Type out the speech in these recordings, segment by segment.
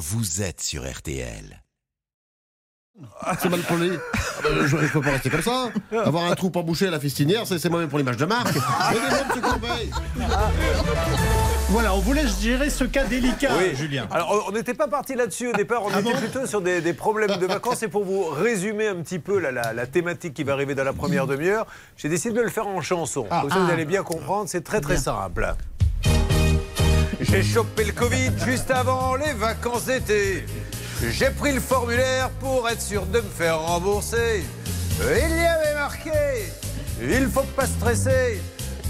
vous êtes sur RTL. C'est mal pour les. Ah je ne peux pas rester comme ça. Avoir un trou pas bouché à la festinière, c'est mauvais pour l'image de marque. Voilà, on voulait gérer ce cas délicat, Oui. Julien. Alors, on n'était pas parti là-dessus au départ, on Ah était bon plutôt sur des, des problèmes de vacances. Et pour vous résumer un petit peu la, la- la thématique qui va arriver dans la première demi-heure, j'ai décidé de le faire en chanson. Ah. Comme ça, vous allez bien comprendre, c'est très très simple. J'ai chopé le Covid juste avant les vacances d'été. J'ai pris le formulaire pour être sûr de me faire rembourser. Il y avait marqué, il faut pas stresser.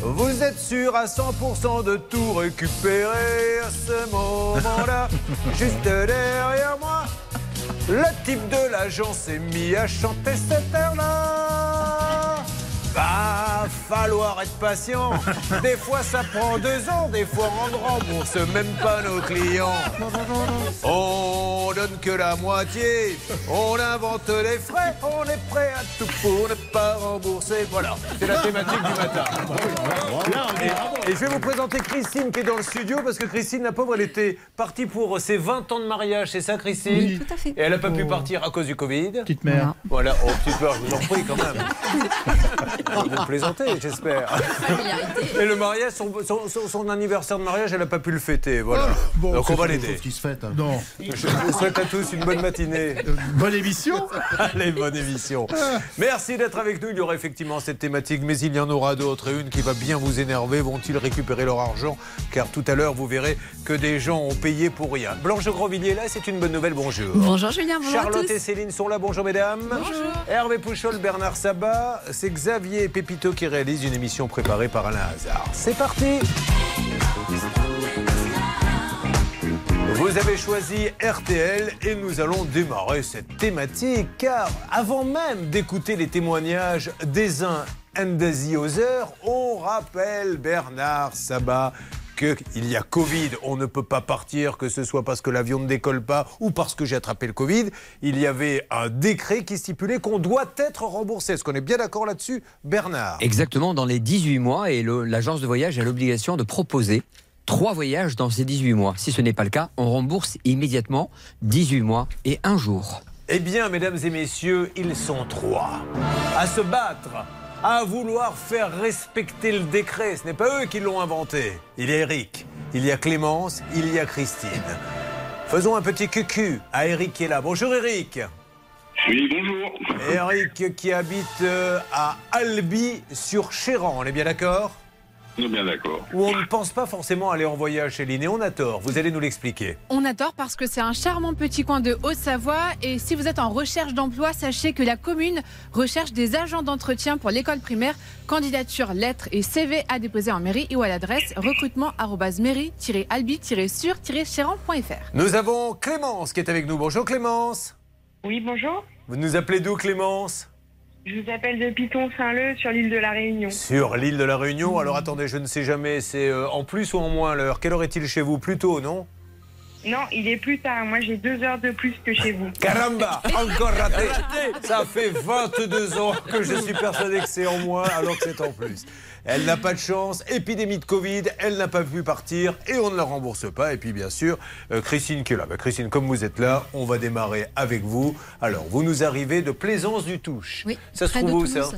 Vous êtes sûr à 100% de tout récupérer à ce moment-là, juste derrière moi. Le type de l'agent s'est mis à chanter cette heure-là. Va falloir être patient. Des fois ça prend deux ans, des fois on ne rembourse même pas nos clients. On donne que la moitié, on invente les frais, on est prêt à tout pour ne pas rembourser. Voilà, c'est la thématique du matin. Et, et je vais vous présenter Christine qui est dans le studio parce que Christine, la pauvre, elle était partie pour ses 20 ans de mariage, c'est ça Christine Oui, tout à fait. Et elle n'a pas pu partir à cause du Covid. Petite mère. Voilà, oh, petite peur, je vous en prie quand même. Vous plaisantez, j'espère. Et le mariage, son, son- son- son anniversaire de mariage, elle n'a pas pu le fêter. Voilà. Bon, Donc on va l'aider. qui se fête. hein. Non. Je vous souhaite à tous une bonne matinée. Bonne émission. Allez, bonne émission. Merci d'être avec nous. Il y aura effectivement cette thématique, mais il y en aura d'autres. Et une qui va bien vous énerver. Vont-ils récupérer leur argent? Car tout à l'heure, vous verrez que des gens ont payé pour rien. Blanche Grandvilliers est là, c'est une bonne nouvelle. Bonjour. Bonjour Julien, bonjour à Charlotte tous. et Céline sont là. Bonjour mesdames. Bonjour. Hervé Pouchol, Bernard Sabat. C'est Xavier et Pépito qui réalisent une émission préparée par Alain Hazard. C'est parti. Vous avez choisi RTL et nous allons démarrer cette thématique car avant même d'écouter les témoignages des uns and des others, on rappelle Bernard Sabat qu'il y a Covid, on ne peut pas partir, que ce soit parce que l'avion ne décolle pas ou parce que j'ai attrapé le Covid. Il y avait un décret qui stipulait qu'on doit être remboursé. Est-ce qu'on est bien d'accord là-dessus, Bernard? Exactement, dans les 18 mois, et l'agence de voyage a l'obligation de proposer trois voyages dans ces 18 mois. Si ce n'est pas le cas, on rembourse immédiatement 18 mois et un jour. Eh bien, mesdames et messieurs, ils sont trois à se battre, à vouloir faire respecter le décret. Ce n'est pas eux qui l'ont inventé. Il y a Eric, il y a Clémence, il y a Christine. Faisons un petit cucu à Eric qui est là. Bonjour Eric. Oui, bonjour. Eric qui habite euh, à Albi sur Chéran, on est bien d'accord? On est bien d'accord. Où on ne pense pas forcément aller en voyage chez Liné, on a tort. Vous allez nous l'expliquer. On adore parce que c'est un charmant petit coin de Haute-Savoie et si vous êtes en recherche d'emploi, sachez que la commune recherche des agents d'entretien pour l'école primaire. Candidature, lettres et CV à déposer en mairie ou à l'adresse recrutement-mairie-sur-chéran.fr. Nous avons Clémence qui est avec nous. Bonjour Clémence. Oui, bonjour. Vous nous appelez d'où Clémence? Je vous appelle de Piton-Saint-Leu sur l'île de la Réunion. Sur l'île de la Réunion. Alors attendez, je ne sais jamais, c'est euh, en plus ou en moins l'heure. Quelle heure est-il chez vous? Plus tôt, non? Non, il est plus tard. Moi, j'ai deux heures de plus que chez vous. Caramba Encore raté Ça fait 22 ans que je suis persuadé que c'est en moins alors que c'est en plus. Elle n'a pas de chance, épidémie de Covid, elle n'a pas pu partir et on ne la rembourse pas. Et puis bien sûr, euh, Christine qui est là. Bah, Christine, comme vous êtes là, on va démarrer avec vous. Alors, vous nous arrivez de Plaisance du Touche. Oui, Ça se trouve où ça.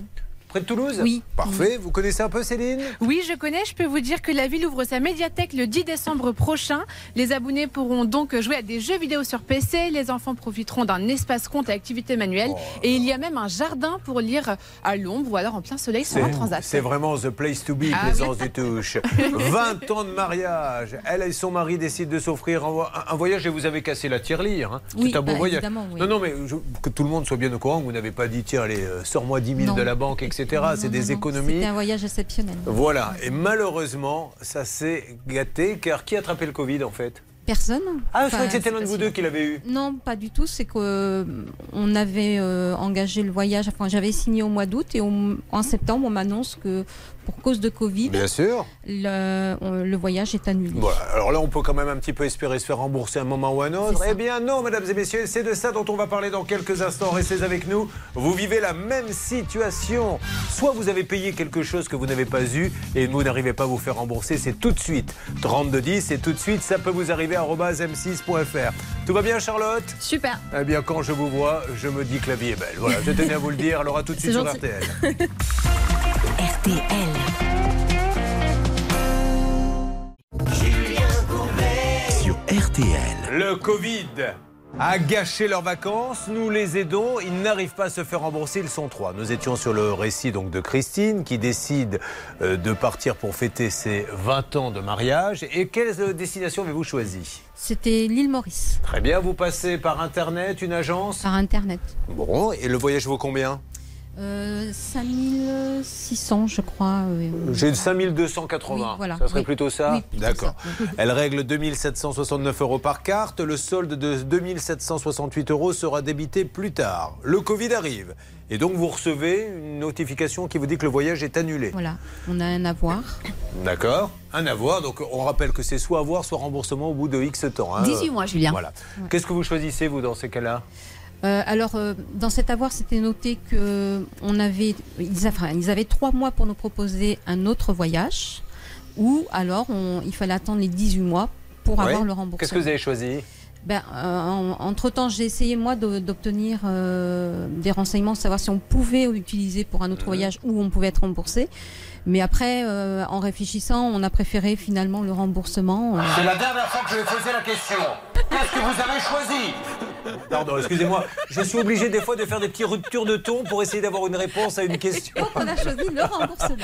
Près de Toulouse Oui. Parfait. Vous connaissez un peu Céline Oui, je connais. Je peux vous dire que la ville ouvre sa médiathèque le 10 décembre prochain. Les abonnés pourront donc jouer à des jeux vidéo sur PC. Les enfants profiteront d'un espace compte à activités manuelles. Oh. Et il y a même un jardin pour lire à l'ombre ou alors en plein soleil sur un transat. C'est vraiment the place to be, Ah Plaisance du Touche. 20 ans de mariage. Elle et son mari décident de s'offrir un, vo- un voyage et vous avez cassé la tirelire. Hein. Oui, C'est un beau bah, voyage. oui. Non, non, mais je- que tout le monde soit bien au courant, que vous n'avez pas dit tiens, allez, euh, sors-moi 10 000 Non. de la banque, etc. C'est des économies. C'était un voyage exceptionnel. Voilà. Et malheureusement, ça s'est gâté car qui a attrapé le Covid en fait? Personne. Ah, je croyais que c'était l'un de vous deux qui l'avait eu. Non, pas du tout. C'est que euh, on avait euh, engagé le voyage. Enfin, j'avais signé au mois d'août et en septembre, on m'annonce que pour cause de Covid, Bien sûr. le, on- le voyage est annulé. Voilà. Alors là, on peut quand même un petit peu espérer se faire rembourser un moment ou un autre. Eh bien non, mesdames et messieurs, c'est de ça dont on va parler dans quelques instants. Restez avec nous. Vous vivez la même situation. Soit vous avez payé quelque chose que vous n'avez pas eu et vous n'arrivez pas à vous faire rembourser, c'est tout de suite 3210 et tout de suite, ça peut vous arriver à m6.fr. Tout va bien, Charlotte? Super. Eh bien, quand je vous vois, je me dis que la vie est belle. Voilà, je tenais à vous le dire. Alors à tout de suite sur gentil. RTL. Sur RTL. Le Covid a gâché leurs vacances, nous les aidons, ils n'arrivent pas à se faire rembourser, ils sont trois. Nous étions sur le récit donc de Christine qui décide euh, de partir pour fêter ses 20 ans de mariage. Et quelle euh, destination avez-vous choisi C'était l'île Maurice, Très bien, vous passez par internet, une agence? Par Internet. Bon, et le voyage vaut combien? Euh, 5600, je crois. euh, J'ai 5280. Oui, voilà. Ça serait Oui. plutôt ça Oui, D'accord. Elle règle 2769 euros par carte. Le solde de 2768 euros sera débité plus tard. Le Covid arrive. Et donc vous recevez une notification qui vous dit que le voyage est annulé. Voilà, on a un avoir. D'accord Un avoir. Donc on rappelle que c'est soit avoir, soit remboursement au bout de X temps. hein. 18 mois, Julien. Voilà. Qu'est-ce que vous choisissez, vous, dans ces cas-là? Euh, alors, euh, dans cet avoir, c'était noté que on avait, ils, enfin, ils avaient trois mois pour nous proposer un autre voyage, ou alors on- il fallait attendre les 18 mois pour avoir le remboursement. Qu'est-ce que vous avez choisi? Ben, euh, entre temps, j'ai essayé moi d'obtenir euh, des renseignements, savoir si on pouvait l'utiliser pour un autre voyage ou on pouvait être remboursé. Mais après, euh, en réfléchissant, on a préféré finalement le remboursement. Euh, C'est la dernière fois que je vais poser la question. Qu'est-ce que vous avez choisi? Pardon, excusez-moi. Je suis obligé des fois de faire des petites ruptures de ton pour essayer d'avoir une réponse à une question. Donc on a choisi le remboursement?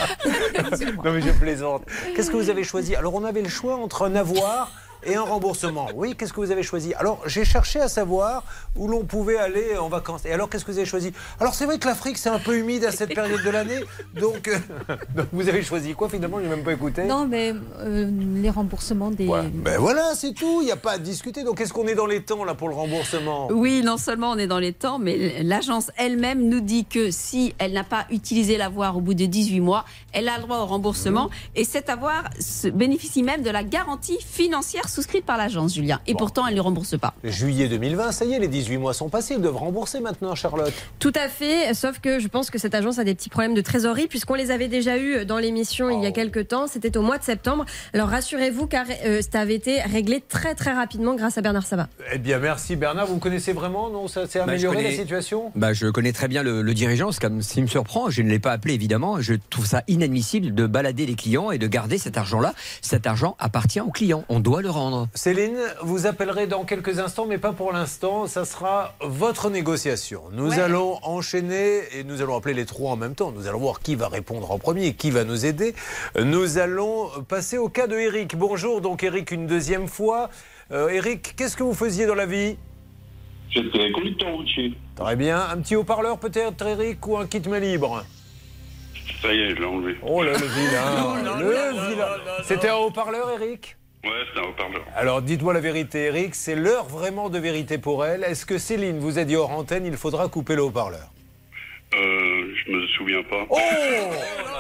Non mais je plaisante. Qu'est-ce que vous avez choisi? Alors on avait le choix entre un avoir et un remboursement. Oui, qu'est-ce que vous avez choisi? Alors j'ai cherché à savoir où l'on pouvait aller en vacances. Et alors qu'est-ce que vous avez choisi? Alors c'est vrai que l'Afrique c'est un peu humide à cette période de l'année. Donc, euh, donc vous avez choisi quoi? Finalement Je n'ai même pas écouté. Non, mais euh, les remboursements des. Voilà. Ben voilà, c'est tout. Il n'y a pas à discuter. Donc est-ce qu'on est dans les temps là pour le remboursement? Oui, non seulement on est dans les temps, mais l'agence elle-même nous dit que si elle n'a pas utilisé l'avoir au bout de 18 mois, elle a le droit au remboursement. Et cet avoir bénéficie même de la garantie financière souscrite par l'agence, Julien. Et pourtant, elle ne rembourse pas. Juillet 2020, ça y est, les 18 mois sont passés. Ils doivent rembourser maintenant, Charlotte. Tout à fait, sauf que je pense que cette agence a des petits problèmes de trésorerie puisqu'on les avait déjà eus dans l'émission il y a quelques temps, c'était au mois de septembre. Alors rassurez-vous car euh, ça avait été réglé très très rapidement grâce à Bernard Sabat. Eh bien, merci Bernard. Vous connaissez vraiment Non, ça s'est Bah, amélioré connais- la situation? Bah, je connais très bien le, le dirigeant, c'est comme s'il me surprend, je ne l'ai pas appelé évidemment, je trouve ça inadmissible de balader les clients et de garder cet argent-là. Cet argent appartient aux clients, on doit le Céline, vous appellerez dans quelques instants, mais pas pour l'instant. Ça sera votre négociation. Nous Ouais. allons enchaîner et nous allons appeler les trois en même temps. Nous allons voir qui va répondre en premier, qui va nous aider. Nous allons passer au cas de Eric. Bonjour, donc Eric, une deuxième fois. Euh, Eric, qu'est-ce que vous faisiez dans la vie? J'étais conducteur routier. Très bien. Un petit haut-parleur peut-être, Eric, ou un kit main libre? Ça y est, je l'ai enlevé. Oh là, le vilain Le vilain C'était un haut-parleur, Eric? Ouais, c'est un haut-parleur. Alors dites-moi la vérité, Eric, c'est l'heure vraiment de vérité pour elle. Est-ce que Céline vous a dit hors antenne, il faudra couper le haut-parleur? Euh, je me souviens pas. Oh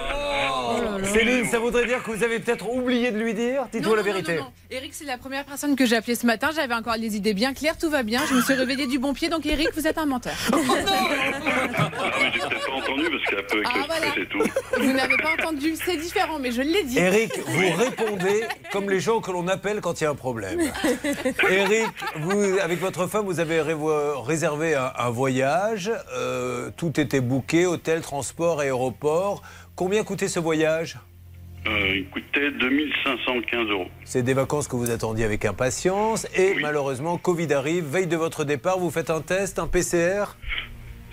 Céline, ça voudrait dire que vous avez peut-être oublié de lui dire Dites-moi la vérité. Non, non. Eric, c'est la première personne que j'ai appelée ce matin. J'avais encore les idées bien claires, tout va bien. Je me suis réveillée du bon pied, donc Eric, vous êtes un menteur. Ah oui, j'ai peut-être pas entendu parce qu'il y a peu Ah, voilà. tout. Vous n'avez pas entendu, c'est différent, mais je l'ai dit. Eric, vous répondez comme les gens que l'on appelle quand il y a un problème. Eric, vous, avec votre femme, vous avez ré- réservé un, un voyage. euh, tout était booké, hôtel, transport, aéroport. Combien coûtait ce voyage Euh, il coûtait 2515 euros. C'est des vacances que vous attendiez avec impatience et malheureusement, Covid arrive. Veille de votre départ, vous faites un test, un PCR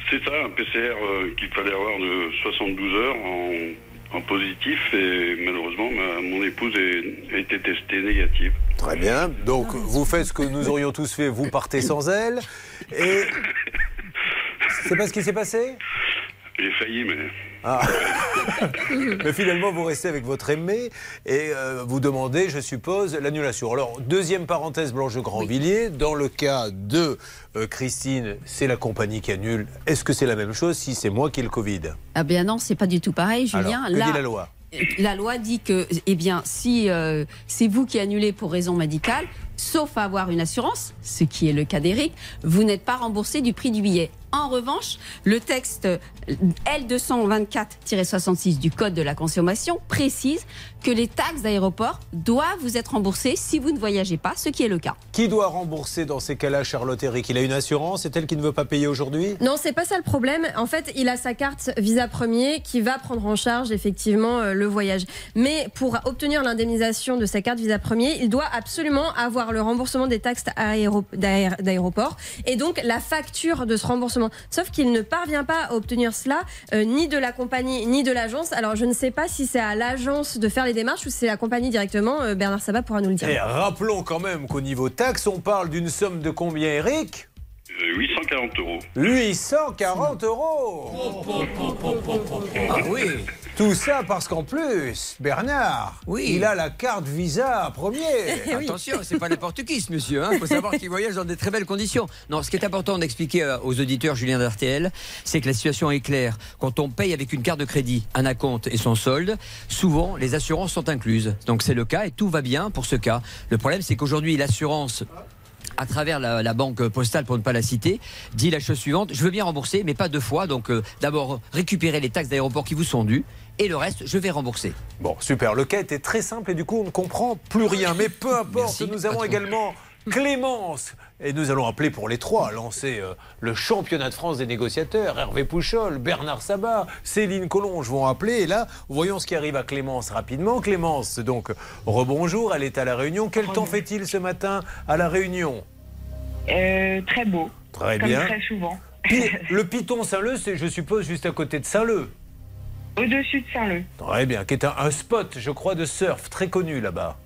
C'est ça, un PCR euh, qu'il fallait avoir de 72 heures en, en positif et malheureusement, ma- mon épouse est- a été testée négative. Très bien. Donc, vous faites ce que nous aurions tous fait, vous partez sans elle. Et. C'est pas ce qui s'est passé? J'ai failli, mais Ah. Mais finalement, vous restez avec votre aimé et euh, vous demandez, je suppose, l'annulation. Alors, deuxième parenthèse, Blanche Grandvilliers. Dans le cas de euh, Christine, c'est la compagnie qui annule. Est-ce que c'est la même chose si c'est moi qui ai le Covid? Ah bien non, c'est pas du tout pareil, Julien. Alors, que Là, dit la loi? la loi dit que, eh bien, si euh, c'est vous qui annulez pour raison médicale, sauf avoir une assurance, ce qui est le cas d'Eric, vous n'êtes pas remboursé du prix du billet. En revanche, le texte L224-66 du Code de la consommation précise que les taxes d'aéroport doivent vous être remboursées si vous ne voyagez pas, ce qui est le cas. Qui doit rembourser dans ces cas-là, Charlotte Eric Il a une assurance, c'est elle qui ne veut pas payer aujourd'hui? Non, c'est pas ça le problème. En fait, il a sa carte Visa Premier qui va prendre en charge effectivement euh, le voyage. Mais pour obtenir l'indemnisation de sa carte Visa Premier, il doit absolument avoir le remboursement des taxes aéro- d'aé- d'aéroport et donc la facture de ce remboursement. Sauf qu'il ne parvient pas à obtenir cela euh, ni de la compagnie ni de l'agence. Alors je ne sais pas si c'est à l'agence de faire les démarches ou c'est la compagnie directement. Euh, Bernard Sabat pourra nous le dire. Et rappelons quand même qu'au niveau taxe, on parle d'une somme de combien, Eric? 840 euros. 840 euros Ah oui Tout ça parce qu'en plus, Bernard, Oui. il a la carte Visa premier. Attention, c'est pas n'importe qui ce monsieur. Il faut savoir qu'il voyage dans des très belles conditions. Non, ce qui est important d'expliquer euh, aux auditeurs Julien d'RTL, c'est que la situation est claire. Quand on paye avec une carte de crédit, un acompte et son solde, souvent les assurances sont incluses. Donc c'est le cas et tout va bien pour ce cas. Le problème, c'est qu'aujourd'hui, l'assurance à travers la, la banque postale, pour ne pas la citer, dit la chose suivante je veux bien rembourser, mais pas deux fois. Donc, euh, d'abord, récupérer les taxes d'aéroport qui vous sont dues, et le reste, je vais rembourser. Bon, super. Le cas était très simple et du coup, on ne comprend plus rien. Mais peu importe, Merci, nous avons également Clémence. Et nous allons appeler pour les trois, lancer euh, le championnat de France des négociateurs. Hervé Pouchol, Bernard Sabat, Céline Collonge vont appeler. Et là, voyons ce qui arrive à Clémence rapidement. Clémence, donc, rebonjour, elle est à La Réunion. Quel temps fait-il ce matin à La Réunion? Euh, très beau. Très comme bien. très souvent. Le Piton Saint-Leu, c'est, je suppose, juste à côté de Saint-Leu. Au-dessus de Saint-Leu, Très bien, qui est un, un spot, je crois, de surf très connu là-bas.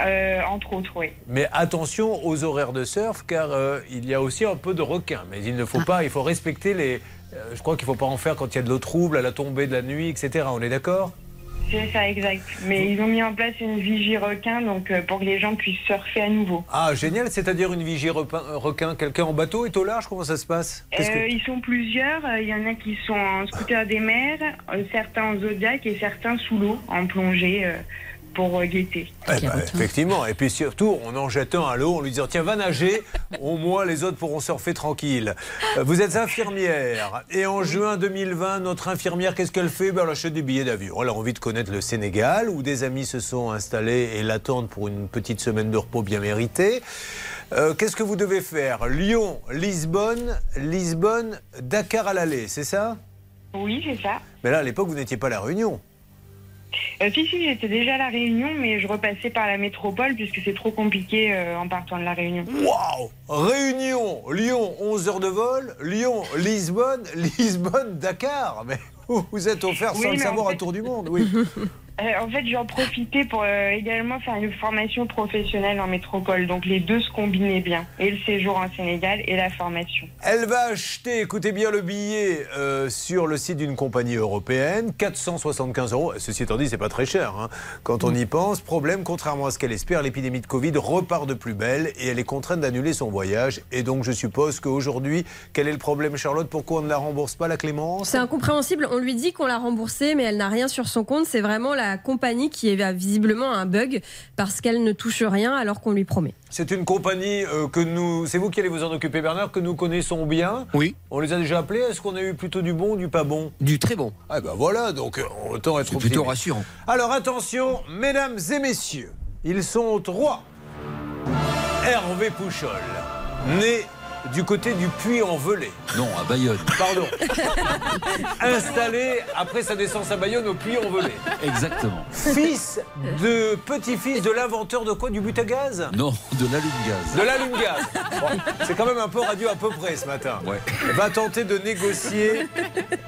Euh, entre autres, oui. Mais attention aux horaires de surf, car euh, il y a aussi un peu de requins. Mais il ne faut pas, il faut respecter les. euh, je crois qu'il ne faut pas en faire quand il y a de l'eau trouble, à la tombée de la nuit, etc. On est d'accord? C'est ça, exact. Mais ils ont mis en place une vigie requin donc, euh, pour que les gens puissent surfer à nouveau. Ah, génial, c'est-à-dire une vigie euh, requin. Quelqu'un en bateau est au large Comment ça se passe? Qu'est-ce que- Euh, Ils sont plusieurs. Euh, Il y en a qui sont en scooter des mers, euh, certains en zodiac et certains sous l'eau, en plongée euh, pour euh, guetter. Eh ben, effectivement, et puis surtout, on en jette un à l'eau en lui disant Tiens, va nager, au moins les autres pourront surfer tranquille. Euh, Vous êtes infirmière, et en juin 2020, notre infirmière, qu'est-ce qu'elle fait? Ben, Elle achète des billets d'avion. Elle a envie de connaître le Sénégal, où des amis se sont installés et l'attendent pour une petite semaine de repos bien méritée. Euh, qu'est-ce que vous devez faire? Lyon, Lisbonne, Lisbonne, Dakar à l'aller, c'est ça? Oui, c'est ça. Mais là, à l'époque, vous n'étiez pas à La Réunion. Euh, si, si, j'étais déjà à La Réunion, mais je repassais par la métropole puisque c'est trop compliqué euh, en partant de La Réunion. Waouh Réunion, Lyon, 11 heures de vol. Lyon, Lisbonne, Lisbonne, Dakar. Mais vous vous êtes offert Oui, sans le en savoir fait- un tour du monde, oui. Euh, en fait, j'en profitais pour euh, également faire une formation professionnelle en métropole. Donc les deux se combinaient bien. Et le séjour en Sénégal et la formation. Elle va acheter, écoutez bien le billet euh, sur le site d'une compagnie européenne, 475 euros. Ceci étant dit, c'est pas très cher. hein. Quand on y pense, problème, contrairement à ce qu'elle espère, l'épidémie de Covid repart de plus belle et elle est contrainte d'annuler son voyage. Et donc, je suppose qu'aujourd'hui, quel est le problème, Charlotte? Pourquoi on ne la rembourse pas, la Clémence? C'est incompréhensible. On lui dit qu'on l'a remboursé, mais elle n'a rien sur son compte. C'est vraiment la compagnie qui a visiblement un bug parce qu'elle ne touche rien alors qu'on lui promet. C'est une compagnie euh, que nous. C'est vous qui allez vous en occuper, Bernard, que nous connaissons bien. Oui. On les a déjà appelés. Est-ce qu'on a eu plutôt du bon ou du pas bon? Du très bon. Ah ben voilà, donc euh, autant être C'est plutôt rassurant. Alors attention, mesdames et messieurs, ils sont trois. Hervé Pouchol, né du côté du Puy-en-Velay. Non, à Bayonne. Pardon. Installé après sa naissance à Bayonne au Puy-en-Velay. Exactement. Fils de petit-fils de l'inventeur de quoi Du but à gaz? Non, de l'allume-gaz. De l'allume-gaz. Bon, c'est quand même un peu radio à peu près ce matin. Ouais. Va tenter de négocier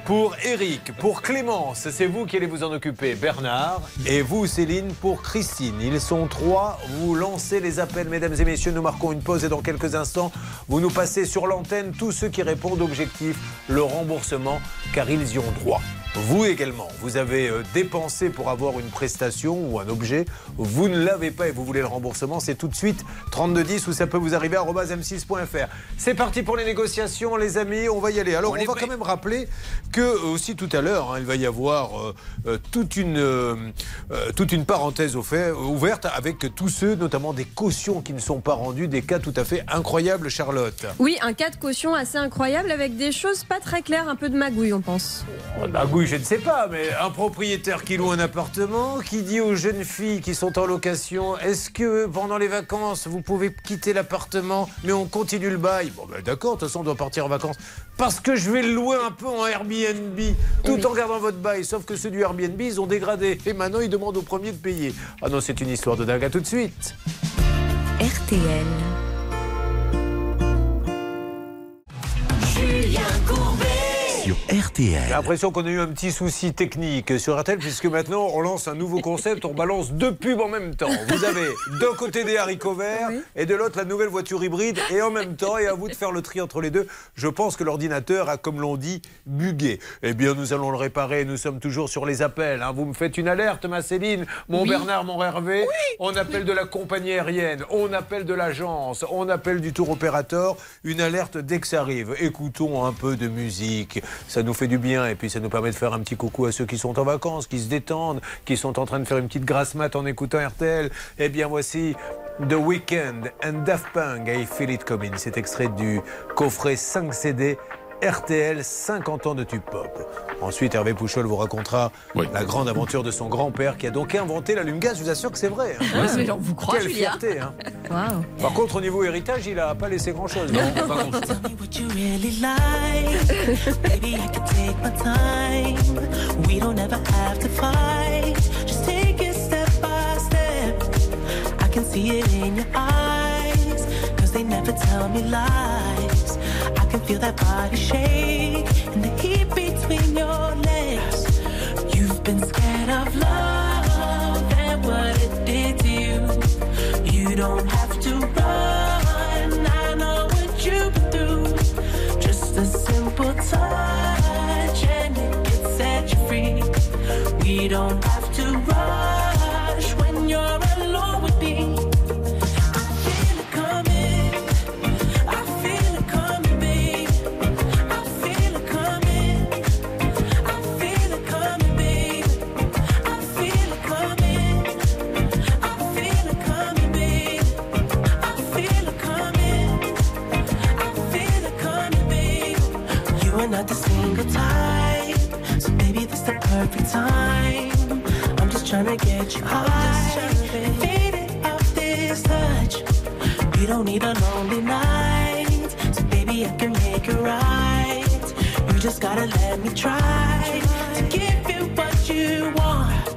pour Eric, pour Clémence, c'est vous qui allez vous en occuper, Bernard, et vous, Céline, pour Christine. Ils sont trois. Vous lancez les appels, mesdames et messieurs. Nous marquons une pause et dans quelques instants, vous nous passez sur l'antenne tous ceux qui répondent objectif le remboursement, car ils y ont droit. Vous également, vous avez euh, dépensé pour avoir une prestation ou un objet, vous ne l'avez pas et vous voulez le remboursement, c'est tout de suite 3210 ou ça peut vous arriver à m6.fr. C'est parti pour les négociations, les amis, on va y aller. Alors, on, va quand même rappeler que euh, aussi tout à l'heure, hein, il va y avoir euh, euh, toute, une, euh, toute une parenthèse au fait- ouverte avec tous ceux, notamment des cautions qui ne sont pas rendues, des cas tout à fait incroyables, Charlotte. Oui, un cas de caution assez incroyable avec des choses pas très claires, un peu de magouille, on pense. Oh, Magouille, je ne sais pas, mais un propriétaire qui loue un appartement, qui dit aux jeunes filles qui sont en location, est-ce que pendant les vacances, vous pouvez quitter l'appartement, mais on continue le bail? Bon, ben d'accord, de toute façon, on doit partir en vacances. Parce que je vais le louer un peu en Airbnb, tout en gardant votre bail. Sauf que ceux du Airbnb, ils ont dégradé. Et maintenant, ils demandent au premier de payer. Ah non, c'est une histoire de dingue. À tout de suite. RTL. Julien Courbet. Sur RTL. J'ai l'impression qu'on a eu un petit souci technique sur RTL, puisque maintenant on lance un nouveau concept, on balance deux pubs en même temps. Vous avez d'un côté des haricots verts et de l'autre la nouvelle voiture hybride, et en même temps, et à vous de faire le tri entre les deux. Je pense que l'ordinateur a, comme l'on dit, bugué. Eh bien, nous allons le réparer, nous sommes toujours sur les appels. hein. Vous me faites une alerte, ma Céline, mon Oui. Bernard, mon Hervé. On appelle de la compagnie aérienne, on appelle de l'agence, on appelle du tour opérateur. Une alerte dès que ça arrive. Écoutons un peu de musique. Ça nous fait du bien et puis ça nous permet de faire un petit coucou à ceux qui sont en vacances, qui se détendent, qui sont en train de faire une petite grasse mat en écoutant RTL. Eh bien, voici The Weeknd and Daft Punk. I Feel It Coming. C'est extrait du coffret 5 CD. RTL 50 ans de tube pop. Ensuite, Hervé Pouchol vous racontera la grande aventure de son grand-père qui a donc inventé l'allume-gaz. Je vous assure que c'est vrai. hein. Ouais, mais on vous croit, Quelle Julien. fierté. hein. Waouh. Par contre, au niveau héritage, il n'a pas laissé grand-chose. Non, pas grand-chose. what you really like. Baby, I can take my time. We don't ever have to fight. Just take it step by step. I can see it in your eyes. Cause they never tell me lies. I can feel that body shake trying to get you high, faded off this touch. We don't need a lonely night, so baby, I can make it right. You just gotta let me try to give you what you want.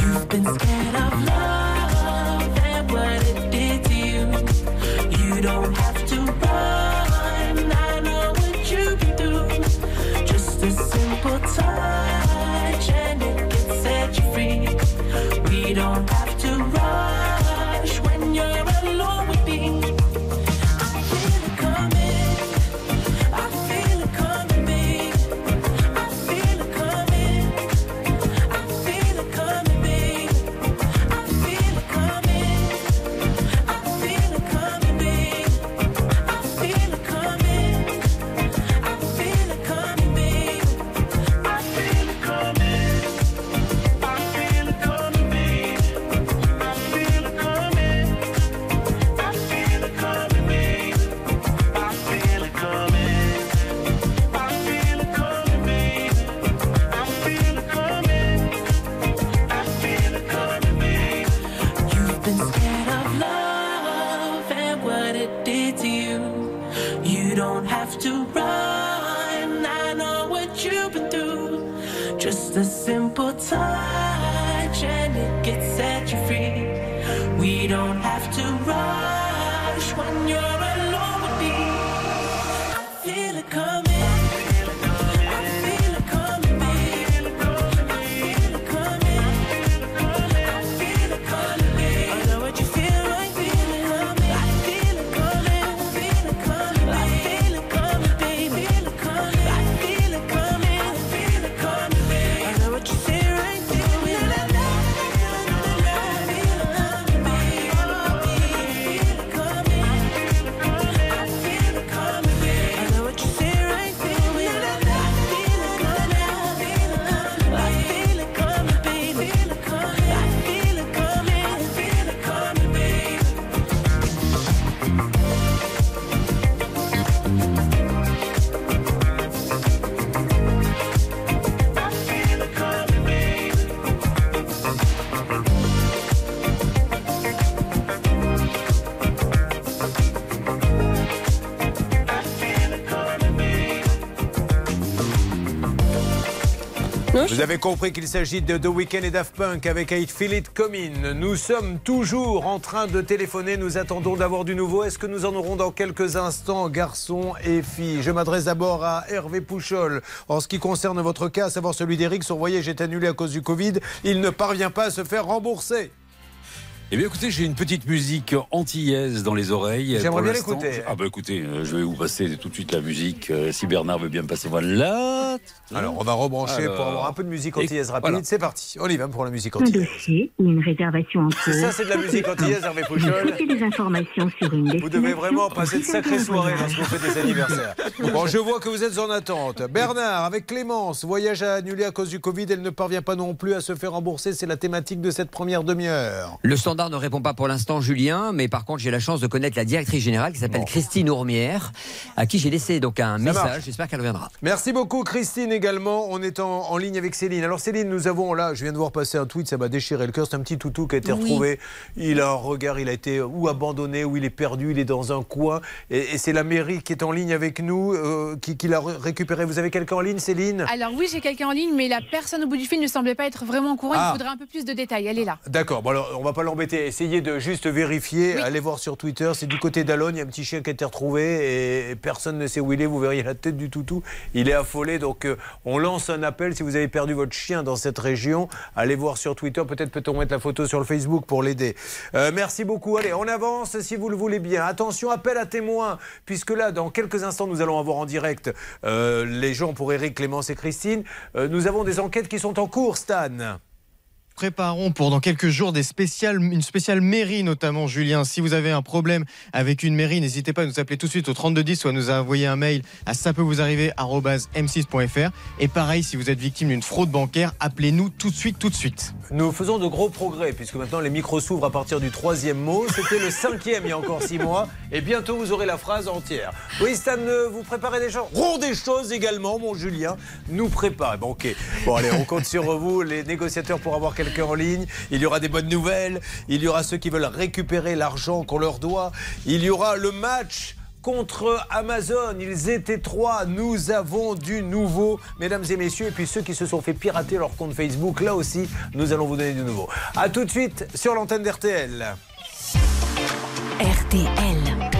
You've been scared of love and what it did to you. You don't Vous avez compris qu'il s'agit de The Weeknd et Daft Punk avec I Feel It Coming. Nous sommes toujours en train de téléphoner. Nous attendons d'avoir du nouveau. Est-ce que nous en aurons dans quelques instants, garçons et filles Je m'adresse d'abord à Hervé Pouchol. En ce qui concerne votre cas, à savoir celui d'Eric, son voyage est annulé à cause du Covid. Il ne parvient pas à se faire rembourser. Eh bien, écoutez, j'ai une petite musique antillaise dans les oreilles. J'aimerais bien l'écouter. Ah, bah écoutez, euh, je vais vous passer tout de suite la musique. euh, si Bernard veut bien me passer, voilà. Alors, on va rebrancher Alors. pour avoir un peu de musique antillaise rapide. voilà. C'est parti. On y va pour la musique Un antillaise. dossier ou une réservation en cours. Ça, c'est de la musique antillaise, Hervé Pouchol. Des informations sur une Vous devez vraiment passer de sacrées soirées lorsque vous faites des anniversaires. Bon, je vois que vous êtes en attente. Bernard, avec Clémence, voyage à annuler à cause du Covid. Elle ne parvient pas non plus à se faire rembourser. C'est la thématique de cette première demi-heure. Le standard ne répond pas pour l'instant, Julien, mais par contre, j'ai la chance de connaître la directrice générale qui s'appelle Christine Ourmière, à qui j'ai laissé donc un message. J'espère qu'elle reviendra. Merci beaucoup, Christine, également. On est en, en ligne avec Céline. Alors, Céline, nous avons là, je viens de voir passer un tweet, ça m'a déchiré le cœur. C'est un petit toutou qui a été Oui. retrouvé. Il a un regard, il a été ou abandonné, ou il est perdu, il est dans un coin. Et, et c'est la mairie qui est en ligne avec nous, euh, qui, qui l'a ré- récupéré. Vous avez quelqu'un en ligne, Céline? Alors oui, j'ai quelqu'un en ligne, mais la personne au bout du fil ne semblait pas être vraiment au courant. Ah. Il faudrait un peu plus de détails. Elle est là. D'accord, bon alors on va pas l'embêter. Essayez de juste vérifier. Oui. Allez voir sur Twitter. C'est du côté d'Alonne. Il y a un petit chien qui a été retrouvé et personne ne sait où il est. Vous verriez la tête du toutou. Il est affolé. Donc euh, on lance un appel. Si vous avez perdu votre chien dans cette région, allez voir sur Twitter. Peut-être peut-on mettre la photo sur le Facebook pour l'aider. Euh, merci beaucoup. Allez, on avance si vous le voulez bien. Attention, appel à témoins. Puisque là, dans quelques instants, nous allons avoir en direct euh, les gens pour Eric, Clémence et Christine. Euh, nous avons des enquêtes qui sont en cours, Stan. Préparons pour dans quelques jours des spéciales, une spéciale mairie notamment, Julien. Si vous avez un problème avec une mairie, n'hésitez pas à nous appeler tout de suite au 3210 ou à nous envoyer un mail à ça peut vous arriver m6.fr. Et pareil, si vous êtes victime d'une fraude bancaire, appelez-nous tout de suite, tout de suite. Nous faisons de gros progrès, puisque maintenant les micros s'ouvrent à partir du troisième mot. C'était le cinquième il y a encore six mois. Et bientôt vous aurez la phrase entière. Oui, Stan, vous préparez des choses Rond des choses également, mon Julien. Nous prépare. Bon, ok. Bon, allez, on compte sur vous, les négociateurs, pour avoir en ligne. Il y aura des bonnes nouvelles. Il y aura ceux qui veulent récupérer l'argent qu'on leur doit. Il y aura le match contre Amazon. Ils étaient trois. Nous avons du nouveau, mesdames et messieurs. Et puis ceux qui se sont fait pirater leur compte Facebook, là aussi, nous allons vous donner du nouveau. A tout de suite sur l'antenne d'RTL. RTL.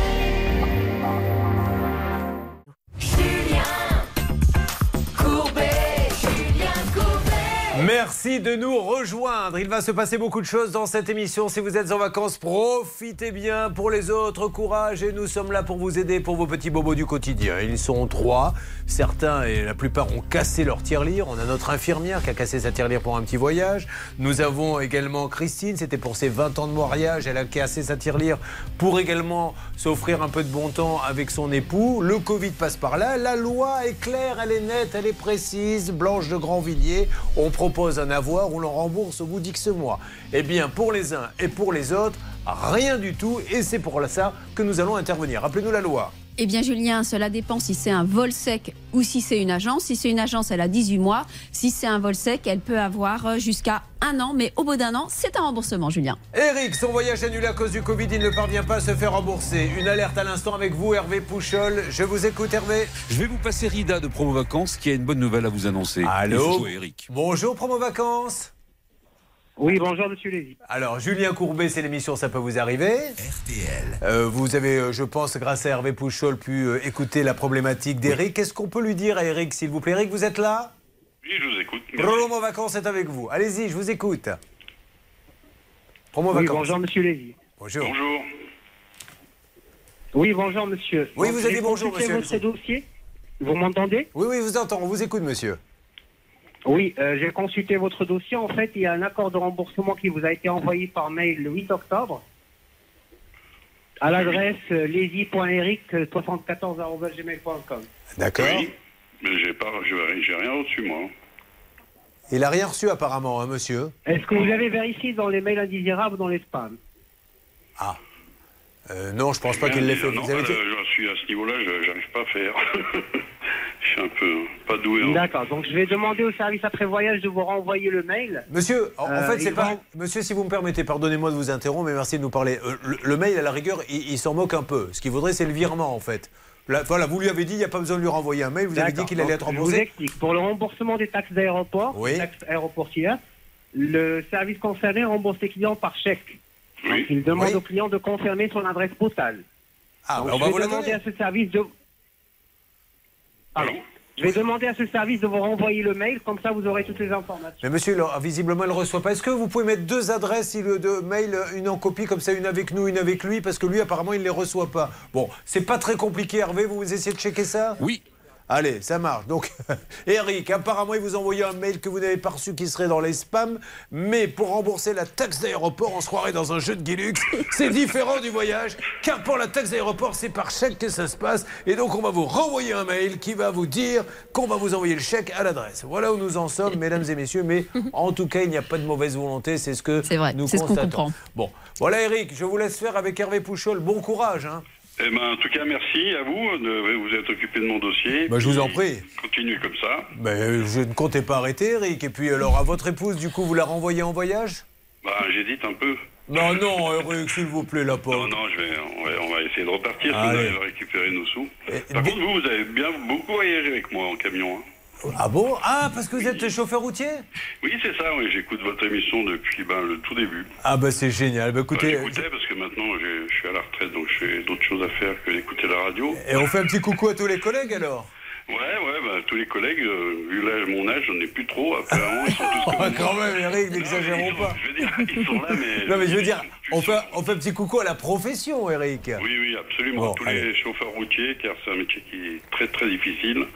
Merci de nous rejoindre. Il va se passer beaucoup de choses dans cette émission. Si vous êtes en vacances, profitez bien. Pour les autres, courage. Et nous sommes là pour vous aider pour vos petits bobos du quotidien. Ils sont trois. Certains et la plupart ont cassé leur tirelire. On a notre infirmière qui a cassé sa tirelire pour un petit voyage. Nous avons également Christine. C'était pour ses 20 ans de mariage. Elle a cassé sa tirelire pour également s'offrir un peu de bon temps avec son époux. Le Covid passe par là. La loi est claire, elle est nette, elle est précise. Blanche de Grandvilliers, on propose un avoir, on l'en rembourse au bout d'X mois. Eh bien, pour les uns et pour les autres, rien du tout. Et c'est pour ça que nous allons intervenir. Rappelez-nous la loi. Eh bien, Julien, cela dépend si c'est un vol sec ou si c'est une agence. Si c'est une agence, elle a 18 mois. Si c'est un vol sec, elle peut avoir euh, jusqu'à un an. Mais au bout d'un an, c'est un remboursement, Julien. Eric, son voyage annulé à cause du Covid, il ne parvient pas à se faire rembourser. Une alerte à l'instant avec vous, Hervé Pouchol. Je vous écoute, Hervé. Je vais vous passer Rida de Promo Vacances qui a une bonne nouvelle à vous annoncer. Allô à Eric. Bonjour, promo vacances. Oui, bonjour Monsieur Lévy. Alors, Julien Courbet, c'est l'émission Ça peut vous arriver. RTL. vous avez, euh, je pense, grâce à Hervé Pouchol, pu euh, écouter la problématique d'Eric. Qu'est-ce qu'on peut lui dire à Eric, s'il vous plaît? Eric, vous êtes là? Oui, je vous écoute. Promo Vacances est avec vous. Allez-y, je vous écoute. Promo Oui, Vacances. bonjour Monsieur Lévy. Bonjour. Bonjour. Oui, bonjour Monsieur. Oui, vous avez j'ai bonjour, monsieur. votre dossier. Vous m'entendez? Oui, oui, je vous entends. On vous écoute, monsieur. Oui, euh, j'ai consulté votre dossier. En fait, il y a un accord de remboursement qui vous a été envoyé par mail le 8 octobre à l'adresse euh, lesy.eric74.gmail.com. D'accord. Oui, mais j'ai pas, j'ai j'ai rien reçu moi. Il a rien reçu apparemment, hein, monsieur. Est-ce que vous avez vérifié dans les mails indésirables ou dans les spams? Ah. Euh, non, je pense pas qu'il l'ait fait. Non, Vous avez euh, je suis à ce niveau-là, je j'arrive pas à faire. je suis un peu pas doué. hein. D'accord, donc je vais demander au service après-voyage de vous renvoyer le mail. Monsieur, en, en Euh, fait, c'est pas. vont- Monsieur, si vous me permettez, pardonnez-moi de vous interrompre, mais merci de nous parler. Euh, le, le mail, à la rigueur, il, il s'en moque un peu. Ce qu'il voudrait, c'est le virement, en fait. Là, voilà, vous lui avez dit, il n'y a pas besoin de lui renvoyer un mail, vous avez dit qu'il allait être Donc, Je vous remboursé. explique. Pour le remboursement des taxes d'aéroport, Oui. des taxes aéroportières, le service concerné rembourse les clients par chèque. Donc, il demande Oui. au client de confirmer son adresse postale. Ah, Donc, bah, on je va vais vous la demander donner. à ce service de. Pardon. Je vais demander à ce service de vous renvoyer le mail, comme ça vous aurez toutes les informations. Mais monsieur, alors, visiblement, il ne reçoit pas. Est-ce que vous pouvez mettre deux adresses il- de mail, une en copie, comme ça, une avec nous, une avec lui Parce que lui, apparemment, il ne les reçoit pas. Bon, c'est pas très compliqué, Hervé, vous essayez de checker ça? Oui. Allez, ça marche. Donc, Eric, apparemment, il vous a envoyé un mail que vous n'avez pas reçu qui serait dans les spams. Mais pour rembourser la taxe d'aéroport, on se croirait dans un jeu de Guilux. C'est différent du voyage, car pour la taxe d'aéroport, c'est par chèque que ça se passe. Et donc, on va vous renvoyer un mail qui va vous dire qu'on va vous envoyer le chèque à l'adresse. Voilà où nous en sommes, mesdames et messieurs. Mais en tout cas, il n'y a pas de mauvaise volonté. C'est ce que nous c'est ce constatons. comprend. Bon, voilà, Eric, je vous laisse faire avec Hervé Pouchol. Bon courage. Hein. Eh ben, en tout cas, merci à vous de vous êtes occupé de mon dossier. Bah, je vous en prie. Continuez comme ça. Mais je ne comptais pas arrêter, Eric. Et puis, alors, à votre épouse, du coup, vous la renvoyez en voyage? Bah, j'hésite un peu. Non, non, Eric, s'il vous plaît, la pauvre. Non, non, je vais, on, va, on va essayer de repartir si Allez. on arrive à récupérer nos sous. Par contre, vous, vous avez bien beaucoup voyagé avec moi en camion. hein. Ah bon? Ah, parce que vous êtes chauffeur routier? Oui, c'est ça, oui, j'écoute votre émission depuis ben, le tout début. Ah, bah c'est génial. Bah, écoutez, J'écoutais parce que maintenant je suis à la retraite, donc j'ai d'autres choses à faire que d'écouter la radio. et on fait un petit coucou à tous les collègues alors? Ouais, ouais, bah, tous les collègues, euh, vu l'âge, mon âge, j'en ai plus trop. Apparemment, ils sont tous Oh, comme quand moi. même, Eric, n'exagérons pas. Je veux dire, ils sont là, mais. Non, mais je veux dire, on fait, on fait un petit coucou à la profession, Eric. Oui, oui, absolument. Bon, Tous allez. les chauffeurs routiers, car c'est un métier qui est très, très difficile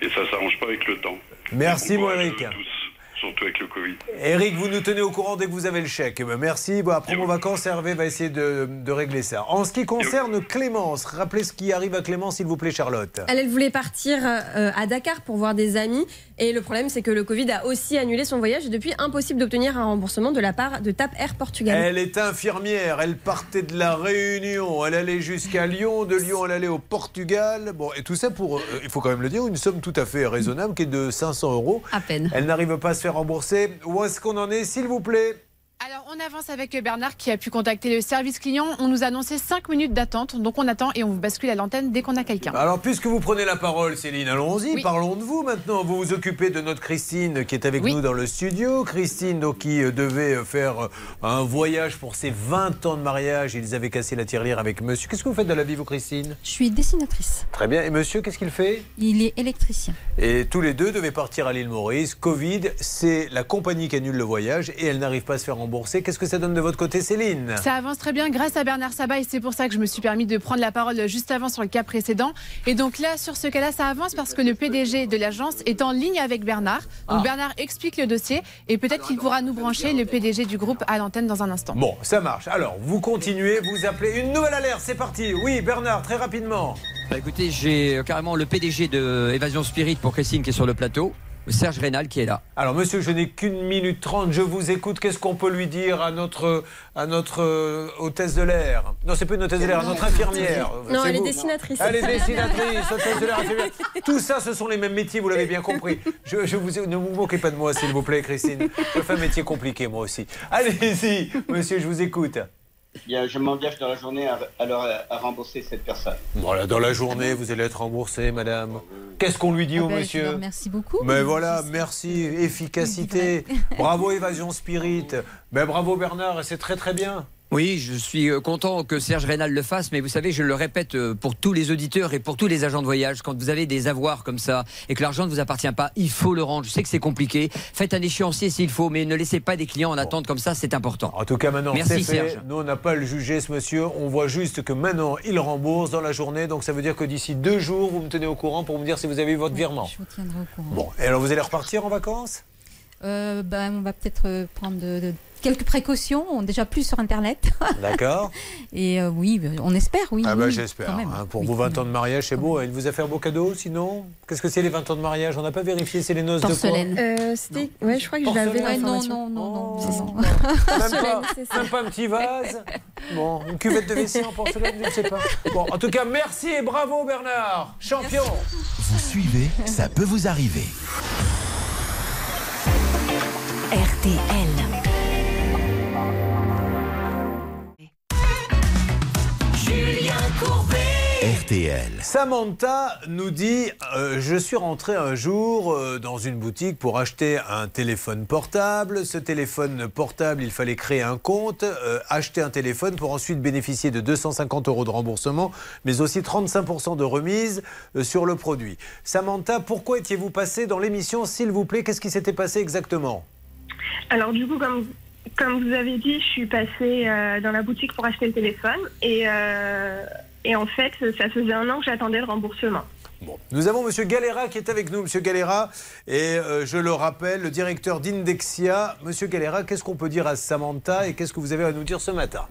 et ça s'arrange pas avec le temps. Merci, mon Eric. tous, surtout avec le Covid. Eric, vous nous tenez au courant dès que vous avez le chèque. Eh ben, merci. Bon, après vos vacances, Hervé va essayer de, de régler ça. En ce qui concerne Clémence, rappelez ce qui arrive à Clémence, s'il vous plaît, Charlotte. Elle, elle voulait partir euh, à Dakar pour voir des amis. Et le problème, c'est que le Covid a aussi annulé son voyage. Et depuis, impossible d'obtenir un remboursement de la part de TAP Air Portugal. Elle est infirmière, elle partait de la Réunion, elle allait jusqu'à Lyon, de Lyon elle allait au Portugal. Bon, et tout ça pour, euh, il faut quand même le dire, une somme tout à fait raisonnable qui est de 500 euros. À peine. Elle n'arrive pas à se rembourser. Où est-ce qu'on en est, s'il vous plaît? Alors, on avance avec Bernard qui a pu contacter le service client. On nous a annoncé 5 minutes d'attente, donc on attend et on vous bascule à l'antenne dès qu'on a quelqu'un. Alors, puisque vous prenez la parole, Céline, allons-y, Oui. parlons de vous maintenant. Vous vous occupez de notre Christine qui est avec Oui. nous dans le studio. Christine, donc, qui euh, devait euh, faire euh, un voyage pour ses 20 ans de mariage. Ils avaient cassé la tirelire avec monsieur. Qu'est-ce que vous faites dans la vie, vous, Christine? Je suis dessinatrice. Très bien. Et monsieur, qu'est-ce qu'il fait? Il est électricien. Et tous les deux devaient partir à l'île Maurice. Covid, c'est la compagnie qui annule le voyage et elle n'arrive pas à se faire rembourser. Qu'est-ce que ça donne de votre côté, Céline? Ça avance très bien grâce à Bernard Sabat et c'est pour ça que je me suis permis de prendre la parole juste avant sur le cas précédent. Et donc là, sur ce cas-là, ça avance parce que le PDG de l'agence est en ligne avec Bernard. Donc Ah. Bernard explique le dossier et peut-être qu'il pourra nous brancher le PDG du groupe à l'antenne dans un instant. Bon, ça marche. Alors, vous continuez, vous appelez une nouvelle alerte, c'est parti. Oui, Bernard, très rapidement. Bah, écoutez, j'ai euh, carrément le PDG de Évasion Spirit pour Christine qui est sur le plateau, Serge Rénal qui est là. Alors, monsieur, je n'ai qu'une minute trente, je vous écoute. Qu'est-ce qu'on peut lui dire à notre, à notre euh, hôtesse de l'air? Non, c'est pas une hôtesse de l'air, à notre infirmière. Non, elle est dessinatrice. Elle est dessinatrice, hôtesse de l'air, infirmière. Tout ça, ce sont les mêmes métiers, vous l'avez bien compris. Je, je vous, ne vous moquez pas de moi, s'il vous plaît, Christine. Je fais un métier compliqué, moi aussi. Allez-y, monsieur, je vous écoute. Je m'engage dans la journée à, à rembourser cette personne. Voilà, dans la journée, vous allez être remboursé, madame. Qu'est-ce qu'on lui dit Ah au ben, monsieur remercie beaucoup. Mais voilà, merci, efficacité. Bravo Évasion Spirit. Mais bravo Bernard, et c'est très très bien. Oui, je suis euh, content que Serge Rénal le fasse, mais vous savez, je le répète euh, pour tous les auditeurs et pour tous les agents de voyage, quand vous avez des avoirs comme ça et que l'argent ne vous appartient pas, il faut le rendre. Je sais que c'est compliqué. Faites un échéancier s'il faut, mais ne laissez pas des clients en attente comme ça, c'est important. En tout cas, maintenant, Merci c'est fait. Serge. Nous, on n'a pas à le juger, ce monsieur. On voit juste que maintenant, il rembourse dans la journée. Donc, ça veut dire que d'ici deux jours, vous me tenez au courant pour me dire si vous avez eu votre virement. Je vous tiendrai au courant. Bon, et alors, vous allez repartir en vacances? Euh, ben, on va peut-être prendre de- de- quelques précautions, on- déjà plus sur Internet. D'accord. Et euh, oui, on espère, oui. Ah bah oui, j'espère. hein. pour Oui, vos quand 20 ans de mariage, c'est beau. Il vous a fait un beau cadeau, sinon Qu'est-ce que c'est les 20 ans de mariage? On n'a pas vérifié, c'est les noces de quoi? Euh, c'était. Ouais, je crois que je l'avais Ouais, non, l'information. non, non, non, C'est ça. non. même, Porcelaine, pas, c'est ça. même pas un petit vase? Bon, une cuvette de WC en porcelaine, je ne sais pas. Bon, en tout cas, merci et bravo Bernard Champion Vous suivez, ça peut vous arriver. RTL. RTL. Samantha nous dit euh, Je suis rentré un jour euh, dans une boutique pour acheter un téléphone portable. Ce téléphone portable, il fallait créer un compte, euh, acheter un téléphone pour ensuite bénéficier de 250 euros de remboursement, mais aussi 35% de remise euh, sur le produit. Samantha, pourquoi étiez-vous passé dans l'émission, s'il vous plaît? Qu'est-ce qui s'était passé exactement? Alors du coup, comme, comme vous avez dit, je suis passée euh, dans la boutique pour acheter le téléphone et, euh, et en fait, ça faisait un an que j'attendais le remboursement. Nous avons Monsieur Galera qui est avec nous, Monsieur Galera, et euh, je le rappelle, le directeur d'Indexia. Monsieur Galera, qu'est-ce qu'on peut dire à Samantha et qu'est-ce que vous avez à nous dire ce matin?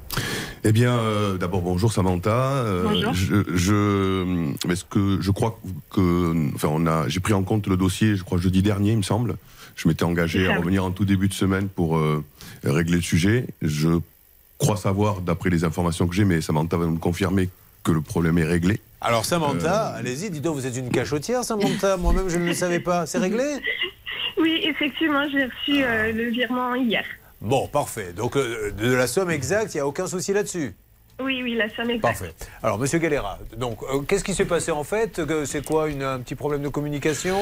Eh bien, euh, d'abord bonjour Samantha. Euh, Bonjour. Je, je, mais ce que je crois que, enfin, on a, j'ai pris en compte le dossier, je crois jeudi dernier, il me semble. Je m'étais engagé à revenir en tout début de semaine pour euh, régler le sujet. Je crois savoir, d'après les informations que j'ai, mais Samantha va nous confirmer que le problème est réglé. Alors Samantha, Euh, allez-y, dis donc, vous êtes une cachotière, Samantha. Moi-même, je ne le savais pas. C'est réglé? Oui, effectivement, j'ai reçu euh, le virement hier. Bon, parfait. Donc, euh, de la somme exacte, il n'y a aucun souci là-dessus? Oui, oui, la somme exacte. Parfait. Alors, Monsieur Galera, donc, euh, qu'est-ce qui s'est passé en fait? C'est quoi une- un petit problème de communication?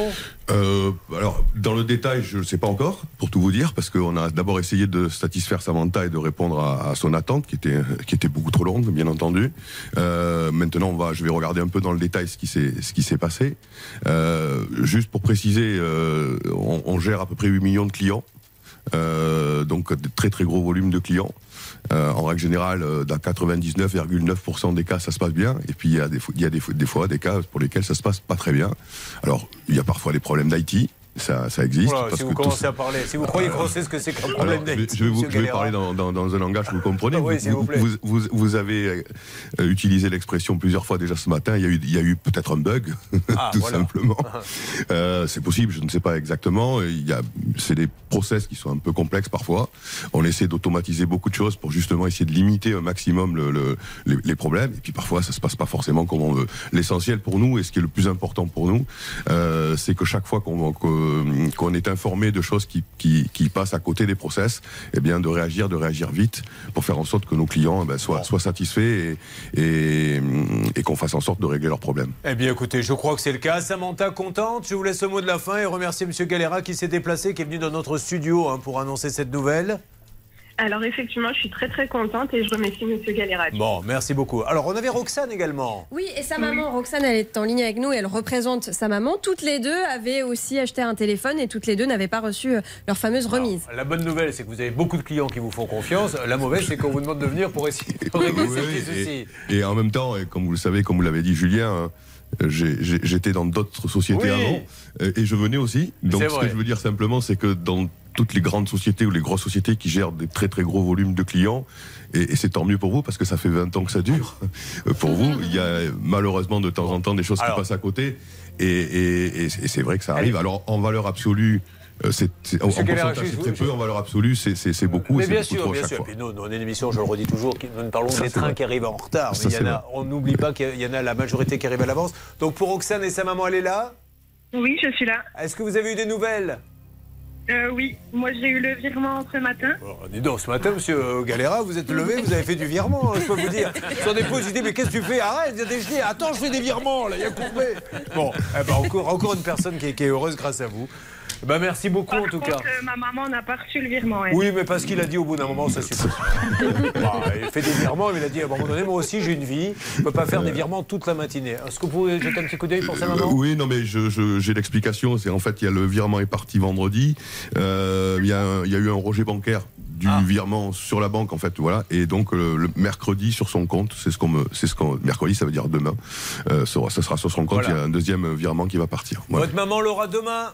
Euh, alors, dans le détail, je ne sais pas encore, pour tout vous dire, parce qu'on a d'abord essayé de satisfaire Samantha et de répondre à, à son attente, qui était, qui était beaucoup trop longue, bien entendu. Euh, maintenant, on va, je vais regarder un peu dans le détail ce qui s'est, ce qui s'est passé. Euh, juste pour préciser, euh, on, on gère à peu près 8 millions de clients. Euh, donc de très très gros volumes de clients. Euh, en règle générale, euh, dans 99,9% des cas, ça se passe bien. Et puis il y a, des, des fois des cas pour lesquels ça se passe pas très bien. Alors il y a parfois des problèmes d'IT, ça, ça existe. Voilà, parce Si vous que commencez à parler, si vous croyez qu'on sait ce que c'est qu'un problème alors, je, vais- vous, je vais parler dans, dans- dans un langage que vous comprenez. Oui, vous plaît. vous, vous- vous- avez euh, utilisé l'expression plusieurs fois déjà ce matin. Il y a eu, il y a eu peut-être un bug, Ah, tout voilà. simplement. Euh, c'est possible, je ne sais pas exactement. Il y a, c'est des process qui sont un peu complexes parfois. On essaie d'automatiser beaucoup de choses pour justement essayer de limiter un maximum le, le- les, les problèmes. Et puis parfois, ça se passe pas forcément comme on veut. L'essentiel pour nous et ce qui est le plus important pour nous, euh, c'est que chaque fois qu'on qu'on- qu'on est informé de choses qui, qui, qui passent à côté des process, eh bien de réagir, de réagir vite pour faire en sorte que nos clients eh ben, soient, soient satisfaits et, et, et qu'on fasse en sorte de régler leurs problèmes. Eh bien, écoutez, je crois que c'est le cas. Samantha, contente. Je vous laisse le mot de la fin et remercier Monsieur Galera qui s'est déplacé, qui est venu dans notre studio hein, pour annoncer cette nouvelle. Alors effectivement, je suis très très contente et je remercie Monsieur Galera. Bon, merci beaucoup. Alors, on avait Roxane également. Oui, et sa maman, Roxane, elle est en ligne avec nous, elle représente sa maman. Toutes les deux avaient aussi acheté un téléphone et toutes les deux n'avaient pas reçu euh, leur fameuse remise. La bonne nouvelle, c'est que vous avez beaucoup de clients qui vous font confiance. La mauvaise, c'est qu'on vous demande de venir pour essayer de régler Oui, et, et en même temps, et comme vous le savez, comme vous l'avez dit Julien, hein, j'étais dans d'autres sociétés Oui. avant et je venais aussi. Donc ce que je veux dire simplement, c'est que dans toutes les grandes sociétés ou les grosses sociétés qui gèrent des très très gros volumes de clients, et, et c'est tant mieux pour vous parce que ça fait 20 ans que ça dure. Euh, pour vous, il y a malheureusement de temps en temps des choses Alors- qui passent à côté et, et- et c'est et c'est vrai que ça arrive. Alors en valeur absolue, euh, c'est en, pourcentage, c'est très peu. En valeur absolue, c'est- beaucoup. Mais et bien beaucoup sûr, bien sûr. fois. Puis nous, nous, on est une émission, je le redis toujours, nous ne parlons Ça, que des trains vrai. qui arrivent en retard. Ça, Mais il y c'est en a, vrai. on n'oublie pas qu'il y en a la majorité qui arrive à l'avance. Donc pour Roxane et sa maman, elle est là? Oui, je suis là. Est-ce que vous avez eu des nouvelles? Euh, oui, moi j'ai eu le virement ce matin. Oh, Dis ce matin, monsieur Galera, vous êtes levé, vous avez fait du virement, je peux vous dire. Sur des pauses, je dis, mais qu'est-ce que tu fais? Arrête, je dis, attends, je fais des virements, là, il y a courbé. Bon, eh ben, encore, une personne qui qui est heureuse grâce à vous. Ben, merci beaucoup, en tout cas. Contre, euh, ma maman n'a pas reçu le virement. elle. Oui, mais parce qu'il a dit au bout d'un moment, ça suffit. Bah, il fait des virements, mais il a dit à un moment donné, moi aussi j'ai une vie, je ne peux pas faire des virements toute la matinée. Est-ce que vous pouvez jeter un petit coup d'œil pour sa Euh, maman? oui, non, mais je- je- j'ai l'explication. C'est en fait, il y a le virement est parti vendredi. Euh, Il y, a un- il y a eu un rejet bancaire du Ah. virement sur la banque, en fait, voilà. Et donc euh, le mercredi sur son compte, c'est ce qu'on me, c'est ce qu'on mercredi, ça veut dire demain. Euh, ça, ça sera sur son compte. Voilà. Il y a un deuxième virement qui va partir. Voilà. Votre maman l'aura demain?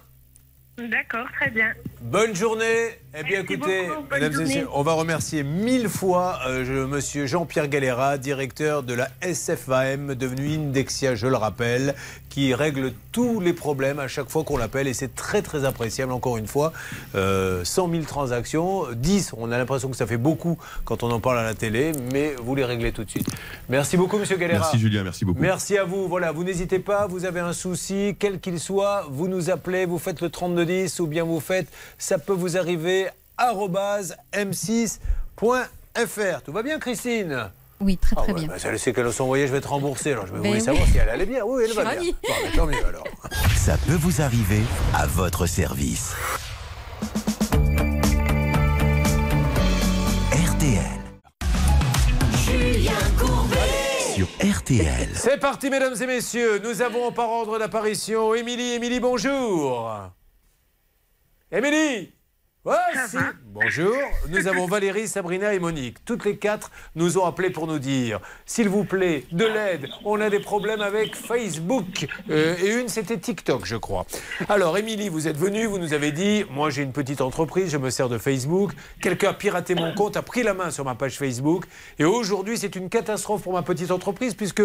D'accord, très bien. Bonne journée. Eh bien, Merci écoutez, beaucoup, mesdames et messieurs, on va remercier mille fois euh, monsieur Jean-Pierre Galera, directeur de la SFAM, devenu Indexia, je le rappelle, qui règle tous les problèmes à chaque fois qu'on l'appelle et c'est très très appréciable, encore une fois. Euh, 100 000 transactions, 10, on a l'impression que ça fait beaucoup quand on en parle à la télé, mais vous les réglez tout de suite. Merci beaucoup, monsieur Galera. Merci Julien, merci beaucoup. Merci à vous. Voilà, vous n'hésitez pas, vous avez un souci, quel qu'il soit, vous nous appelez, vous faites le 3210 ou bien vous faites ça peut vous arriver arobase m6.fr. Tout va bien Christine? Oui, très Ah très ouais, bien. bah, elle sait qu'elle a son voyage va être remboursé. Alors je Ben voulais oui. savoir si elle allait bien. Oui, elle Je va bien. Bon, bah, tant mieux alors. Ça peut vous arriver à votre service. RTL. Julien Courbet. Sur RTL. C'est parti, mesdames et messieurs. Nous avons par ordre d'apparition Émilie. Émilie, bonjour. Émilie Voici. Bonjour. Nous avons Valérie, Sabrina et Monique. Toutes les quatre nous ont appelé pour nous dire s'il vous plaît, de l'aide. On a des problèmes avec Facebook. Euh, et une, c'était TikTok, je crois. Alors, Émilie, vous êtes venue, vous nous avez dit moi, j'ai une petite entreprise, je me sers de Facebook. Quelqu'un a piraté mon compte, a pris la main sur ma page Facebook. Et aujourd'hui, c'est une catastrophe pour ma petite entreprise puisque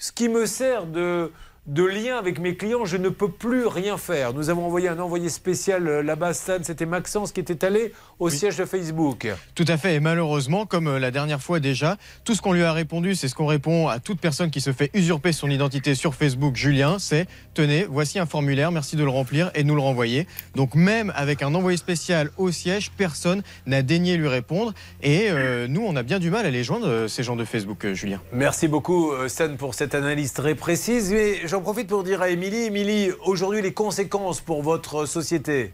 ce qui me sert de, de lien avec mes clients, je ne peux plus rien faire. Nous avons envoyé un envoyé spécial euh, là-bas, Stan, c'était Maxence qui était allé au siège de Facebook. Tout à fait, et malheureusement, comme euh, la dernière fois déjà, tout ce qu'on lui a répondu, c'est ce qu'on répond à toute personne qui se fait usurper son identité sur Facebook, Julien, c'est tenez, voici un formulaire, merci de le remplir et de nous le renvoyer. Donc même avec un envoyé spécial au siège, personne n'a daigné lui répondre, et euh, nous, on a bien du mal à les joindre, ces gens de Facebook, Julien. Merci beaucoup, Stan, pour cette analyse très précise. Mais j'en profite pour dire à Émilie, Émilie, aujourd'hui, les conséquences pour votre société?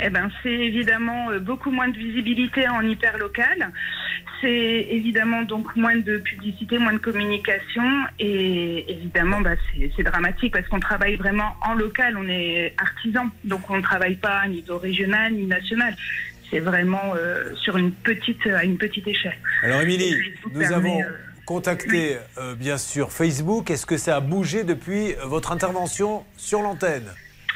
Eh ben, c'est évidemment euh, beaucoup moins de visibilité en hyperlocal. C'est évidemment donc moins de publicité, moins de communication. Et évidemment, bah, c'est dramatique parce qu'on travaille vraiment en local. On est artisan. Donc, on ne travaille pas à niveau régional ni national. C'est vraiment euh, sur une petite, à une petite échelle. Alors, Émilie, nous avons euh, contacté, euh, bien sûr, Facebook. Est-ce que ça a bougé depuis euh, votre intervention sur l'antenne?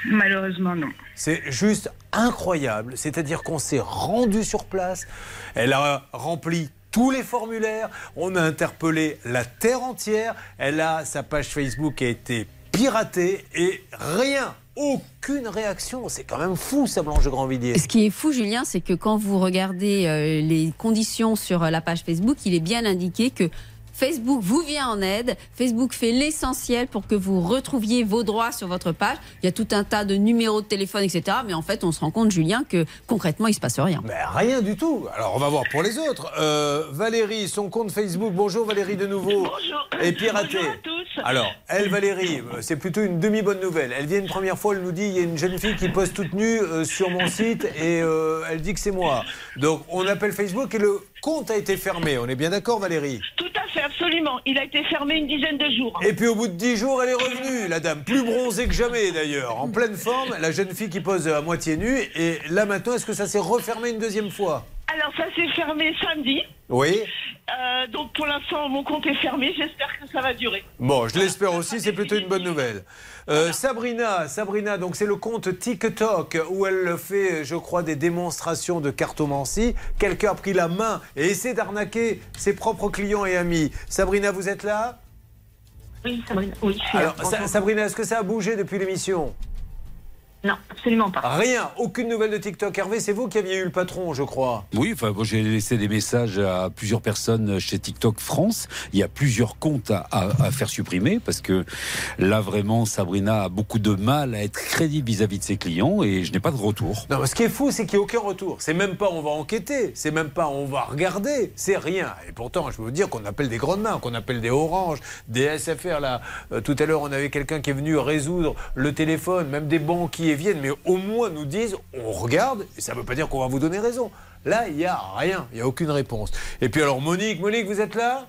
Malheureusement, non. C'est juste incroyable. C'est-à-dire qu'on s'est rendu sur place. Elle a rempli tous les formulaires. On a interpellé la terre entière. Elle a sa page Facebook qui a été piratée et rien. Aucune réaction. C'est quand même fou, ça, Blanche de Grandvilliers. Ce qui est fou, Julien, c'est que quand vous regardez euh, les conditions sur euh, la page Facebook, il est bien indiqué que Facebook vous vient en aide. Facebook fait l'essentiel pour que vous retrouviez vos droits sur votre page. Il y a tout un tas de numéros de téléphone, etc. Mais en fait, on se rend compte, Julien, que concrètement, il se passe rien. Mais rien du tout. Alors, on va voir pour les autres. Euh, Valérie, son compte Facebook. Bonjour Valérie de nouveau. Bonjour. Est piraté. Bonjour à tous. Alors, elle, Valérie, euh, c'est plutôt une demi-bonne nouvelle. Elle vient une première fois, elle nous dit il y a une jeune fille qui poste toute nue euh, sur mon site et euh, elle dit que c'est moi. Donc, on appelle Facebook et le compte a été fermé. On est bien d'accord, Valérie Tout à fait, absolument. Il a été fermé une dizaine de jours. Et puis au bout de 10 jours, elle est revenue, la dame, plus bronzée que jamais d'ailleurs, en pleine forme, la jeune fille qui pose à moitié nue. Et là maintenant, est-ce que ça s'est refermé une deuxième fois? Alors, ça s'est fermé samedi. Oui. Euh, donc, pour l'instant, mon compte est fermé. J'espère que ça va durer. Bon, je l'espère aussi, c'est plutôt une bonne nouvelle. Euh, Sabrina, Sabrina, donc c'est le compte TikTok où elle fait, je crois, des démonstrations de cartomancie. Quelqu'un a pris la main et essaie d'arnaquer ses propres clients et amis. Sabrina, vous êtes là? Oui, Sabrina. Oui, je suis là. Alors, Sa-. Sabrina, est-ce que ça a bougé depuis l'émission? Non, absolument pas. Rien, aucune nouvelle de TikTok. Hervé, c'est vous qui aviez eu le patron, je crois. Oui, enfin, moi, j'ai laissé des messages à plusieurs personnes chez TikTok France. Il y a plusieurs comptes à, à- à faire supprimer parce que là, vraiment, Sabrina a beaucoup de mal à être crédible vis-à-vis de ses clients et je n'ai pas de retour. Non, mais ce qui est fou, c'est qu'il n'y a aucun retour. C'est même pas on va enquêter, c'est même pas on va regarder, c'est rien. Et pourtant, je peux vous dire qu'on appelle des grandes mains, qu'on appelle des Orange, des SFR. Là, Euh, tout à l'heure, on avait quelqu'un qui est venu résoudre le téléphone, même des banquiers viennent, mais au moins nous disent on regarde, et ça ne veut pas dire qu'on va vous donner raison. Là, il n'y a rien, il n'y a aucune réponse. Et puis alors, Monique, Monique, vous êtes là?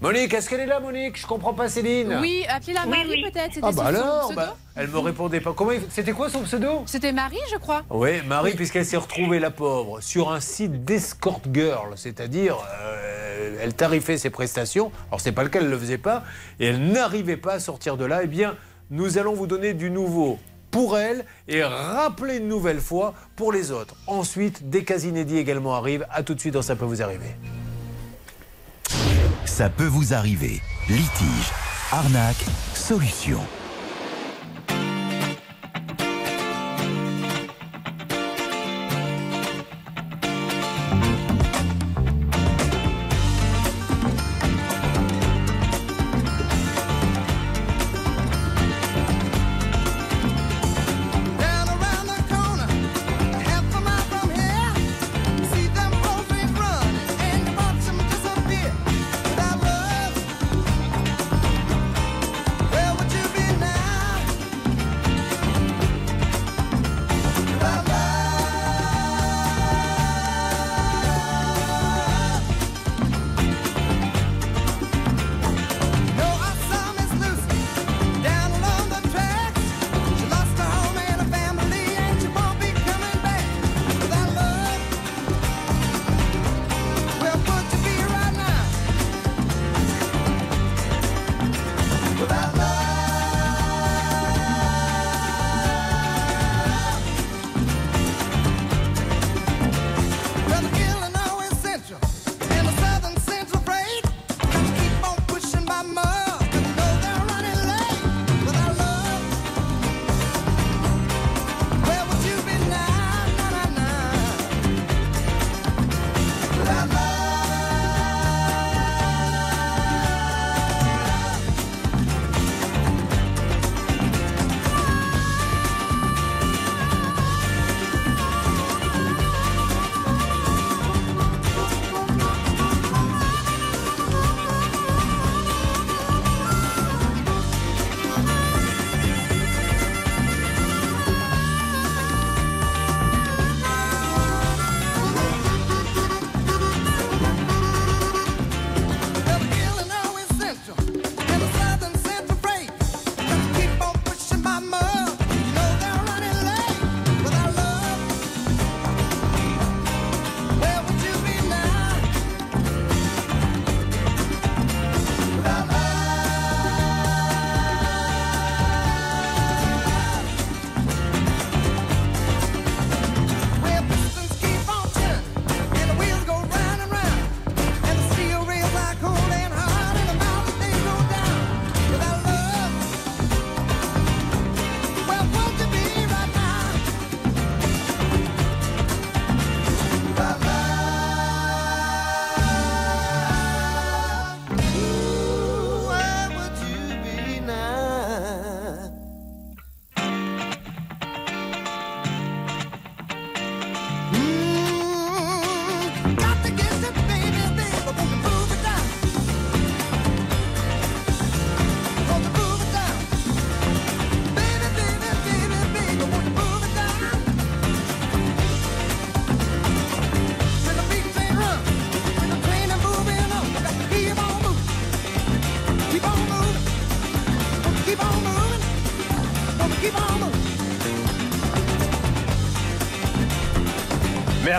Monique, est-ce qu'elle est là, Monique? Je comprends pas, Céline. Oui, appelez-la Marie peut-être. C'était Ah bah alors, bah, elle me répondait pas. Comment il- C'était quoi son pseudo? C'était Marie, je crois. Oui, Marie, puisqu'elle s'est retrouvée, la pauvre, sur un site d'escort girl, c'est-à-dire euh, elle tarifait ses prestations. Alors c'est pas le cas, elle ne le faisait pas, et elle n'arrivait pas à sortir de là. Eh bien, nous allons vous donner du nouveau pour elle et rappeler une nouvelle fois pour les autres. Ensuite, des cas inédits également arrivent. À tout de suite dans Ça peut vous arriver. Ça peut vous arriver. Litige, arnaque, solution.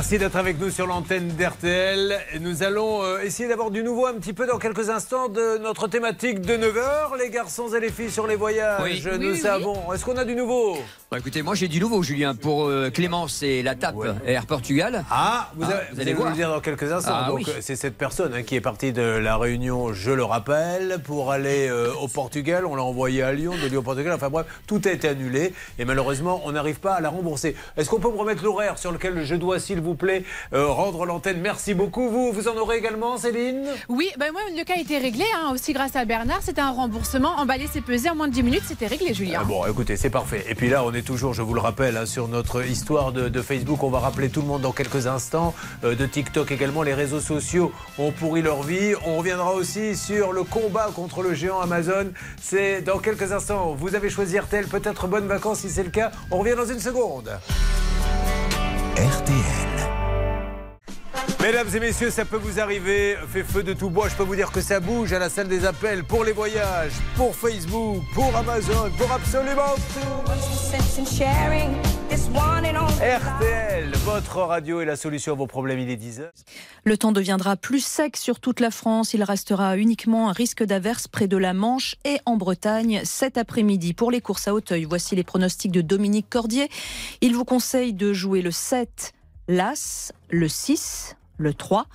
Merci d'être avec nous sur l'antenne d'RTL. Nous allons euh, essayer d'avoir du nouveau un petit peu dans quelques instants de notre thématique de 9h. Les garçons et les filles sur les voyages. Oui. Nous Oui, oui, savons. Est-ce qu'on a du nouveau? Bah, écoutez, moi j'ai du nouveau, Julien, pour euh, Clémence et la TAP Air Portugal. Ah, vous, avez- vous allez, voir. nous le dire dans quelques instants. Ah, Donc, oui. euh, c'est cette personne hein, qui est partie de la Réunion, je le rappelle, pour aller euh, au Portugal. On l'a envoyé à Lyon, de Lyon au Portugal. Enfin bref, tout a été annulé et malheureusement, on n'arrive pas à la rembourser. Est-ce qu'on peut me remettre l'horaire sur lequel je dois, s'il vous plaît, euh, rendre l'antenne? Merci beaucoup. Vous, vous en aurez également, Céline? Oui, ben moi, le cas a été réglé, hein, aussi grâce à Bernard. C'était un remboursement. Emballé, c'est pesé en moins de 10 minutes. C'était réglé, Julien. Ah bon, écoutez, c'est parfait. Et puis là, on est toujours, je vous le rappelle, hein, sur notre histoire de, Facebook. On va rappeler tout le monde dans quelques instants. euh, de TikTok également, les réseaux sociaux ont pourri leur vie. On reviendra aussi sur le combat contre le géant Amazon. C'est dans quelques instants. Vous avez choisi RTL, peut-être bonnes vacances si c'est le cas. On revient dans une seconde. Mesdames et messieurs, ça peut vous arriver. Fait feu de tout bois. Je peux vous dire que ça bouge à la salle des appels pour les voyages, pour Facebook, pour Amazon, pour absolument tout. RTL, votre radio est la solution à vos problèmes. Il est 10h. Le temps deviendra plus sec sur toute la France. Il restera uniquement un risque d'averse près de la Manche et en Bretagne cet après-midi. Pour les courses à Hauteuil, voici les pronostics de Dominique Cordier. Il vous conseille de jouer le 7, l'As, le 6, le 3,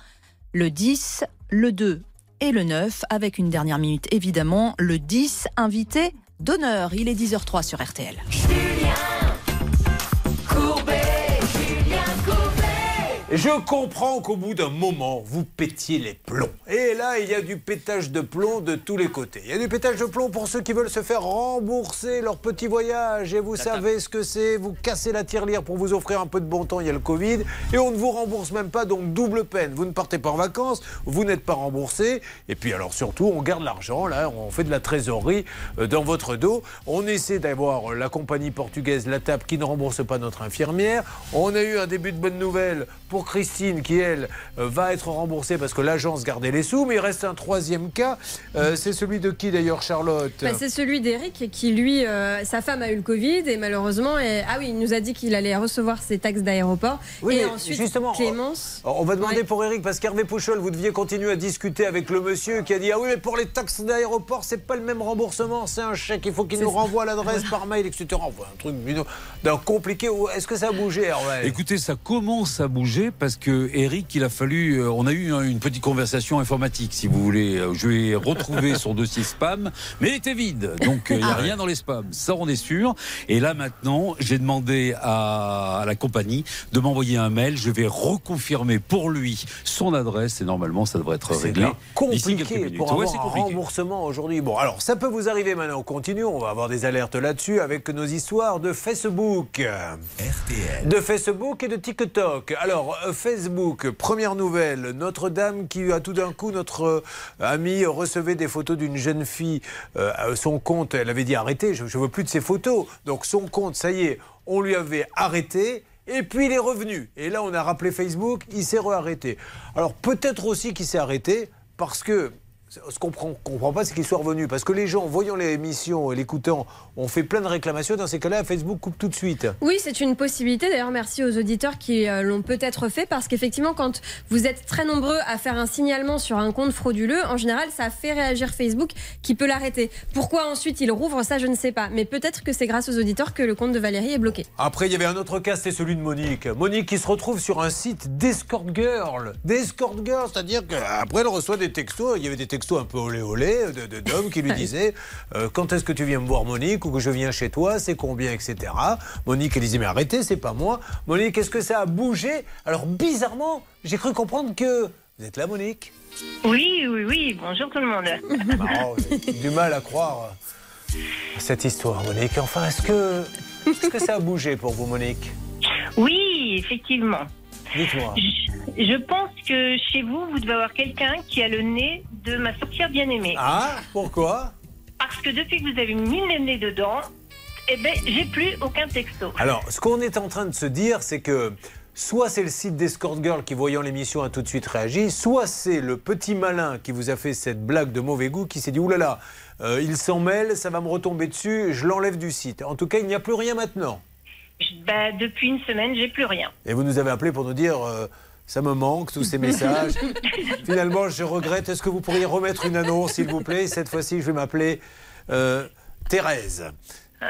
le 10, le 2 et le 9, avec une dernière minute évidemment, le 10, invité d'honneur. Il est 10h03 sur RTL. Je comprends qu'au bout d'un moment, vous pétiez les plombs. Et là, il y a du pétage de plomb de tous les côtés. Il y a du pétage de plomb pour ceux qui veulent se faire rembourser leur petit voyage. Et vous savez ce que c'est. Vous cassez la tirelire pour vous offrir un peu de bon temps. Il y a le Covid. Et on ne vous rembourse même pas, donc double peine. Vous ne partez pas en vacances, vous n'êtes pas remboursé. Et puis alors surtout, on garde l'argent. Là, on fait de la trésorerie euh, dans votre dos. On essaie d'avoir la compagnie portugaise La Table qui ne rembourse pas notre infirmière. On a eu un début de bonne nouvelle pour Christine qui, elle, euh, va être remboursée parce que l'agence gardait les sous. Mais il reste un troisième cas. Euh, c'est celui de qui d'ailleurs, Charlotte Bah, c'est celui d'Eric qui, lui, euh, sa femme a eu le Covid et malheureusement, et- ah oui, il nous a dit qu'il allait recevoir ses taxes d'aéroport. Oui, et ensuite, justement, Clémence. On va demander Ouais. pour Eric, parce qu'Hervé Pouchol, vous deviez continuer à discuter avec le monsieur qui a dit Ah oui, mais pour les taxes d'aéroport, c'est pas le même remboursement, c'est un chèque, il faut qu'il nous renvoie l'adresse par mail, etc. Enfin, un truc d'un compliqué. Est-ce que ça a bougé, Hervé? Écoutez, ça commence à bouger parce que Eric, il a fallu. euh, On a eu hein, une petite conversation informatique, si vous voulez. Euh, Je vais retrouver son dossier spam, mais il était vide. Donc, euh, il n'y a Ah rien dans les spams. Ça, on est sûr. Et là, maintenant, j'ai demandé à, à la compagnie de m'envoyer un mail. Je vais reconfirmer pour lui son adresse et normalement, ça devrait être réglé. compliqué pour Ouais, avoir c'est un compliqué. remboursement aujourd'hui. Bon, alors ça peut vous arriver maintenant. On continue, on va avoir des alertes là-dessus avec nos histoires de Facebook. De Facebook et de TikTok. Alors, Facebook, première nouvelle. Notre-Dame qui a tout d'un coup, notre euh, amie recevait des photos d'une jeune fille. Euh, euh, son compte, elle avait dit arrêtez, je ne veux plus de ces photos. Donc son compte, ça y est, on lui avait arrêté. Et puis il est revenu. Et là, on a rappelé Facebook, il s'est re-arrêté. Alors peut-être aussi qu'il s'est arrêté parce que ce qu'on ne comprend pas, c'est qu'il soit revenu. Parce que les gens, voyant l'émission et l'écoutant, ont fait plein de réclamations. Dans ces cas-là, Facebook coupe tout de suite. Oui, c'est une possibilité. D'ailleurs, merci aux auditeurs qui euh, l'ont peut-être fait parce qu'effectivement, quand vous êtes très nombreux à faire un signalement sur un compte frauduleux, en général, ça fait réagir Facebook qui peut l'arrêter. Pourquoi ensuite il rouvre ça, je ne sais pas. Mais peut-être que c'est grâce aux auditeurs que le compte de Valérie est bloqué. Après, il y avait un autre cas, c'était celui de Monique. Monique qui se retrouve sur un site d'escort girl. D'escort girl, c'est-à-dire qu'après, elle reçoit des textos. Il y avait des textos un peu olé olé d'hommes qui lui disaient euh, Quand est-ce que tu viens me voir, Monique, ou que je viens chez toi, c'est combien, etc. Monique, elle disait Mais arrêtez, c'est pas moi. Monique, est-ce que ça a bougé? Alors, bizarrement, j'ai cru comprendre que. Vous êtes là, Monique Oui, oui, oui. Bonjour tout le monde. Marrant, j'ai du mal à croire à cette histoire, Monique. Enfin, est-ce que, est-ce que ça a bougé pour vous, Monique? Oui, effectivement. Je, je pense que chez vous, vous devez avoir quelqu'un qui a le nez de ma sorcière bien-aimée. Ah, pourquoi? Parce que depuis que vous avez mis le nez dedans, eh ben, j'ai plus aucun texto. Alors, ce qu'on est en train de se dire, c'est que soit c'est le site d'Escort Girl qui, voyant l'émission, a tout de suite réagi, soit c'est le petit malin qui vous a fait cette blague de mauvais goût qui s'est dit oulala, euh, il s'en mêle, ça va me retomber dessus, je l'enlève du site. En tout cas, il n'y a plus rien maintenant. Bah, depuis une semaine, j'ai plus rien. Et vous nous avez appelé pour nous dire euh, ça me manque, tous ces messages. Finalement, je regrette. Est-ce que vous pourriez remettre une annonce, s'il vous plaît? Cette fois-ci, je vais m'appeler euh, Thérèse. Vous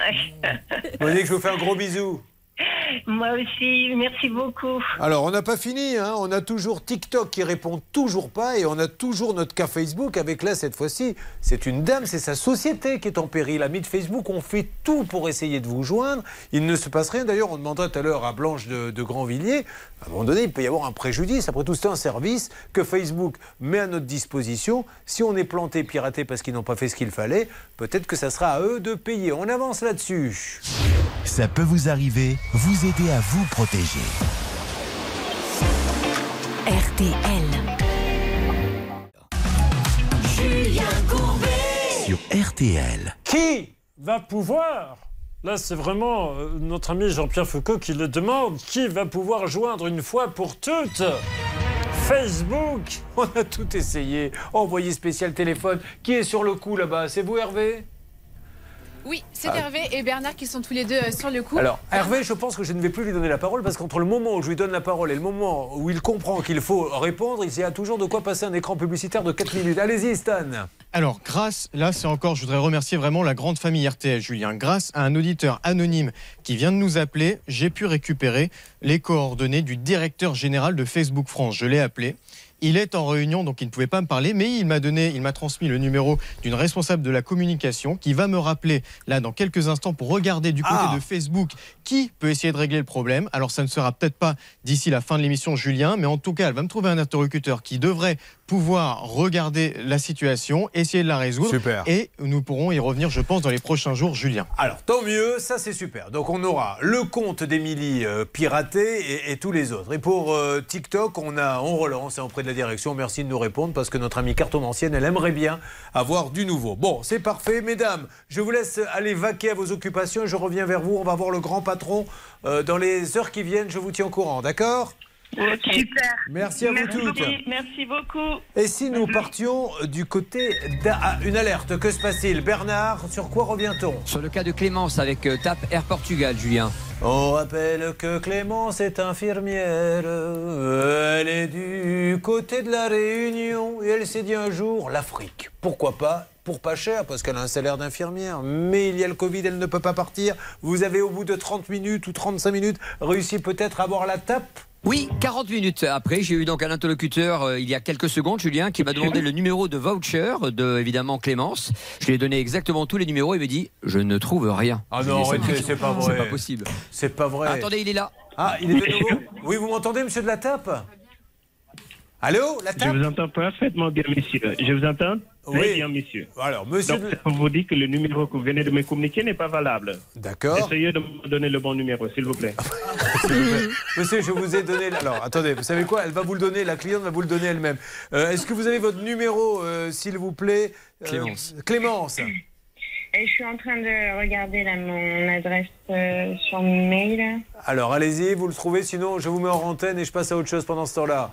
voyez que je vous fais un gros bisou. Moi aussi, merci beaucoup. Alors, on n'a pas fini, hein. on a toujours TikTok qui répond toujours pas et on a toujours notre cas Facebook avec là, cette fois-ci, c'est une dame, c'est sa société qui est en péril. Amis de Facebook, on fait tout pour essayer de vous joindre. Il ne se passe rien. D'ailleurs, on demandera tout à l'heure à Blanche de, de Grandvilliers, à un moment donné, il peut y avoir un préjudice. Après tout, c'est un service que Facebook met à notre disposition. Si on est planté, piraté parce qu'ils n'ont pas fait ce qu'il fallait, peut-être que ça sera à eux de payer. On avance là-dessus. Ça peut vous arriver, vous aider à vous protéger. RTL. Julien Courbet. Sur RTL. Qui va pouvoir Là, c'est vraiment euh, notre ami Jean-Pierre Foucault qui le demande. Qui va pouvoir joindre une fois pour toutes Facebook? On a tout essayé. Envoyé spécial téléphone. Qui est sur le coup là-bas? C'est vous, Hervé? Oui, c'est Ah. Hervé et Bernard qui sont tous les deux euh, sur le coup. Alors, Hervé, je pense que je ne vais plus lui donner la parole parce qu'entre le moment où je lui donne la parole et le moment où il comprend qu'il faut répondre, il y a toujours de quoi passer un écran publicitaire de 4 minutes. Allez-y, Stan. Alors, grâce, là c'est encore, je voudrais remercier vraiment la grande famille RTL, Julien. Grâce à un auditeur anonyme qui vient de nous appeler, j'ai pu récupérer les coordonnées du directeur général de Facebook France. Je l'ai appelé. Il est en réunion, donc il ne pouvait pas me parler, mais il m'a donné, il m'a transmis le numéro d'une responsable de la communication qui va me rappeler là dans quelques instants pour regarder du côté Ah. de Facebook qui peut essayer de régler le problème. Alors ça ne sera peut-être pas d'ici la fin de l'émission, Julien, mais en tout cas, elle va me trouver un interlocuteur qui devrait pouvoir regarder la situation, essayer de la résoudre. Super. Et nous pourrons y revenir, je pense, dans les prochains jours, Julien. Alors, tant mieux, ça c'est super. Donc, on aura le compte d'Émilie euh, piraté et, et tous les autres. Et pour euh, TikTok, on, a, on relance et auprès de la direction. Merci de nous répondre parce que notre amie cartomancienne, elle aimerait bien avoir du nouveau. Bon, c'est parfait. Mesdames, je vous laisse aller vaquer à vos occupations. Je reviens vers vous. On va voir le grand patron euh, dans les heures qui viennent. Je vous tiens au courant, d'accord? Super. Merci à vous toutes. Merci beaucoup. Et si nous partions du côté d'une alerte, que se passe-t-il? Bernard, sur quoi revient-on? Sur le cas de Clémence avec euh, TAP Air Portugal, Julien. On rappelle que Clémence est infirmière. Elle est du côté de la Réunion et elle s'est dit un jour l'Afrique. Pourquoi pas? Pour pas cher, parce qu'elle a un salaire d'infirmière. Mais il y a le Covid, elle ne peut pas partir. Vous avez au bout de 30 minutes ou 35 minutes réussi peut-être à avoir la tape Oui, 40 minutes après, j'ai eu donc un interlocuteur euh, il y a quelques secondes, Julien, qui m'a demandé le numéro de voucher de évidemment Clémence. Je lui ai donné exactement tous les numéros. Il me dit je ne trouve rien. Ah Je non, c'est pas vrai. C'est pas possible. C'est pas vrai. Attendez, il est là. Ah, il est de nouveau Oui, vous m'entendez, monsieur de la tape? Allô, la Je tape? vous entends parfaitement bien, monsieur. Je vous entends? Très Oui. bien, monsieur. Alors, monsieur Donc, on vous dit que le numéro que vous venez de me communiquer n'est pas valable. D'accord. Essayez de me donner le bon numéro, s'il vous plaît. Monsieur, je vous ai donné. Alors, attendez, vous savez quoi? Elle va vous le donner, la cliente va vous le donner elle-même. Euh, Est-ce que vous avez votre numéro, euh, s'il vous plaît? Euh, Clémence. Clémence. Et je suis en train de regarder là mon adresse euh, sur mail. Alors, allez-y, vous le trouvez, sinon je vous mets en antenne et je passe à autre chose pendant ce temps-là.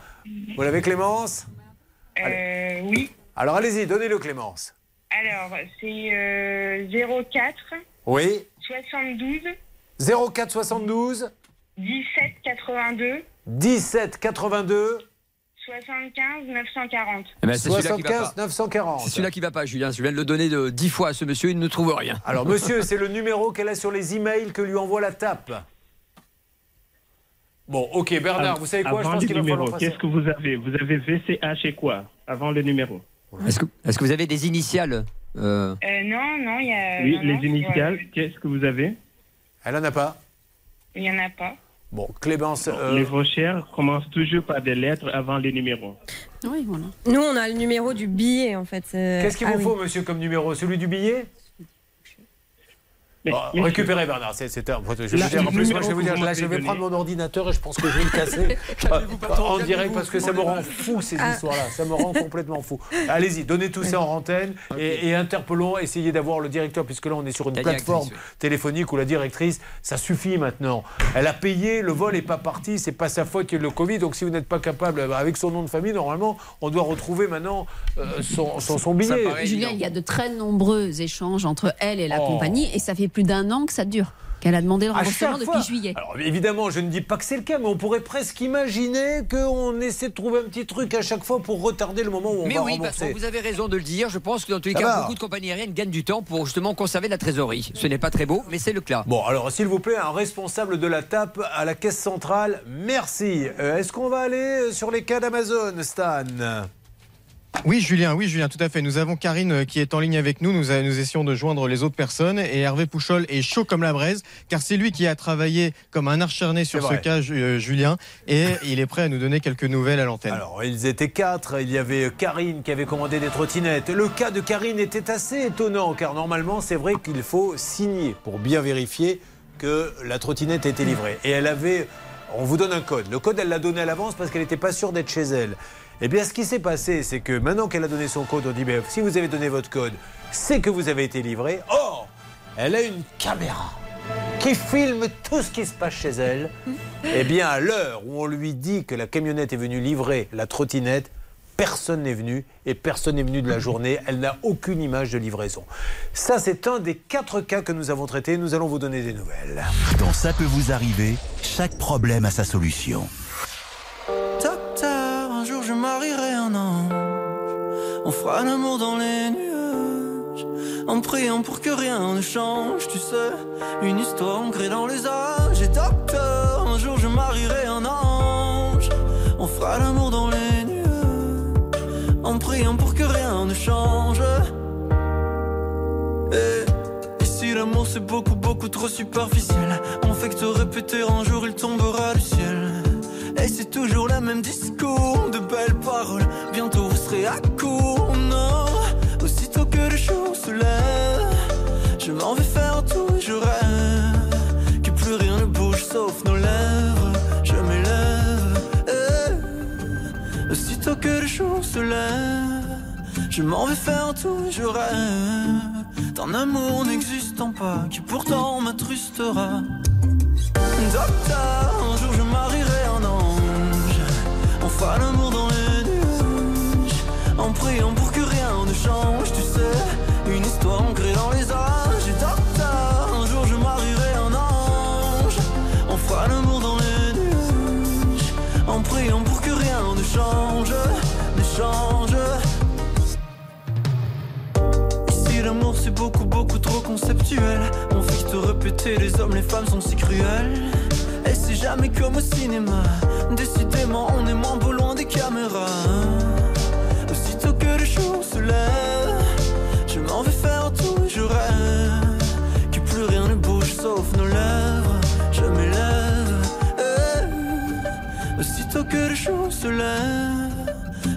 Vous l'avez, Clémence? Euh, oui. Alors, allez-y, donnez-le, Clémence. Alors, c'est euh, 04 Oui 72 04 72 17 82 17 82 75 940. Eh ben, c'est celui-là qui va 75 pas. 940. C'est celui-là qui va pas, Julien. Je viens de le donner de 10 fois à ce monsieur, il ne trouve rien. Alors, monsieur, c'est le numéro qu'elle a sur les emails que lui envoie la tape. Bon, ok, Bernard, vous savez quoi? Je Avant pense le qu'il va numéro, falloir qu'est-ce que vous avez? Vous avez VCH et quoi Avant le numéro? Est-ce que, vous avez des initiales euh, Euh, non, non, il y a. Oui, non, les non, initiales, qu'est-ce que vous avez? Elle en a pas Il n'y en a pas. Bon, Clémence. euh, Les recherches commencent toujours par des lettres avant les numéros. Oui, voilà. Nous, on a le numéro du billet, en fait. c'est- Qu'est-ce qu'il Ah vous oui. faut, monsieur, comme numéro? Celui du billet? Mais- récupérez Bernard, c'est un. Je Là, dire, en plus, moi, je vais vous dire, que là, je vais prendre mon ordinateur et je pense que je vais le casser en direct parce que ça me rend fou ces Ah. histoires-là. Ça me rend complètement fou. Allez-y, donnez tout ça en antenne et, et interpellons, essayez d'avoir le directeur, puisque là, on est sur une La plateforme directrice, téléphonique où la directrice, ça suffit maintenant. Elle a payé, le vol n'est pas parti, c'est pas sa faute qu'il y a le Covid. Donc, si vous n'êtes pas capable, bah, avec son nom de famille, normalement, on doit retrouver maintenant euh, son, son, son billet. Julien, il y a de très nombreux échanges entre elle et la Oh. compagnie et ça fait plus d'un an que ça dure. Qu'elle a demandé le À remboursement chaque depuis fois. juillet. Alors évidemment, je ne dis pas que c'est le cas, mais on pourrait presque imaginer qu'on essaie de trouver un petit truc à chaque fois pour retarder le moment où on Mais va oui, parce rembourser. que vous avez raison de le dire. Je pense que dans tous les cas, beaucoup de compagnies aériennes gagnent du temps pour justement conserver la trésorerie. Ce n'est pas très beau, mais c'est le cas. Bon, alors s'il vous plaît, un responsable de la TAP à la caisse centrale, merci. Euh, Est-ce qu'on va aller sur les cas d'Amazon, Stan? Oui, Julien, oui, Julien, tout à fait. Nous avons Karine euh, qui est en ligne avec nous. Nous, a- nous essayons de joindre les autres personnes. Et Hervé Pouchol est chaud comme la braise, car c'est lui qui a travaillé comme un acharné sur ce vrai. cas, euh, Julien. Et il est prêt à nous donner quelques nouvelles à l'antenne. Alors, ils étaient quatre. Il y avait Karine qui avait commandé des trottinettes. Le cas de Karine était assez étonnant, car normalement, c'est vrai qu'il faut signer pour bien vérifier que la trottinette a été livrée. Et elle avait. On vous donne un code. Le code, elle l'a donné à l'avance parce qu'elle n'était pas sûre d'être chez elle. Eh bien, ce qui s'est passé, c'est que maintenant qu'elle a donné son code, on dit ben, si vous avez donné votre code, c'est que vous avez été livré. Or, elle a une caméra qui filme tout ce qui se passe chez elle. Eh bien, à l'heure où on lui dit que la camionnette est venue livrer la trottinette, personne n'est venu et personne n'est venu de la journée. Elle n'a aucune image de livraison. Ça, c'est un des quatre cas que nous avons traités. Nous allons vous donner des nouvelles. Dans Ça peut vous arriver, chaque problème a sa solution. On fera l'amour dans les nuages. En priant pour que rien ne change, tu sais. Une histoire ancrée dans les âges. Et docteur, un jour je marierai un ange. On fera l'amour dans les nuages. En priant pour que rien ne change. Et, et si l'amour c'est beaucoup, beaucoup trop superficiel, on fait que te répéter un jour il tombera du ciel. Et c'est toujours le même discours, de belles paroles. Bientôt vous serez à court, non. Aussitôt que le jour se lève, je m'en vais faire tout, je rêve. Que plus rien ne bouge sauf nos lèvres. Je m'élève. eh. Aussitôt que le jour se lève, je m'en vais faire tout, je rêve. D'un amour n'existant pas, qui pourtant m'attrustera. Docteur, un jour je marierai un ange. On fera l'amour dans les nuages. En priant pour que rien ne change, tu sais. Conceptuel. On fait te répéter les hommes les femmes sont si cruels. Et c'est jamais comme au cinéma. Décidément on est moins beau loin des caméras. Aussitôt que le jour se lève Je m'en vais faire tout je rêve Que plus rien ne bouge sauf nos lèvres. Je m'élève eh. Aussitôt que le jour se lève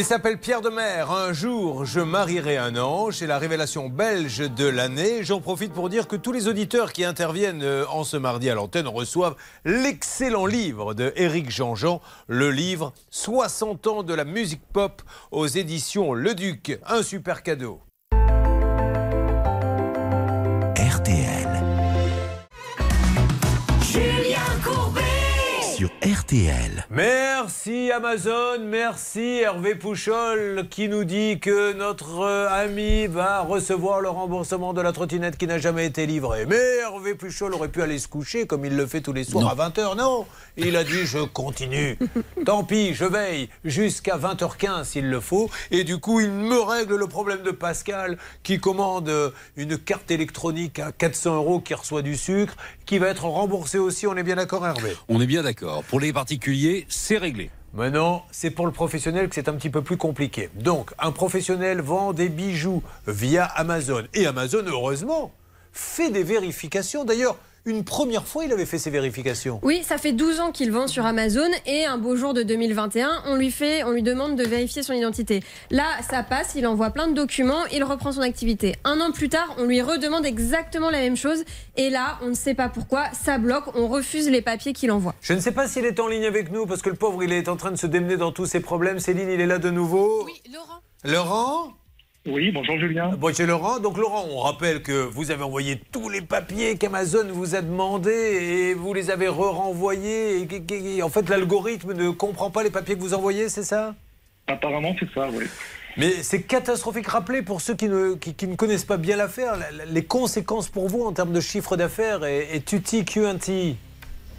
Il s'appelle Pierre de Mer. Un jour, je marierai un ange. C'est la révélation belge de l'année. J'en profite pour dire que tous les auditeurs qui interviennent euh, en ce mardi à l'antenne reçoivent l'excellent livre de Éric Jean-Jean, le livre 60 ans de la musique pop aux éditions Le Duc. Un super cadeau. RTL. Sur RTL. Merci Amazon, merci Hervé Pouchol qui nous dit que notre euh, ami va recevoir le remboursement de la trottinette qui n'a jamais été livrée. Mais Hervé Pouchol aurait pu aller se coucher comme il le fait tous les soirs à 20h. Non, il a dit je continue. Tant pis, je veille jusqu'à 20h15 s'il le faut. Et du coup, il me règle le problème de Pascal qui commande euh, une carte électronique à 400 euros qui reçoit du sucre, qui va être remboursée aussi. On est bien d'accord Hervé? On est bien d'accord. Pour les particuliers, c'est réglé. Maintenant, c'est pour le professionnel que c'est un petit peu plus compliqué. Donc, un professionnel vend des bijoux via Amazon. Et Amazon, heureusement, fait des vérifications. D'ailleurs, une première fois, il avait fait ces vérifications. Oui, ça fait 12 ans qu'il vend sur Amazon et un beau jour de 2021, on lui fait, on lui demande de vérifier son identité. Là, ça passe, il envoie plein de documents, il reprend son activité. Un an plus tard, on lui redemande exactement la même chose et là, on ne sait pas pourquoi, ça bloque, on refuse les papiers qu'il envoie. Je ne sais pas s'il est en ligne avec nous, parce que le pauvre, il est en train de se démener dans tous ses problèmes. Céline, il est là de nouveau. Oui, Laurent. Laurent? Oui, bonjour Julien. Bonjour Laurent. Donc Laurent, on rappelle que vous avez envoyé tous les papiers qu'Amazon vous a demandé et vous les avez re-renvoyés. En fait, l'algorithme ne comprend pas les papiers que vous envoyez, c'est ça? Apparemment, c'est ça, oui. Mais c'est catastrophique. Rappelez pour ceux qui ne, qui, qui ne connaissent pas bien l'affaire, la- la- les conséquences pour vous en termes de chiffre d'affaires et, et tutti.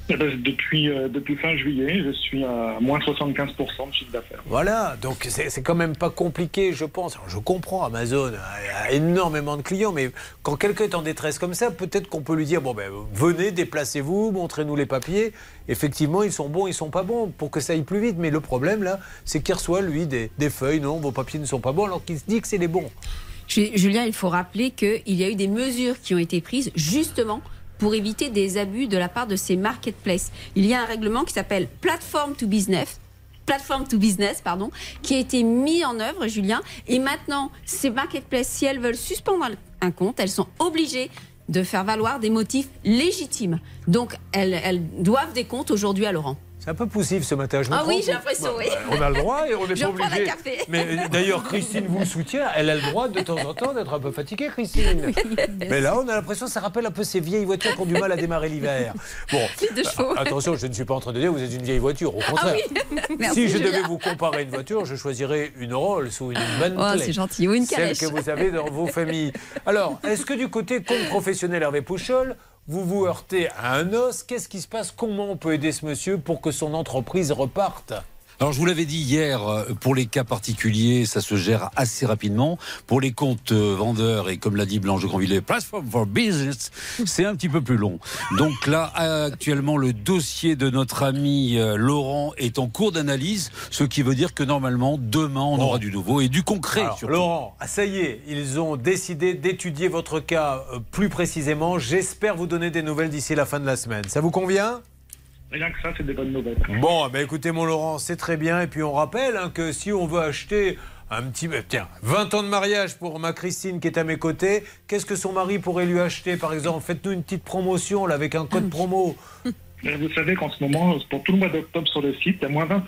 Eh ben, depuis, euh, depuis fin juillet, je suis à moins 75% de chiffre d'affaires. Voilà, donc c'est quand même pas compliqué, je pense. Alors, je comprends, Amazon a, a énormément de clients, mais quand quelqu'un est en détresse comme ça, peut-être qu'on peut lui dire bon ben venez, déplacez-vous, montrez-nous les papiers. Effectivement, ils sont bons, ils sont pas bons, pour que ça aille plus vite. Mais le problème là, c'est qu'il reçoit lui des, des feuilles, non, vos papiers ne sont pas bons, alors qu'il se dit que c'est les bons. Ju- Julien, il faut rappeler qu'il y a eu des mesures qui ont été prises justement pour éviter des abus de la part de ces marketplaces. Il y a un règlement qui s'appelle Platform to Business. Platform to Business, pardon, qui a été mis en œuvre, Julien. Et maintenant, ces marketplaces, si elles veulent suspendre un- un compte, elles sont obligées de faire valoir des motifs légitimes. Donc, elles, elles doivent des comptes aujourd'hui à Laurent. C'est un peu poussif ce matin. Je Ah oui, j'ai l'impression, oui. On a le droit et on n'est Je pas obligé. café. Mais d'ailleurs, Christine vous soutient. Elle a le droit de temps en temps d'être un peu fatiguée, Christine. Mais là, on a l'impression que ça rappelle un peu ces vieilles voitures qui ont du mal à démarrer l'hiver. Bon, Les deux chevaux. attention, je ne suis pas en train de dire que vous êtes une vieille voiture. Au contraire. Merci, si je devais vous comparer une voiture, je choisirais une Rolls ou une Bentley. Oh, c'est gentil. Ou une Celle calèche. que vous avez dans vos familles. Alors, est-ce que du côté compte professionnel Hervé Pouchol, vous vous heurtez à un os. Qu'est-ce qui se passe? Comment on peut aider ce monsieur pour que son entreprise reparte? Alors je vous l'avais dit hier, euh, pour les cas particuliers, ça se gère assez rapidement. Pour les comptes euh, vendeurs, et comme l'a dit Blanche Grandvilliers, Platform for Business, c'est un petit peu plus long. Donc là, actuellement, le dossier de notre ami euh, Laurent est en cours d'analyse, ce qui veut dire que normalement, demain, on aura du nouveau et du concret. Alors. Laurent, ah, ça y est, ils ont décidé d'étudier votre cas plus précisément. J'espère vous donner des nouvelles d'ici la fin de la semaine. Ça vous convient? Rien que ça, c'est des bonnes nouvelles. Bon, ben écoutez mon Laurent, c'est très bien. Et puis on rappelle hein, que si on veut acheter un petit... euh, Tiens, 20 ans de mariage pour ma Christine qui est à mes côtés, qu'est-ce que son mari pourrait lui acheter par exemple? Faites-nous une petite promotion là avec un code promo. Mais Vous savez qu'en ce moment, pour tout le mois d'octobre sur le site, il y a moins 20%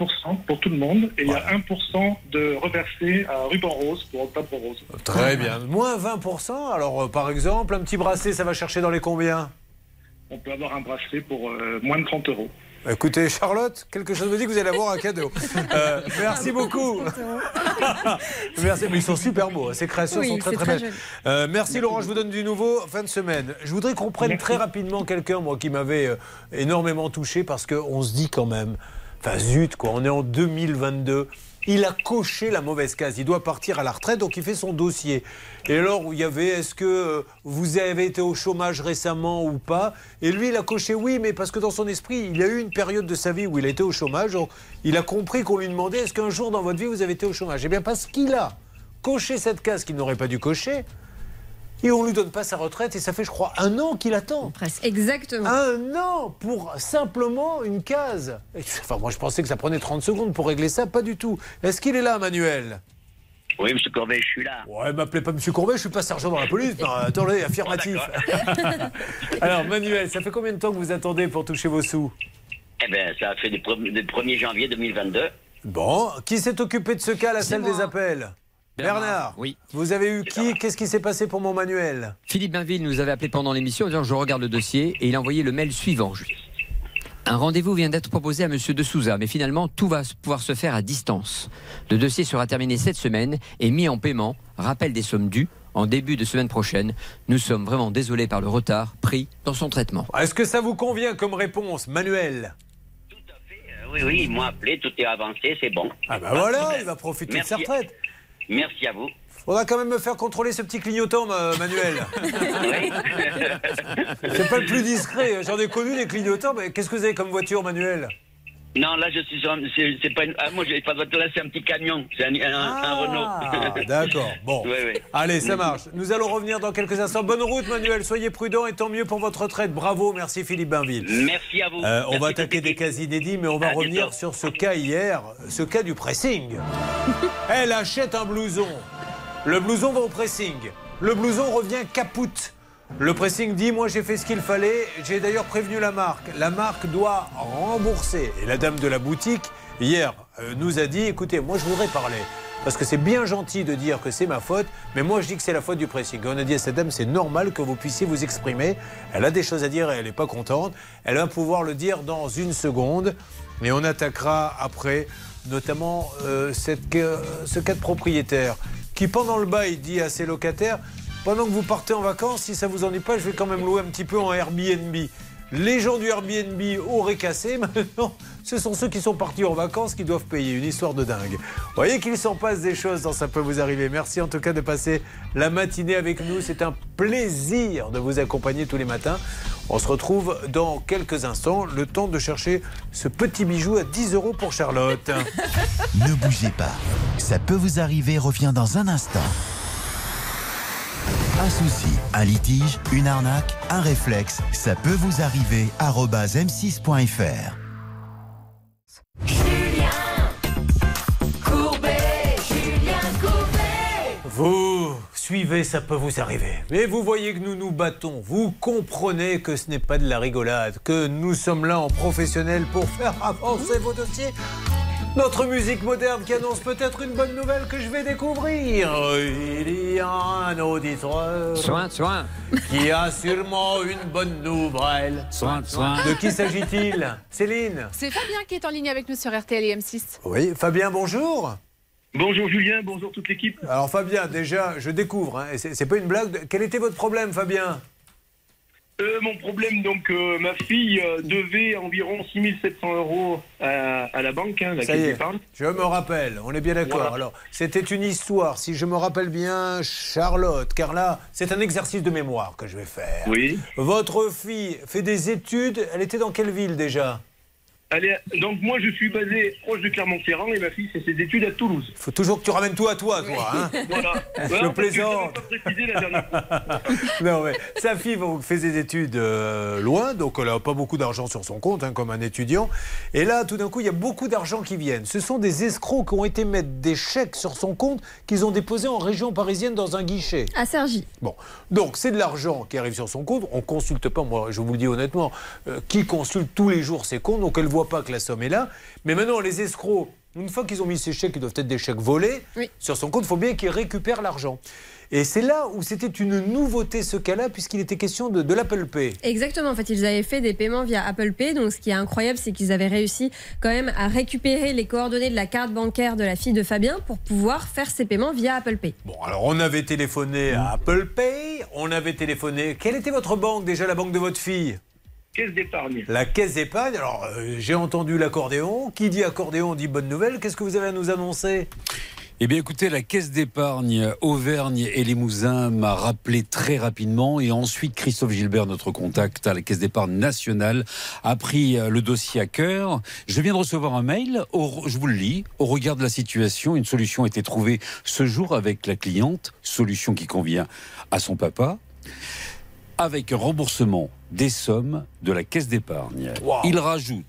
pour tout le monde et il y a 1% de reversé à ruban rose pour octobre rose. Très bien. Moins 20%. Alors euh, par exemple, un petit bracelet, ça va chercher dans les combien? On peut avoir un bracelet pour euh, moins de 30 euros. Écoutez, Charlotte, quelque chose me dit que vous allez avoir un cadeau. Euh, merci beaucoup. merci, mais ils sont super beaux. hein. Ces créations Oui, sont très très très belles. Euh, merci Laurent, je vous donne du nouveau fin de semaine. Je voudrais qu'on prenne très rapidement quelqu'un, moi, qui m'avait euh, énormément touché parce qu'on se dit quand même, enfin zut quoi, on est en 2022. Il a coché la mauvaise case. Il doit partir à la retraite, donc il fait son dossier. Et alors, il y avait, est-ce que euh, vous avez été au chômage récemment ou pas? Et lui, il a coché oui, mais parce que dans son esprit, il y a eu une période de sa vie où il a été au chômage. Donc, il a compris qu'on lui demandait est-ce qu'un jour dans votre vie vous avez été au chômage? Eh bien, parce qu'il a coché cette case qu'il n'aurait pas dû cocher, et on lui donne pas sa retraite, et ça fait, je crois, un an qu'il attend. Presque. Exactement. Un an pour simplement une case. Enfin, moi, je pensais que ça prenait 30 secondes pour régler ça, pas du tout. Est-ce qu'il est là, Manuel? Oui, monsieur Courbet, je suis là. Ouais, m'appelez pas Monsieur Courbet, je suis pas sergent dans la police. Non, attendez, affirmatif. Alors, Manuel, ça fait combien de temps que vous attendez pour toucher vos sous? Eh bien, ça a fait du 1er janvier 2022. Bon, qui s'est occupé de ce cas à la salle des appels? Bernard, oui. vous avez eu qui? Qu'est-ce qui s'est passé pour mon Manuel? Philippe Bainville nous avait appelé pendant l'émission en disant je regarde le dossier et il a envoyé le mail suivant. Un rendez-vous vient d'être proposé à Monsieur de Souza, mais finalement tout va pouvoir se faire à distance. Le dossier sera terminé cette semaine et mis en paiement. Rappel des sommes dues en début de semaine prochaine. Nous sommes vraiment désolés par le retard pris dans son traitement. Est-ce que ça vous convient comme réponse, Manuel? Euh, Oui, oui, ils m'ont appelé, tout est avancé, c'est bon. Ah bah voilà, il va profiter Merci. de sa retraite. Merci à vous. Faudra quand même me faire contrôler ce petit clignotant, ma- Manuel. C'est pas le plus discret. J'en ai connu des clignotants, mais qu'est-ce que vous avez comme voiture, Manuel? Non, là, je suis sur un- c'est pas une... ah, moi, j'ai pas de voiture, là, c'est un petit camion. C'est un, un- un Ah, Renault. D'accord, bon. Oui, oui. Allez, ça marche. Nous allons revenir dans quelques instants. Bonne route, Manuel. Soyez prudent et tant mieux pour votre retraite. Bravo, merci Philippe Bainville. Merci à vous. Euh, on Merci va attaquer des cas inédits, mais on va À revenir bientôt. sur ce cas hier, ce cas du pressing. Elle achète un blouson. Le blouson va au pressing. Le blouson revient capoute. Le pressing dit Moi, j'ai fait ce qu'il fallait. J'ai d'ailleurs prévenu la marque. La marque doit rembourser. Et la dame de la boutique, hier, euh, nous a dit Écoutez, moi, je voudrais parler. Parce que c'est bien gentil de dire que c'est ma faute, mais moi je dis que c'est la faute du pressing. On a dit à cette dame, c'est normal que vous puissiez vous exprimer. Elle a des choses à dire et elle n'est pas contente. Elle va pouvoir le dire dans une seconde. Et on attaquera après, notamment euh, cette, ce cas de propriétaire qui, pendant le bail, dit à ses locataires Pendant que vous partez en vacances, si ça vous ennuie pas, je vais quand même louer un petit peu en Airbnb. Les gens du Airbnb auraient cassé, maintenant, ce sont ceux qui sont partis en vacances qui doivent payer. Une histoire de dingue. Vous voyez qu'il s'en passe des choses dans Ça peut vous arriver. Merci en tout cas de passer la matinée avec nous. C'est un plaisir de vous accompagner tous les matins. On se retrouve dans quelques instants, le temps de chercher ce petit bijou à 10 euros pour Charlotte. Ne bougez pas. Ça peut vous arriver revient dans un instant. Un souci, un litige, une arnaque, un réflexe, ça peut vous arriver. arobase m6.fr. Vous suivez, ça peut vous arriver. Mais vous voyez que nous nous battons. Vous comprenez que ce n'est pas de la rigolade, que nous sommes là en professionnel pour faire avancer vos dossiers. Notre musique moderne qui annonce peut-être une bonne nouvelle que je vais découvrir. Il y a un auditeur. Soin, soin. Qui a sûrement une bonne nouvelle. Soin, soin. De qui s'agit-il? Céline? C'est Fabien qui est en ligne avec nous sur RTL et M6. Oui, Fabien, bonjour. Bonjour Julien, bonjour toute l'équipe. Alors Fabien, déjà, je découvre, hein, c'est pas une blague. Quel était votre problème, Fabien? Euh, mon problème, donc, euh, ma fille euh, devait environ 6700 euros à, à la banque, hein, la Ça y est, je me rappelle, on est bien d'accord. Voilà. Alors, c'était une histoire, si je me rappelle bien, Charlotte, car là, c'est un exercice de mémoire que je vais faire. Oui. Votre fille fait des études, elle était dans quelle ville déjà? Allez, donc moi je suis basé proche de Clermont-Ferrand et ma fille fait ses études à Toulouse. Il faut toujours que tu ramènes tout à toi, toi. Hein Voilà. Je Voilà, parce que plaisante. j'avais pas précisé la dernière fois. non, mais sa fille fait des études euh, loin, donc elle n'a pas beaucoup d'argent sur son compte, hein, comme un étudiant. Et là, tout d'un coup, il y a beaucoup d'argent qui viennent. Ce sont des escrocs qui ont été mettre des chèques sur son compte qu'ils ont déposés en région parisienne dans un guichet. À Sergi. Bon, donc c'est de l'argent qui arrive sur son compte. On consulte pas, moi, je vous le dis honnêtement, euh, qui consulte tous les jours ses comptes, donc elle voit pas que la somme est là. Mais maintenant, les escrocs, une fois qu'ils ont mis ces chèques, qui doivent être des chèques volés, sur son compte, il faut bien qu'ils récupèrent l'argent. Et c'est là où c'était une nouveauté ce cas-là, puisqu'il était question de, de l'Apple Pay. Exactement, en fait, ils avaient fait des paiements via Apple Pay. Donc, ce qui est incroyable, c'est qu'ils avaient réussi quand même à récupérer les coordonnées de la carte bancaire de la fille de Fabien pour pouvoir faire ses paiements via Apple Pay. Bon, alors on avait téléphoné à Apple Pay, on avait téléphoné. Quelle était votre banque déjà, la banque de votre fille? Caisse d'épargne. La caisse d'épargne. Alors, euh, j'ai entendu l'accordéon. Qui dit accordéon dit bonne nouvelle. Qu'est-ce que vous avez à nous annoncer? Eh bien, écoutez, la caisse d'épargne Auvergne et Limousin m'a rappelé très rapidement. Et ensuite, Christophe Gilbert, notre contact à la caisse d'épargne nationale, a pris euh, le dossier à cœur. Je viens de recevoir un mail. Au- je vous le lis. Au regard de la situation, une solution a été trouvée ce jour avec la cliente. Solution qui convient à son papa. Avec un remboursement des sommes de la caisse d'épargne. Il rajoute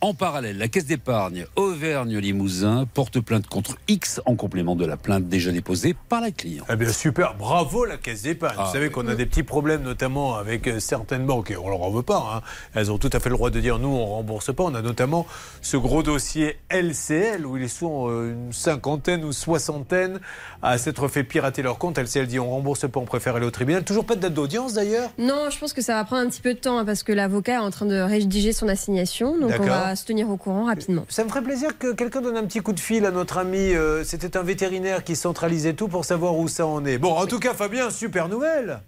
en parallèle la caisse d'épargne Auvergne-Limousin porte plainte contre X en complément de la plainte déjà déposée par la cliente. Eh bien, super, bravo la caisse d'épargne. Ah, Vous savez qu'on a des petits problèmes, notamment avec euh, certaines banques, et on leur en veut pas. hein. Elles ont tout à fait le droit de dire nous, on rembourse pas. On a notamment ce gros dossier LCL où ils sont euh, une cinquantaine ou soixantaine à s'être fait pirater leur compte. LCL dit on rembourse pas, on préfère aller au tribunal. Toujours pas de date d'audience d'ailleurs? Non, je pense que ça va prendre un petit peu peu de temps hein, parce que l'avocat est en train de rédiger son assignation. Donc on va se tenir au courant rapidement. Ça me ferait plaisir que quelqu'un donne un petit coup de fil à notre ami. euh, C'était un vétérinaire qui centralisait tout pour savoir où ça en est. Bon, en tout cas, Fabien, super nouvelle.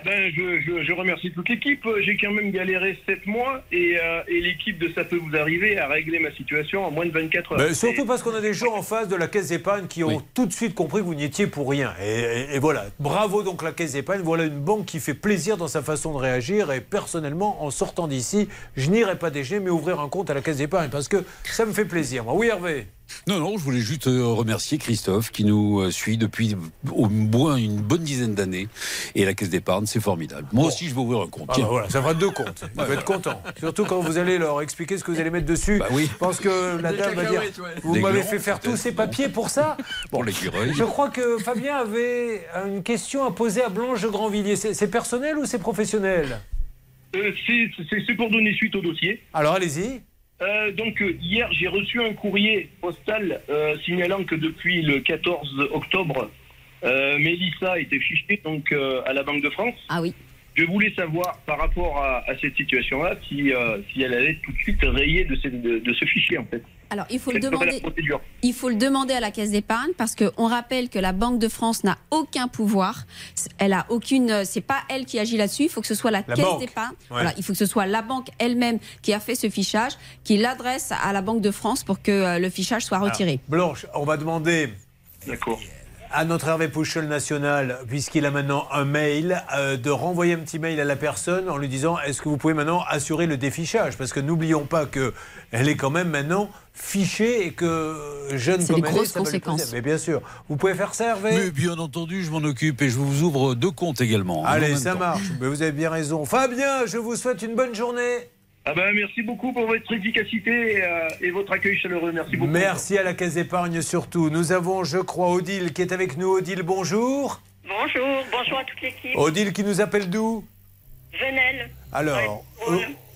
Ah Ben, je, je, je remercie toute l'équipe. J'ai quand même galéré 7 mois et, euh, et l'équipe de Ça peut vous arriver a réglé ma situation en moins de 24 heures. Ben, surtout parce qu'on a des gens en face de la caisse d'épargne qui ont tout de suite compris que vous n'y étiez pour rien. Et, et- et voilà, bravo donc la caisse d'épargne. Voilà une banque qui fait plaisir dans sa façon de réagir. Et personnellement, en sortant d'ici, je n'irai pas déjeuner, mais ouvrir un compte à la caisse d'épargne parce que ça me fait plaisir. Moi, oui, Hervé. Non, non, je voulais juste euh, remercier Christophe qui nous euh, suit depuis au moins une bonne dizaine d'années. Et la caisse d'épargne, c'est formidable. Moi aussi, je vais ouvrir un compte. Ah bah voilà, ça fera deux comptes. Ils vont être contents. Surtout quand vous allez leur expliquer ce que vous allez mettre dessus. oui. Je pense que la dame va dire ouais. Vous m'avez fait faire tous ces papiers pour ça Pour l'écureuil. Je crois que Fabien avait une question à poser à Blanche de Grandvilliers. C'est personnel ou c'est professionnel? Euh, c'est pour donner suite au dossier. Alors allez-y. Euh, donc euh, hier j'ai reçu un courrier postal euh, signalant que depuis le 14 octobre, euh, Mélissa était fichée donc euh, à la Banque de France. Ah oui. Je voulais savoir par rapport à, à cette situation-là si, euh, si elle allait tout de suite rayer de, ce- de- de ce fichier en fait. Alors, il faut le demander. Il faut le demander à la Caisse d'épargne parce qu'on rappelle que la Banque de France n'a aucun pouvoir. Elle a aucune. C'est pas elle qui agit là-dessus. Il faut que ce soit la, La Caisse banque. d'épargne. Ouais. Voilà, il faut que ce soit la banque elle-même qui a fait ce fichage, qui l'adresse à la Banque de France pour que euh, le fichage soit retiré. Alors, Blanche, on va demander à notre Hervé Pouchol national, puisqu'il a maintenant un mail, euh, de renvoyer un petit mail à la personne en lui disant est-ce que vous pouvez maintenant assurer le défichage? Parce que n'oublions pas que elle est quand même maintenant fichée et que euh, jeune comme des elle est, grosses ça conséquences. Mais bien sûr, vous pouvez faire ça, Hervé? Mais bien entendu, je m'en occupe et je vous ouvre deux comptes également. en Allez, ça temps. marche. Mais vous avez bien raison. Fabien, je vous souhaite une bonne journée. Ah ben, merci beaucoup pour votre efficacité et, euh, et votre accueil chaleureux. Merci beaucoup. Merci à la Caisse d'épargne surtout. Nous avons, je crois, Odile qui est avec nous. Odile, bonjour. Bonjour, bonjour à toute l'équipe. Odile qui nous appelle d'où? Venelle. Alors,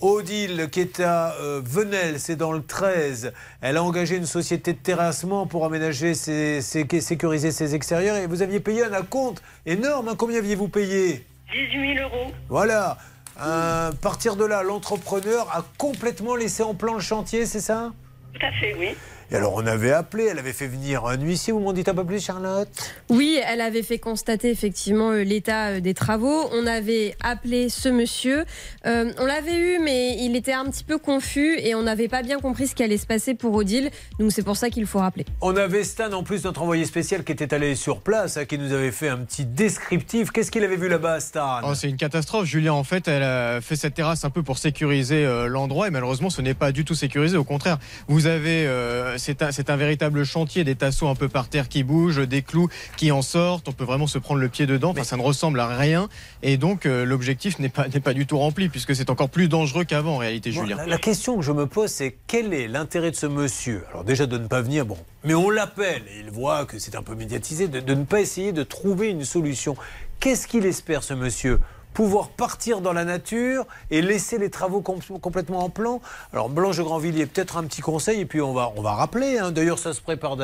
Odile, qui est à euh, Venelle, c'est dans le 13, elle a engagé une société de terrassement pour aménager, ses, ses- sécuriser ses extérieurs et vous aviez payé un acompte énorme. hein. Combien aviez-vous payé? 18 000 euros. Voilà. À partir de là, l'entrepreneur a complètement laissé en plan le chantier, c'est ça? Tout à fait, oui. Et alors, on avait appelé, elle avait fait venir un huissier. Vous m'en dites un peu plus, Charlotte? Oui, elle avait fait constater effectivement euh, l'état euh, des travaux. On avait appelé ce monsieur. Euh, on l'avait eu, mais il était un petit peu confus et on n'avait pas bien compris ce qui allait se passer pour Odile. Donc c'est pour ça qu'il faut rappeler. On avait Stan, en plus, notre envoyé spécial, qui était allé sur place, hein, qui nous avait fait un petit descriptif. Qu'est-ce qu'il avait vu là-bas, Stan? Oh, c'est une catastrophe. Julien, en fait, elle a fait cette terrasse un peu pour sécuriser euh, l'endroit et malheureusement, ce n'est pas du tout sécurisé. Au contraire, vous avez, euh, c'est un, véritable chantier, des tasseaux un peu par terre qui bougent, des clous qui en sortent. On peut vraiment se prendre le pied dedans. Enfin, ça ne ressemble à rien. Et donc, euh, l'objectif n'est pas, n'est pas du tout rempli puisque c'est encore plus dangereux qu'avant en réalité, Bon, Julien. la, la question que je me pose, c'est quel est l'intérêt de ce monsieur? Alors déjà de ne pas venir, bon, mais on l'appelle et il voit que c'est un peu médiatisé, de, de ne pas essayer de trouver une solution. Qu'est-ce qu'il espère ce monsieur? Pouvoir partir dans la nature et laisser les travaux com- complètement en plan. Alors Blanche de Grandvilliers, peut-être un petit conseil et puis on va, on va rappeler. hein. D'ailleurs, ça se prépare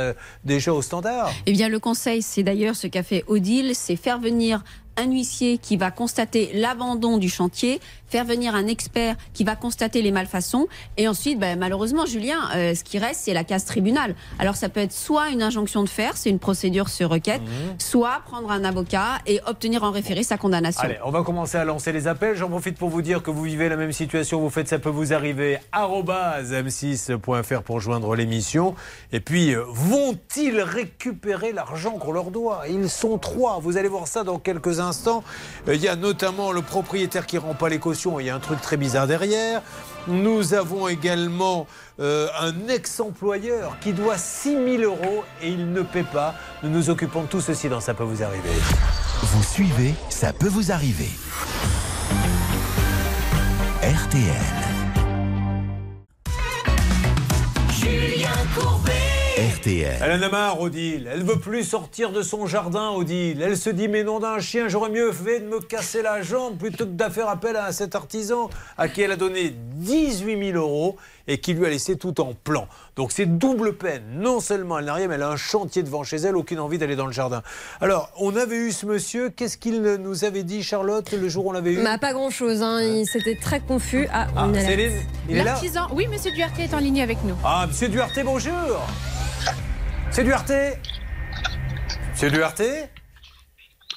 déjà au standard. Eh bien, le conseil, c'est d'ailleurs ce qu'a fait Odile, c'est faire venir un huissier qui va constater l'abandon du chantier, faire venir un expert qui va constater les malfaçons, et ensuite, ben, malheureusement, Julien, euh, ce qui reste, c'est la case tribunal. Alors, ça peut être soit une injonction de faire, c'est une procédure sur requête, soit prendre un avocat et obtenir en référé sa condamnation. Allez, on va commencer à lancer les appels. J'en profite pour vous dire que vous vivez la même situation, vous faites ça peut vous arriver. arobase m6.fr pour joindre l'émission. Et puis, euh, vont-ils récupérer l'argent qu'on leur doit? Ils sont trois. Vous allez voir ça dans quelques instants. Euh, Il y a notamment le propriétaire qui rend pas les cautions. Il y a un truc très bizarre derrière. Nous avons également euh, un ex-employeur qui doit 6 000 euros et il ne paie pas. Nous nous occupons de tout ceci dans Ça peut vous arriver. Vous suivez, ça peut vous arriver. RTL. Julien Courbet. Elle en a marre, Odile. Elle veut plus sortir de son jardin, Odile. Elle se dit, mais non d'un chien, j'aurais mieux fait de me casser la jambe plutôt que de faire appel à cet artisan à qui elle a donné 18 000 euros et qui lui a laissé tout en plan. Donc c'est double peine. Non seulement elle n'a rien, mais elle a un chantier devant chez elle, aucune envie d'aller dans le jardin. Alors, on avait eu ce monsieur. Qu'est-ce qu'il nous avait dit, Charlotte, le jour où on l'avait eu? Bah, pas grand chose, hein. il s'était très confus. Ah, Ah, on est là. Il est là L'artisan, oui, monsieur Duarte est en ligne avec nous. Ah, monsieur Duarte, bonjour C'est Duarte Monsieur Duarte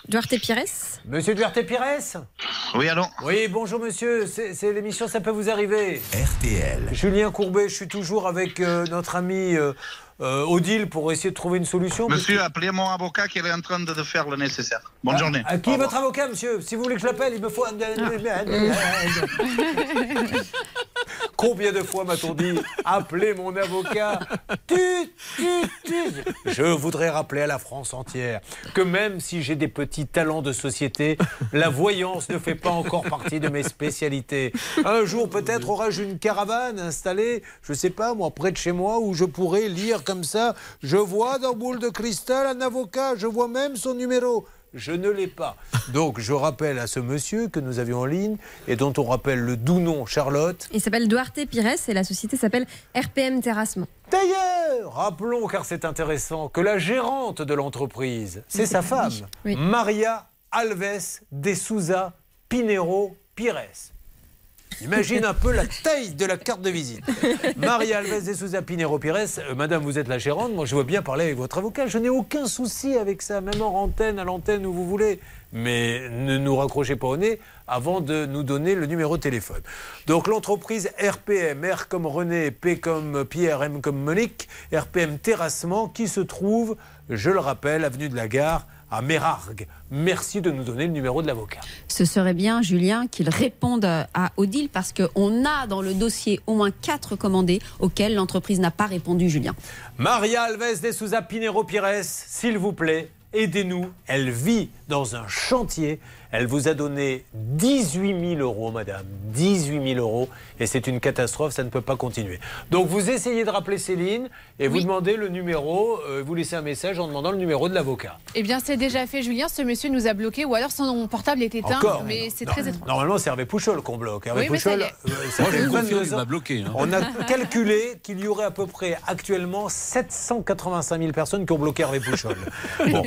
Duarte Pires Monsieur Duarte Pires Oui, allô Oui, bonjour monsieur, c'est c'est l'émission Ça peut vous arriver. RTL. Julien Courbet, je suis toujours avec euh, notre ami euh, euh, Odile pour essayer de trouver une solution. Monsieur, appelez mon avocat qui est en train de faire le nécessaire. Bonne que- journée. À, à qui Au est votre avocat, monsieur Si vous voulez que je l'appelle, il me faut. Combien de fois m'a-t-on dit appelez mon avocat. Je voudrais rappeler à la France entière que même si j'ai des petits talents de société, la voyance ne fait pas encore partie de mes spécialités. Un jour, peut-être aurai-je une caravane installée, je sais pas moi, près de chez moi, où je pourrais lire comme ça Je vois dans boule de cristal un avocat, je vois même son numéro. Je ne l'ai pas. Donc je rappelle à ce monsieur que nous avions en ligne et dont on rappelle le doux nom Charlotte. Il s'appelle Duarte Pires et la société s'appelle RPM Terrassement. D'ailleurs, rappelons, car c'est intéressant, que la gérante de l'entreprise, c'est sa femme, Maria Alves de Souza Pinero Pires. Imagine un peu la taille de la carte de visite. Maria Alves de Souza Pinero Pires, euh, madame, vous êtes la gérante, moi je veux bien parler avec votre avocat, je n'ai aucun souci avec ça, même en antenne, à l'antenne, où vous voulez. Mais ne nous raccrochez pas au nez avant de nous donner le numéro de téléphone. Donc l'entreprise RPM, R comme René, P comme Pierre, M comme Monique, RPM Terrassement, qui se trouve, je le rappelle, avenue de la Gare, à Mérargues. Merci de nous donner le numéro de l'avocat. Ce serait bien, Julien, qu'il réponde à Odile parce qu'on a dans le dossier au moins quatre commandés auxquels l'entreprise n'a pas répondu, Julien. Maria Alves de Souza Pinero Pires, s'il vous plaît, aidez-nous. Elle vit dans un chantier. Elle vous a donné 18 000 euros, madame. 18 000 euros. Et c'est une catastrophe, ça ne peut pas continuer. Donc vous essayez de rappeler Céline et vous demandez le numéro, euh, vous laissez un message en demandant le numéro de l'avocat. Eh bien, c'est déjà fait, Julien. Ce monsieur nous a bloqué ou alors son portable est éteint. Encore Mais c'est très étrange. Normalement, c'est Hervé Pouchol qu'on bloque. Hervé Oui, Pouchol, euh, ça Moi, je fait vous confirme, 22 il ans. m'a bloqué, hein. On a calculé qu'il y aurait à peu près actuellement 785 000 personnes qui ont bloqué Hervé Pouchol. Bon.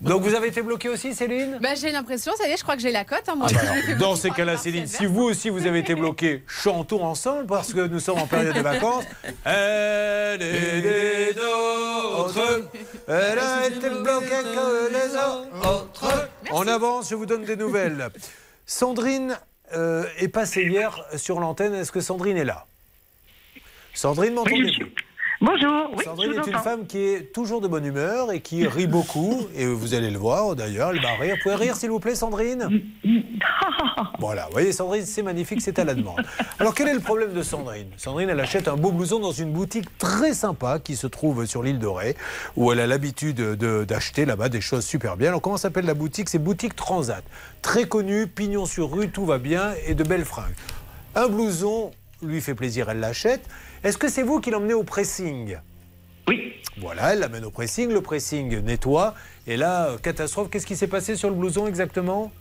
Donc vous avez été bloqué aussi, Céline? Bah, j'ai l'impression, ça y est, je crois que j'ai la cote. hein, moi. Ah bah Je Dans ces cas-là, Céline, si vous aussi vous avez été bloqué, chantons ensemble parce que nous sommes en période de vacances. Elle est des nôtres, elle a été bloquée que les autres. On avance, je vous donne des nouvelles. Sandrine euh, est passée hier sur l'antenne. Est-ce que Sandrine est là? Sandrine, m'entendez-vous Bonjour, oui, Sandrine je vous est une femme qui est toujours de bonne humeur et qui rit beaucoup. Et vous allez le voir d'ailleurs, elle va rire. Vous pouvez rire s'il vous plaît, Sandrine? Voilà, vous voyez, Sandrine, c'est magnifique, c'est à la demande. Alors, quel est le problème de Sandrine? Sandrine, elle achète un beau blouson dans une boutique très sympa qui se trouve sur l'île de Ré, où elle a l'habitude de- d'acheter là-bas des choses super bien. Alors, comment s'appelle la boutique? C'est Boutique Transat. Très connue, pignon sur rue, tout va bien et de belles fringues. Un blouson lui fait plaisir, elle l'achète. Est-ce que c'est vous qui l'emmenez au pressing? Oui. Voilà, elle l'amène au pressing, le pressing nettoie. Et là, euh, catastrophe, qu'est-ce qui s'est passé sur le blouson exactement?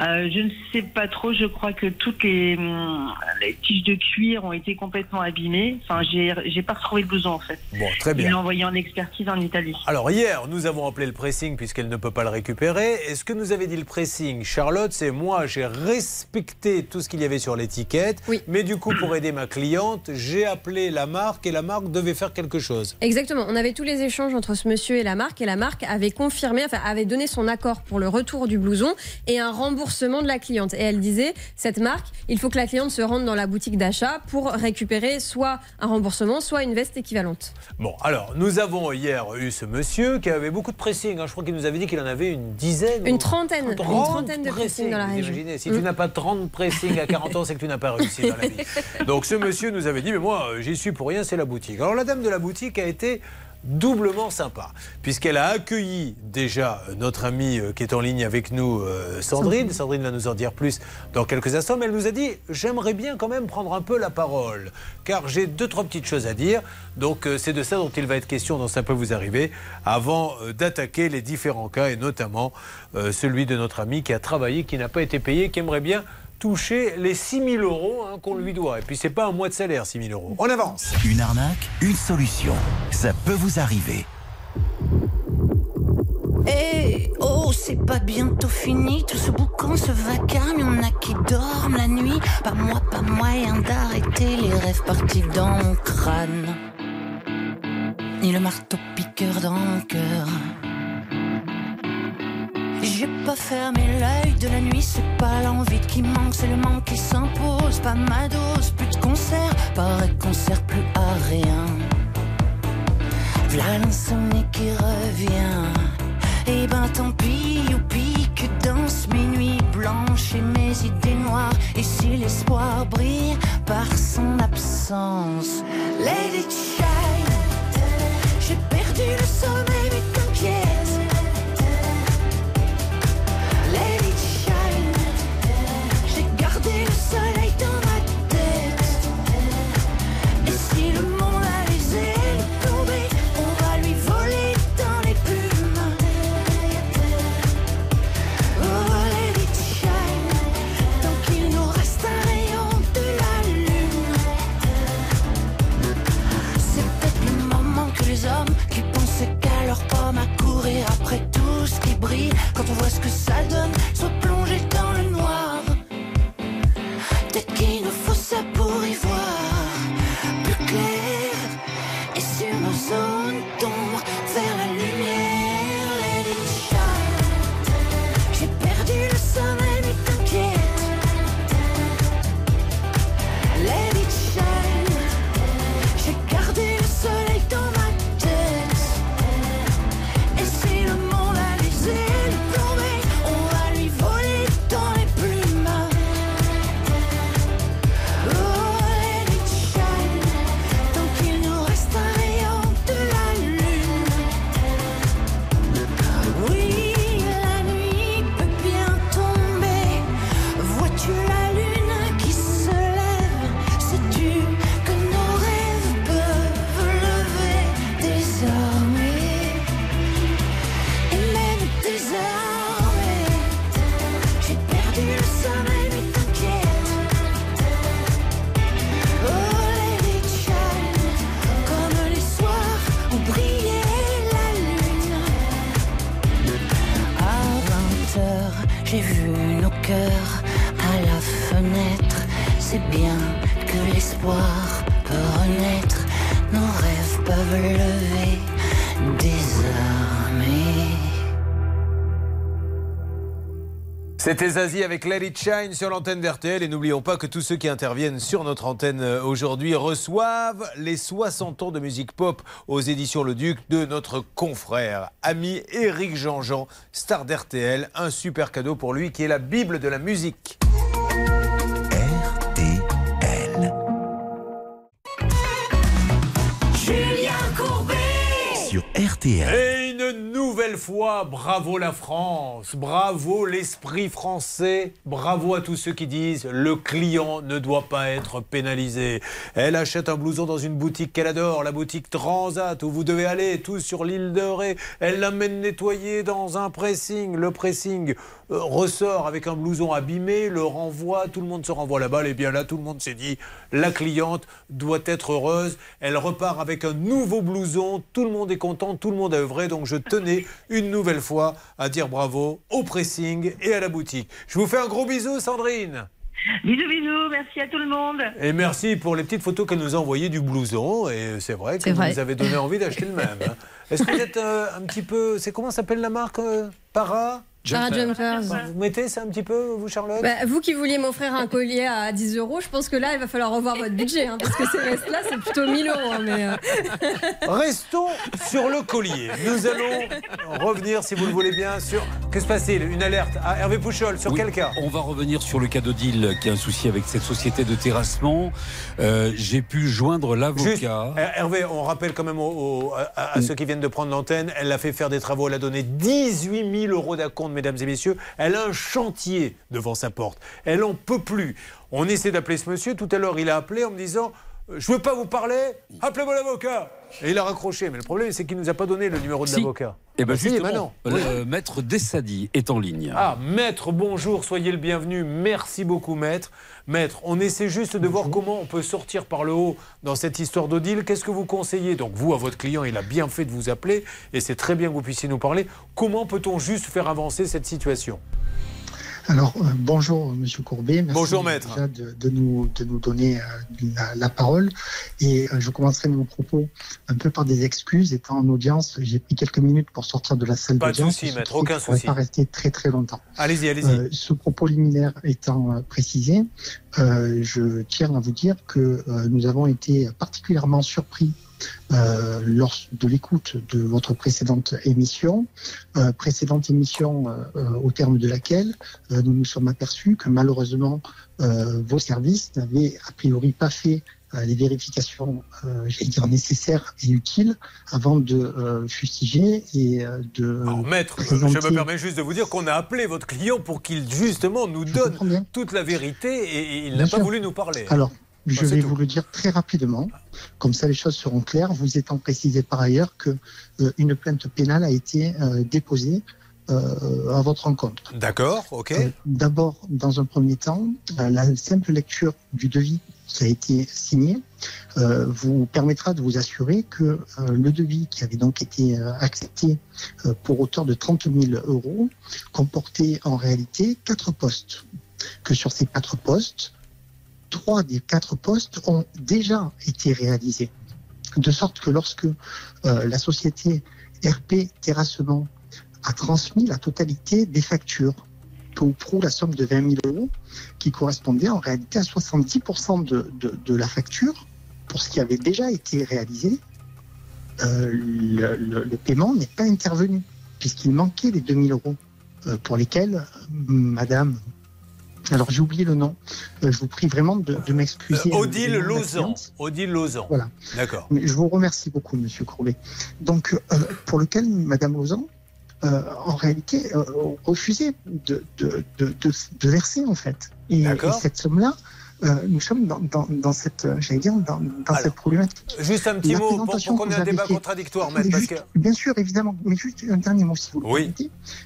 Euh, je ne sais pas trop. Je crois que toutes les, hum, les tiges de cuir ont été complètement abîmées. Enfin, j'ai j'ai pas retrouvé le blouson en fait. Bon, très Ils bien. l'ont envoyé en expertise en Italie. Alors hier, nous avons appelé le pressing puisqu'elle ne peut pas le récupérer. Et ce que nous avait dit le pressing, Charlotte, c'est moi, j'ai respecté tout ce qu'il y avait sur l'étiquette. Mais du coup, pour aider ma cliente, j'ai appelé la marque et la marque devait faire quelque chose. Exactement. On avait tous les échanges entre ce monsieur et la marque, et la marque avait confirmé, enfin, avait donné son accord pour le retour du blouson et un remboursement de la cliente. Et elle disait, cette marque, il faut que la cliente se rende dans la boutique d'achat pour récupérer soit un remboursement, soit une veste équivalente. Bon, alors, nous avons hier eu ce monsieur qui avait beaucoup de pressing. hein. Je crois qu'il nous avait dit qu'il en avait une dizaine. Une trentaine, une 30 trentaine de pressing dans la vous région. imaginez, si Mm. tu n'as pas 30 pressing à 40 ans, c'est que tu n'as pas réussi dans la vie. Donc ce monsieur nous avait dit, mais moi, j'y suis pour rien, c'est la boutique. Alors la dame de la boutique a été doublement sympa, puisqu'elle a accueilli déjà notre amie euh, qui est en ligne avec nous, euh, Sandrine. Sandrine va nous en dire plus dans quelques instants, mais elle nous a dit j'aimerais bien quand même prendre un peu la parole, car j'ai deux, trois petites choses à dire. Donc euh, c'est de ça dont il va être question dans Ça peut vous arriver, avant euh, d'attaquer les différents cas, et notamment euh, celui de notre ami qui a travaillé, qui n'a pas été payé, qui aimerait bien toucher les 6 000 euros hein, qu'on lui doit. Et puis c'est pas un mois de salaire, 6 000 euros. On avance. Une arnaque, une solution. Ça peut vous arriver. Eh oh, c'est pas bientôt fini, tout ce boucan, ce vacarme, y'en a qui dorment la nuit. Pas moi, pas moyen d'arrêter les rêves partis dans mon crâne. Ni le marteau piqueur dans mon cœur. J'ai pas fermé l'œil de la nuit, c'est pas l'envie qui manque, c'est le manque qui s'impose. Pas ma dose, plus de concert, paraît qu'on sert plus à rien. V'là l'insomnie qui revient. Et ben tant pis, youpi, que dansent mes nuits blanches et mes idées noires. Et si l'espoir brille par son absence, it shine. J'ai perdu le sommeil, ce que ça donne, C'était Zazie avec Let It Shine sur l'antenne d'RTL et n'oublions pas que tous ceux qui interviennent sur notre antenne euh, aujourd'hui reçoivent les 60 ans de musique pop aux éditions Le Duc de notre confrère, ami Éric Jean-Jean, star d'RTL. Un super cadeau pour lui qui est la Bible de la musique. Julien Courbet Sur RTL. Et nouvelle fois, bravo la France, bravo l'esprit français, bravo à tous ceux qui disent le client ne doit pas être pénalisé. Elle achète un blouson dans une boutique qu'elle adore, la boutique Transat, où vous devez aller tous sur l'île de Ré. Elle l'amène nettoyer dans un pressing. Le pressing euh, ressort avec un blouson abîmé, le renvoie, tout le monde se renvoie la balle. Et bien là, tout le monde s'est dit, la cliente doit être heureuse. Elle repart avec un nouveau blouson, tout le monde est content, tout le monde a œuvré. Donc je tenais une nouvelle fois à dire bravo au pressing et à la boutique. Je vous fais un gros bisou, Sandrine. Bisous, bisous, merci à tout le monde. Et merci pour les petites photos qu'elle nous a envoyées du blouson. Et c'est vrai que vous vrai. nous avez donné envie d'acheter le même. hein. Est-ce que vous êtes euh, un petit peu. C'est comment s'appelle la marque euh, Para? Sarah Jumpers. Vous mettez ça un petit peu, vous, Charlotte Bah, vous qui vouliez m'offrir un collier à 10 euros, je pense que là, il va falloir revoir votre budget. hein, parce que ces restes-là, c'est plutôt 1000 euros. hein, mais, euh, Restons sur le collier. Nous allons revenir, si vous le voulez bien, sur. Que se passe-t-il Une alerte à Hervé Pouchol, sur Oui, quel cas? On va revenir sur le cas d'Odile qui a un souci avec cette société de terrassement. Euh, J'ai pu joindre l'avocat. Her- Hervé, on rappelle quand même aux- aux- à, à ceux qui viennent de prendre l'antenne, elle a fait faire des travaux, elle a donné 18 000 euros d'acompte, mesdames et messieurs. Elle a un chantier devant sa porte. Elle en peut plus. On essaie d'appeler ce monsieur. Tout à l'heure, il a appelé en me disant euh, Je veux pas vous parler, appelez-moi l'avocat. Et il a raccroché. Mais le problème, c'est qu'il nous a pas donné le numéro de Si. l'avocat. Eh ben Bah, si, justement, maintenant. euh, Maître Dessadi est en ligne. Ah, maître, bonjour, soyez le bienvenu. Merci beaucoup, maître. Maître, on essaie juste de voir comment on peut sortir par le haut dans cette histoire d'Odile. Qu'est-ce que vous conseillez? Donc, vous, à votre client, il a bien fait de vous appeler et c'est très bien que vous puissiez nous parler. Comment peut-on juste faire avancer cette situation? Alors, euh, bonjour Monsieur Courbet. Merci Bonjour, maître. déjà de, de nous, de nous donner euh, la, la parole. Et euh, je commencerai mon propos un peu par des excuses. Étant en audience, j'ai pris quelques minutes pour sortir de la salle Pas de d'audience. souci, maître, aucun que je souci. pas rester très très longtemps. Allez-y, allez-y. Ce propos liminaire étant précisé, je tiens à vous dire que nous avons été particulièrement surpris euh, lors de l'écoute de votre précédente émission, euh, précédente émission euh, au terme de laquelle nous nous sommes aperçus que malheureusement vos services n'avaient a priori pas fait les vérifications, euh, j'allais dire nécessaires et utiles avant de euh, fustiger et euh, de Alors, maître, je me permets juste de vous dire qu'on a appelé votre client pour qu'il justement nous donne toute la vérité et, et il n'a pas voulu nous parler. Alors, je Bah, c'est vais tout. vous le dire très rapidement, comme ça les choses seront claires, vous étant précisé par ailleurs que euh, une plainte pénale a été euh, déposée euh, à votre encontre. D'accord, ok. D'abord, dans un premier temps, la simple lecture du devis qui a été signé vous permettra de vous assurer que le devis qui avait donc été accepté pour hauteur de 30 000 euros comportait en réalité quatre postes. Que sur ces quatre postes, trois des quatre postes ont déjà été réalisés. De sorte que lorsque euh, la société RP Terrassement a transmis la totalité des factures, peu ou prou la somme de 20 000 euros, qui correspondait en réalité à 70% de, de, la facture, pour ce qui avait déjà été réalisé, euh, le, paiement n'est pas intervenu, puisqu'il manquait les 2 000 euros euh, pour lesquels Madame alors j'ai oublié le nom. Euh, je vous prie vraiment de, de m'excuser. Euh, Odile Le nom de la Lausanne. Odile Lausanne. Voilà. D'accord. Je vous remercie beaucoup, Monsieur Courbet. Donc, euh, pour lequel Madame Lausanne, euh, en réalité, euh, refusait de, de, de, de, verser, en fait. Et, et cette somme-là, euh, nous sommes dans, dans, dans cette, euh, j'allais dire, dans, dans cette problématique. Juste un petit La mot pour, pour qu'on ait un débat fait- contradictoire, Mais parce juste- que Bien sûr, évidemment, mais juste un dernier mot, si vous Oui.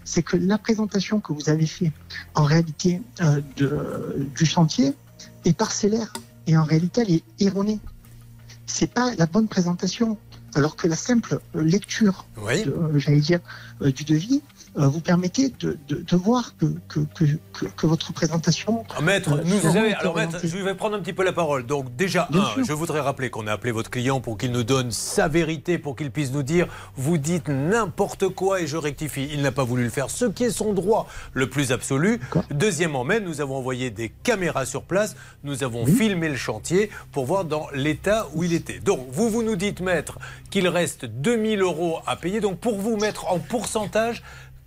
c'est que la présentation que vous avez fait, en réalité, euh, de, du chantier est parcellaire et en réalité, elle est erronée. C'est pas la bonne présentation, alors que la simple euh, lecture, Oui. euh, j'allais dire, euh, du devis, vous permettait de, de, de voir que, que, que, que, que votre présentation. Ah, Maître, euh, nous avez, était alors maître, je vais prendre un petit peu la parole. Donc déjà, un, je voudrais rappeler qu'on a appelé votre client pour qu'il nous donne sa vérité, pour qu'il puisse nous dire, vous dites n'importe quoi et je rectifie. Il n'a pas voulu le faire, ce qui est son droit le plus absolu. Deuxièmement, même, nous avons envoyé des caméras sur place, nous avons filmé le chantier pour voir dans l'état où il était. Donc vous, vous nous dites, maître, qu'il reste 2000 euros à payer. Donc pour vous mettre en pourcentage,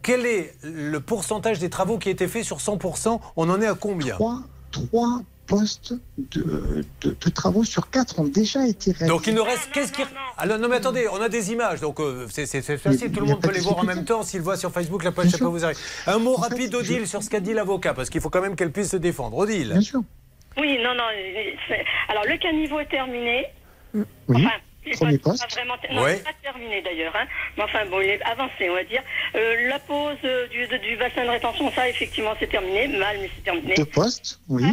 quel est le pourcentage des travaux qui a été fait sur 100% On en est à combien? Trois, trois postes de, de, de travaux sur quatre ont déjà été réalisés. Donc il ne reste qu'est-ce qui. Alors non mais attendez, on a des images, donc euh, c'est facile, tout le il y a monde peut les voir en même temps s'il voit sur Facebook la page, ça peut vous arriver. Un mot rapide Odile sur ce qu'a dit l'avocat, parce qu'il faut quand même qu'elle puisse se défendre. Odile. Bien sûr. Oui, non, non. euh, Alors, le caniveau est terminé. Oui. Enfin, Premier pas, poste. pas vraiment ter- non, Ouais. pas terminé d'ailleurs. Hein. Mais enfin, bon, il est avancé, on va dire. Euh, la pose euh, du, de- du bassin de rétention, ça, effectivement, c'est terminé. Mal, mais c'est terminé. Deux postes, oui.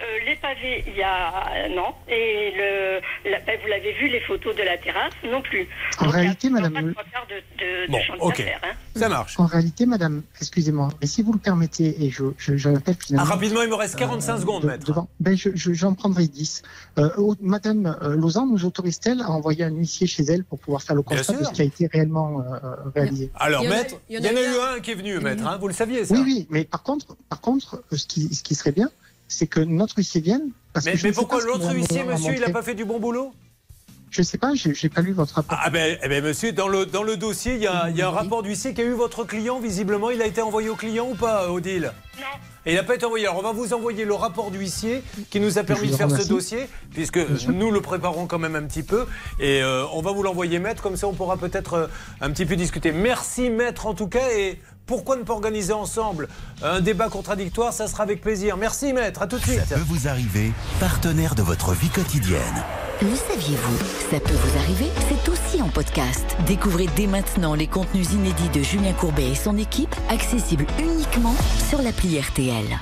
Euh, les pavé, il y a non. Et le, la- ben, vous l'avez vu, les photos de la terrasse, non plus. En réalité, madame. Pas de trois quarts de, de, de Bon, ok. hein. Ça marche. En réalité, madame, excusez-moi, mais si vous le permettez, et je, je, je répète Ah, finalement. rapidement, il me reste 45 secondes, de- maître. devant- ben, je- je- j'en prendrai 10. Euh, madame euh, Lausanne nous autorise-t-elle à envoyer un huissier chez elle pour pouvoir faire le constat de ce qui a été réellement euh, réalisé? Alors, Il y en a- maître, il y en a eu un qui est venu, maître, hein, vous le saviez, ça Oui, oui, mais par contre, par contre euh, ce, qui, ce qui serait bien, c'est que notre huissier vienne. Parce Mais, que je mais pourquoi l'autre huissier, monsieur, il n'a pas fait du bon boulot? Je ne sais pas, j'ai j'ai pas lu votre rapport. Ah ben, eh ben, monsieur, dans le, dans le dossier, il y a, il y a un rapport d'huissier qui a eu votre client, visiblement. Il a été envoyé au client ou pas, Odile? Non. Et il n'a pas été envoyé. Alors on va vous envoyer le rapport d'huissier qui nous a permis Je de faire ce dossier, puisque nous le préparons quand même un petit peu. Et euh, on va vous l'envoyer, maître, comme ça on pourra peut-être euh, un petit peu discuter. Merci, maître, en tout cas. Et pourquoi ne pas organiser ensemble un débat contradictoire Ça sera avec plaisir. Merci, maître. À tout de suite. Ça peut vous arriver, partenaire de votre vie quotidienne. Le saviez-vous? Ça peut vous arriver, c'est aussi en podcast. Découvrez dès maintenant les contenus inédits de Julien Courbet et son équipe, accessibles uniquement sur l'appli RTL.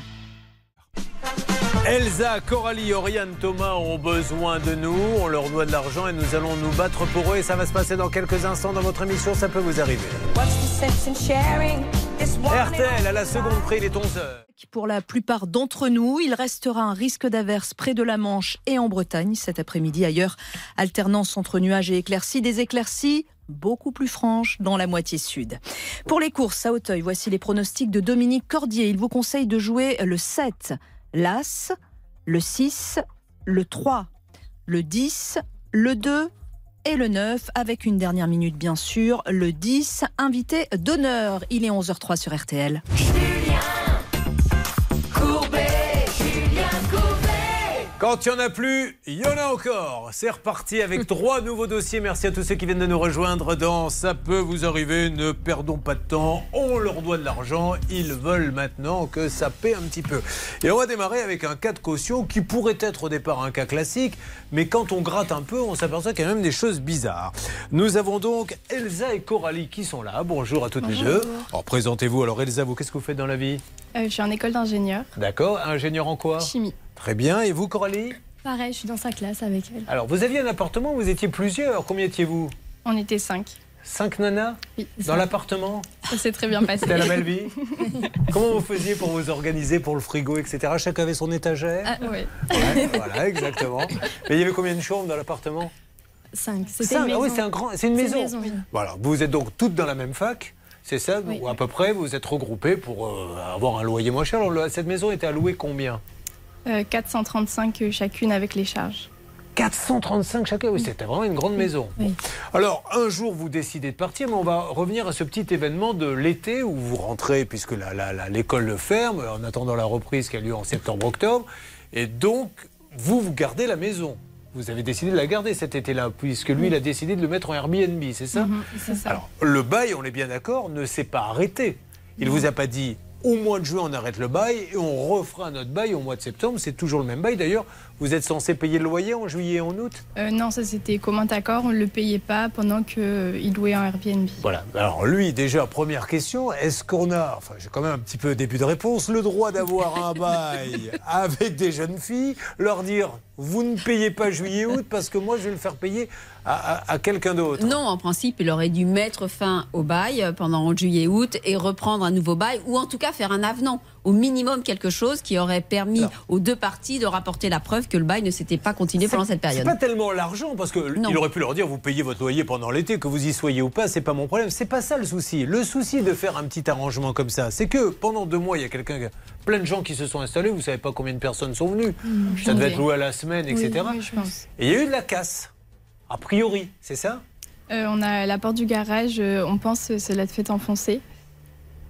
Elsa, Coralie, Oriane, Thomas ont besoin de nous. On leur doit de l'argent et nous allons nous battre pour eux. Et ça va se passer dans quelques instants dans votre émission. Ça peut vous arriver. RTL à la seconde près, il est 11h. Pour la plupart d'entre nous, il restera un risque d'averse près de la Manche et en Bretagne cet après-midi. Ailleurs, alternance entre nuages et éclaircies, des éclaircies beaucoup plus franches dans la moitié sud. Pour les courses à Auteuil, voici les pronostics de Dominique Cordier. Il vous conseille de jouer le 7, l'As, le 6, le 3, le 10, le 2 et le 9, avec une dernière minute bien sûr, le 10, invité d'honneur. Il est 11h03 sur RTL. Quand il n'y en a plus, il y en a encore. C'est reparti avec trois nouveaux dossiers. Merci à tous ceux qui viennent de nous rejoindre dans Ça peut vous arriver. Ne perdons pas de temps. On leur doit de l'argent. Ils veulent maintenant que ça paie un petit peu. Et on va démarrer avec un cas de caution qui pourrait être au départ un cas classique. Mais quand on gratte un peu, on s'aperçoit qu'il y a même des choses bizarres. Nous avons donc Elsa et Coralie qui sont là. Bonjour à toutes les deux. Alors présentez-vous. Alors Elsa, vous, qu'est-ce que vous faites dans la vie? Euh, je suis en école d'ingénieur. D'accord. Ingénieur en quoi? Chimie. Très bien. Et vous, Coralie Pareil, je suis dans sa classe avec elle. Alors, vous aviez un appartement, vous étiez plusieurs. Combien étiez-vous On était cinq. Cinq nanas Oui, Dans l'appartement Ça s'est très bien passé. C'était la belle vie Comment vous faisiez pour vous organiser pour le frigo, etc. Chacun avait son étagère Ah, oui. Ouais, Voilà, exactement. Mais il y avait combien de chambres dans l'appartement? Cinq. C'était Cinq. une Ah oui, c'est un grand, c'est une maison. oui. Voilà, vous êtes donc toutes dans la même fac, c'est ça? Oui. Ou à peu près, vous êtes regroupées pour euh, avoir un loyer moins cher. Alors, cette maison était allouée combien? Euh, 435 chacune avec les charges. 435 chacun, oui, c'était vraiment une grande maison. Oui. Alors, un jour, vous décidez de partir, mais on va revenir à ce petit événement de l'été où vous rentrez, puisque la- la- la- l'école ferme, en attendant la reprise qui a lieu en septembre-octobre. Et donc, vous, vous gardez la maison. Vous avez décidé de la garder cet été-là, puisque lui, il a décidé de le mettre en Airbnb, c'est ça Mhm, c'est ça. Alors, le bail, on est bien d'accord, ne s'est pas arrêté. Il vous a pas dit au mois de juin, on arrête le bail et on refera notre bail au mois de septembre. C'est toujours le même bail. D'ailleurs, vous êtes censé payer le loyer en juillet et en août? Euh, non, ça c'était commun accord, on ne le payait pas pendant qu'il louait un Airbnb. Voilà. Alors lui, déjà, première question, est-ce qu'on a, enfin j'ai quand même un petit peu début de réponse, le droit d'avoir un bail avec des jeunes filles, leur dire, vous ne payez pas juillet-août parce que moi je vais le faire payer à, à- à quelqu'un d'autre? Non, en principe, il aurait dû mettre fin au bail pendant juillet-août et reprendre un nouveau bail, ou en tout cas faire un avenant, au minimum quelque chose qui aurait permis aux deux parties de rapporter la preuve que le bail ne s'était pas continué pendant cette C'est période. pas tellement l'argent, parce qu'il aurait pu leur dire vous payez votre loyer pendant l'été, que vous y soyez ou pas, c'est pas mon problème. C'est pas ça le souci. Le souci de faire un petit arrangement comme ça, c'est que pendant deux mois, il y a quelqu'un, plein de gens qui se sont installés, vous savez pas combien de personnes sont venues. ça devait être loué à la semaine, etc. Oui, je pense. Et il y a eu de la casse, a priori, c'est ça? Euh, on a la porte du garage, euh, on pense que c'est la fête enfoncée.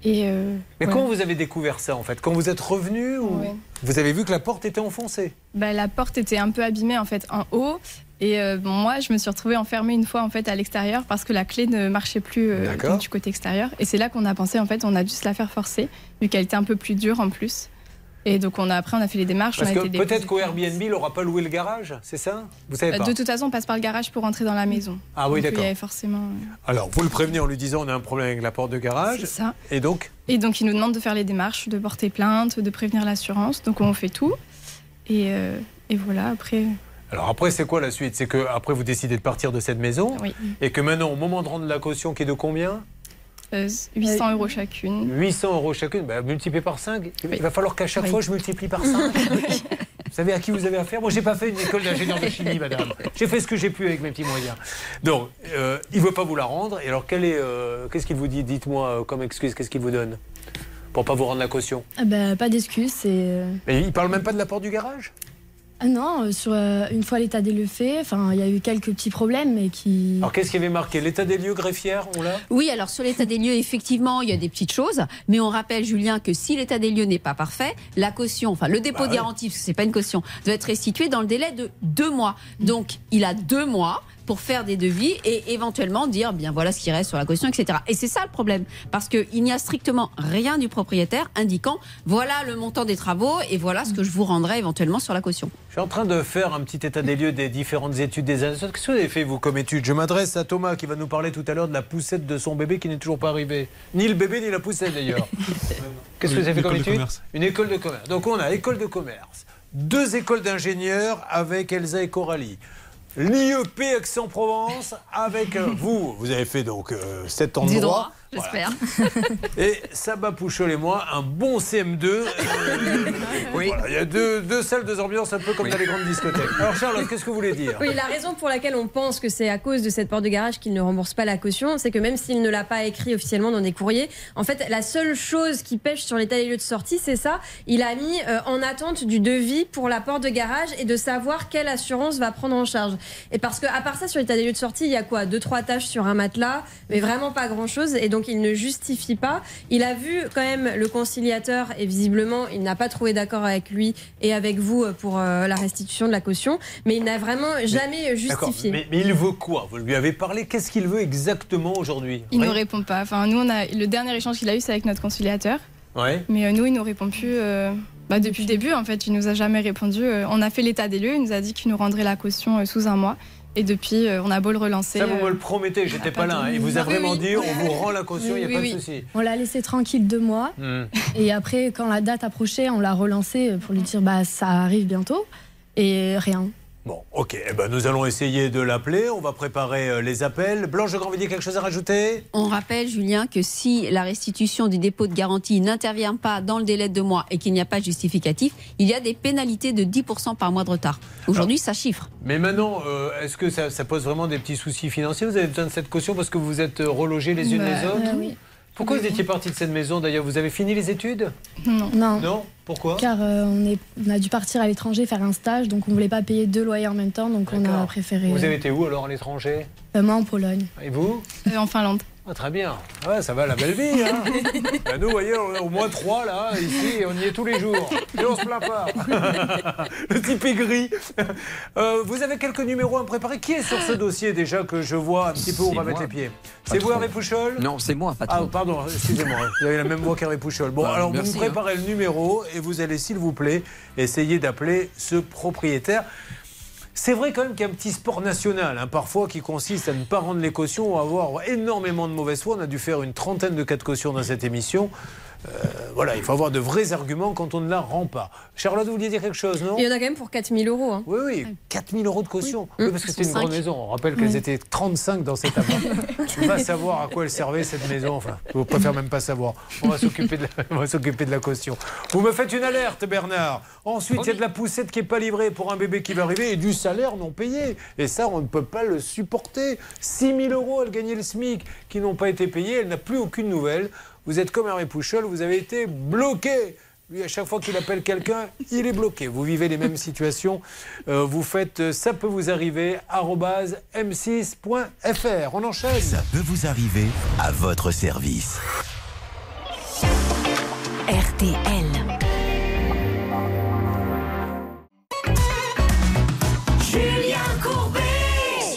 Et euh, Mais ouais. comment vous avez découvert ça en fait Quand vous êtes revenu ou Ouais. vous avez vu que la porte était enfoncée? Bah, la porte était un peu abîmée en fait en haut. Et euh, bon, moi, je me suis retrouvée enfermée une fois en fait à l'extérieur parce que la clé ne marchait plus euh, du côté extérieur. Et c'est là qu'on a pensé en fait, on a dû se la faire forcer vu qu'elle était un peu plus dure en plus. Et donc on a après on a fait les démarches. Parce on a que peut-être qu'au Airbnb, il n'aura pas loué le garage, c'est ça? Vous savez Euh, pas De toute façon, on passe par le garage pour entrer dans la maison. Ah oui, Donc, d'accord. Il y avait forcément. euh, Alors, vous le prévenez en lui disant on a un problème avec la porte de garage. C'est ça. Et donc Et donc, il nous demande de faire les démarches, de porter plainte, de prévenir l'assurance. Donc, on fait tout. Et, euh, et voilà, après. Alors après, c'est quoi la suite? C'est que après vous décidez de partir de cette maison Oui. et que maintenant, au moment de rendre la caution qui est de combien? 800 euros chacune. 800 euros chacune, bah, multiplié par 5. Il va falloir qu'à chaque Oui. fois je multiplie par 5. Vous savez à qui vous avez affaire? Moi, j'ai pas fait une école d'ingénieur de chimie, madame. J'ai fait ce que j'ai pu avec mes petits moyens. Donc, euh, il veut pas vous la rendre. Et alors, quel est, euh, qu'est-ce qu'il vous dit? Dites-moi euh, comme excuse, qu'est-ce qu'il vous donne? Pour pas vous rendre la caution Ah bah, pas d'excuses, c'est. euh, Mais il parle même pas de la porte du garage? Non, euh, sur, euh, une fois l'état des lieux fait, enfin, il y a eu quelques petits problèmes, mais qui. Alors, qu'est-ce qui avait marqué L'état des lieux greffière, on l'a Oui, alors sur l'état des lieux, effectivement, il y a des petites choses, mais on rappelle, Julien, que si l'état des lieux n'est pas parfait, la caution, enfin le dépôt Bah de ouais. garantie, parce que c'est pas une caution, doit être restitué dans le délai de deux mois. Donc, il a deux mois pour faire des devis et éventuellement dire bien voilà ce qui reste sur la caution, etc. Et c'est ça le problème, parce qu'il n'y a strictement rien du propriétaire indiquant voilà le montant des travaux et voilà ce que je vous rendrai éventuellement sur la caution. Je suis en train de faire un petit état des lieux des différentes études des années. Qu'est-ce que vous avez fait, vous, comme étude? Je m'adresse à Thomas qui va nous parler tout à l'heure de la poussette de son bébé qui n'est toujours pas arrivée. Ni le bébé, ni la poussette d'ailleurs. Qu'est-ce que vous avez fait comme étude? commerce. Une école de commerce. Donc on a école de commerce, deux écoles d'ingénieurs avec Elsa et Coralie. L'IEP Aix-en-Provence avec euh, vous. Vous avez fait donc euh, 7 ans j'espère. Et Sabah Pouchol et moi, un bon CM2. Euh, voilà, il y a deux, deux salles, deux ambiances, un peu comme dans les grandes discothèques. Alors Charlotte, qu'est-ce que vous voulez dire? Oui, la raison pour laquelle on pense que c'est à cause de cette porte de garage qu'il ne rembourse pas la caution, c'est que même s'il ne l'a pas écrit officiellement dans des courriers, en fait, la seule chose qui pêche sur l'état des lieux de sortie, c'est ça. Il a mis euh, en attente du devis pour la porte de garage et de savoir quelle assurance va prendre en charge. Et parce que, à part ça, sur l'état des lieux de sortie, il y a quoi? Deux, trois tâches sur un matelas, mais vraiment pas grand chose. Et donc, il ne justifie pas. Il a vu quand même le conciliateur et visiblement, il n'a pas trouvé d'accord avec lui et avec vous euh, pour euh, la restitution de la caution, mais il n'a vraiment jamais justifié. Mais, mais il veut quoi? Vous lui avez parlé? Qu'est-ce qu'il veut exactement aujourd'hui? Il ne nous répond pas. Enfin, nous, on a, le dernier échange qu'il a eu, c'est avec notre conciliateur. Ouais. Mais euh, nous, il nous répond plus. euh, bah, depuis le début, en fait, il nous a jamais répondu. On a fait l'état des lieux. Il nous a dit qu'il nous rendrait la caution sous un mois. Et depuis, euh, on a beau le relancer. Ça, vous me euh, le promettez, j'étais pas pas là. hein. Il vous a Oui, vraiment oui. dit on vous rend la caution, il n'y a Oui, pas oui. de souci. On l'a laissé tranquille deux mois. Hmm. Et après, quand la date approchait, on l'a relancé pour lui dire bah ça arrive bientôt. Et rien. Bon, ok. Eh ben, nous allons essayer de l'appeler. On va préparer euh, les appels. Blanche de Grandvilliers, quelque chose à rajouter? On rappelle, Julien, que si la restitution du dépôt de garantie n'intervient pas dans le délai de deux mois et qu'il n'y a pas de justificatif, il y a des pénalités de 10% par mois de retard. Aujourd'hui, ça chiffre. Mais maintenant, euh, est-ce que ça, ça pose vraiment des petits soucis financiers? Vous avez besoin de cette caution parce que vous êtes euh, relogés les unes Bah, les autres? euh, oui. Pourquoi vous étiez parti de cette maison d'ailleurs Vous avez fini les études Non. Non Pourquoi Car euh, on, est, on a dû partir à l'étranger faire un stage, donc on voulait pas payer deux loyers en même temps, donc on a préféré. Vous avez été où alors à l'étranger? Euh, moi en Pologne. Et vous? Euh, en Finlande. Ah, Très bien. Ouais, ça va la belle vie. Hein Ben, nous, vous voyez, on est au moins trois là, ici, et on y est tous les jours. Et on se plaint pas. Le type est gris. Euh, vous avez quelques numéros à me préparer. Qui est sur ce dossier déjà que je vois un petit peu où on C'est va mettre les pieds C'est vous, Hervé Pouchol Non, c'est moi, Ah, patron. pardon, excusez-moi. Vous avez la même voix qu'Hervé Pouchol. Bon, Ah, alors vous me préparez le numéro et vous allez, s'il vous plaît, essayer d'appeler ce propriétaire. C'est vrai quand même qu'il petit sport national, hein, parfois, qui consiste à ne pas rendre les cautions ou à avoir énormément de mauvaise foi. On a dû faire une trentaine de cas de caution dans cette émission. Euh, voilà, il faut avoir de vrais arguments quand on ne la rend pas. Charlotte, vous vouliez dire quelque chose, non? Il y en a quand même pour 4000 euros. hein. Oui, oui, 4000 euros de caution. Oui, parce que c'était une 105. grande maison. On rappelle qu'elles étaient 35 dans cette appart. On va savoir à quoi elle servait cette maison. Enfin, je préfère même pas savoir. On va s'occuper de, la- on va s'occuper de la caution. Vous me faites une alerte, Bernard. Ensuite, il y a de la poussette qui n'est pas livrée pour un bébé qui va arriver et du salaire non payé. Et ça, on ne peut pas le supporter. 6 000 euros, elle gagnait le SMIC, qui n'ont pas été payés. Elle n'a plus aucune nouvelle. Vous êtes comme Hervé Pouchol, vous avez été bloqué. Lui, à chaque fois qu'il appelle quelqu'un, il est bloqué. Vous vivez les mêmes situations. Euh, vous faites euh, ça peut vous arriver arobase m6.fr. On enchaîne. Ça peut vous arriver à votre service. RTL.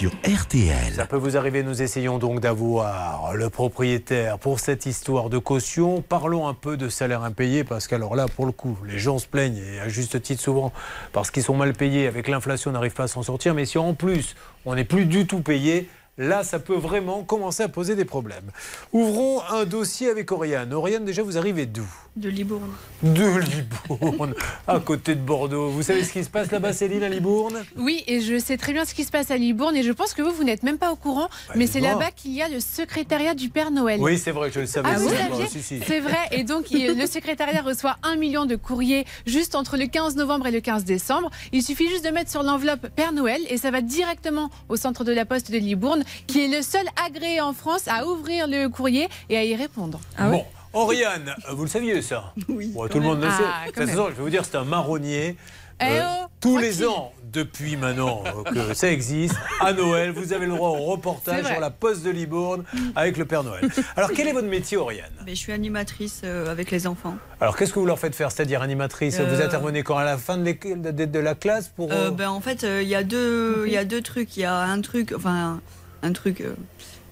RTL. Ça peut vous arriver, nous essayons donc d'avoir le propriétaire pour cette histoire de caution. Parlons un peu de salaire impayé parce qu'alors là, pour le coup, les gens se plaignent et à juste titre souvent parce qu'ils sont mal payés. Avec l'inflation, on n'arrive pas à s'en sortir. Mais si en plus, on n'est plus du tout payé, là, ça peut vraiment commencer à poser des problèmes. Ouvrons un dossier avec Oriane. Oriane, déjà, vous arrivez d'où? De Libourne. De Libourne, à côté de Bordeaux. Vous savez ce qui se passe là-bas, Céline, à Libourne? Oui, et je sais très bien ce qui se passe à Libourne et je pense que vous, vous n'êtes même pas au courant, mais c'est là-bas qu'il y a le secrétariat du Père Noël. Oui, c'est vrai, je le savais. Ah, vous c'est saviez vrai, si, si. C'est vrai. Et donc, le secrétariat reçoit un million de courriers juste entre le 15 novembre et le 15 décembre. Il suffit juste de mettre sur l'enveloppe Père Noël et ça va directement au centre de la poste de Libourne, qui est le seul agréé en France à ouvrir le courrier et à y répondre. bon, Oriane, euh, vous le saviez ça Oui. tout le monde le Ah, sait. De toute façon, je vais vous dire, c'est un marronnier. Eh Euh, oh, tous les ans, depuis maintenant euh, que ça existe, à Noël, vous avez le droit au reportage sur la poste de Libourne avec le Père Noël. Alors, quel est votre métier, Oriane Ben, je suis animatrice euh, avec les enfants. Alors, qu'est-ce que vous leur faites faire C'est-à-dire animatrice Vous intervenez quand à la fin de, l'école- de- de- de la classe pour Euh, euh, ben, en fait, euh, il y, a deux- il y a deux trucs. Il y a un truc, enfin, un, truc. euh,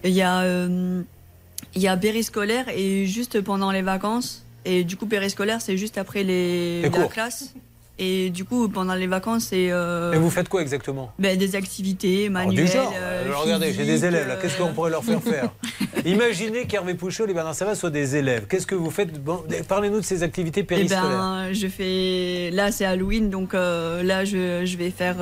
Il y a. euh, il y a périscolaire et juste pendant les vacances. Et du coup, périscolaire, c'est juste après les, Les la classe. Et du coup, pendant les vacances, c'est. euh, Et vous faites quoi exactement? ben, Des activités Alors, manuelles. du genre, euh, alors, regardez, j'ai des élèves là, qu'est-ce qu'on pourrait leur faire faire Imaginez qu'Hervé Pouchol et Bernard Sabat soient des élèves. Qu'est-ce que vous faites? Bon, Parlez-nous de ces activités Eh périscolaires. ben, je fais. Là, c'est Halloween, donc euh, là, je, je vais faire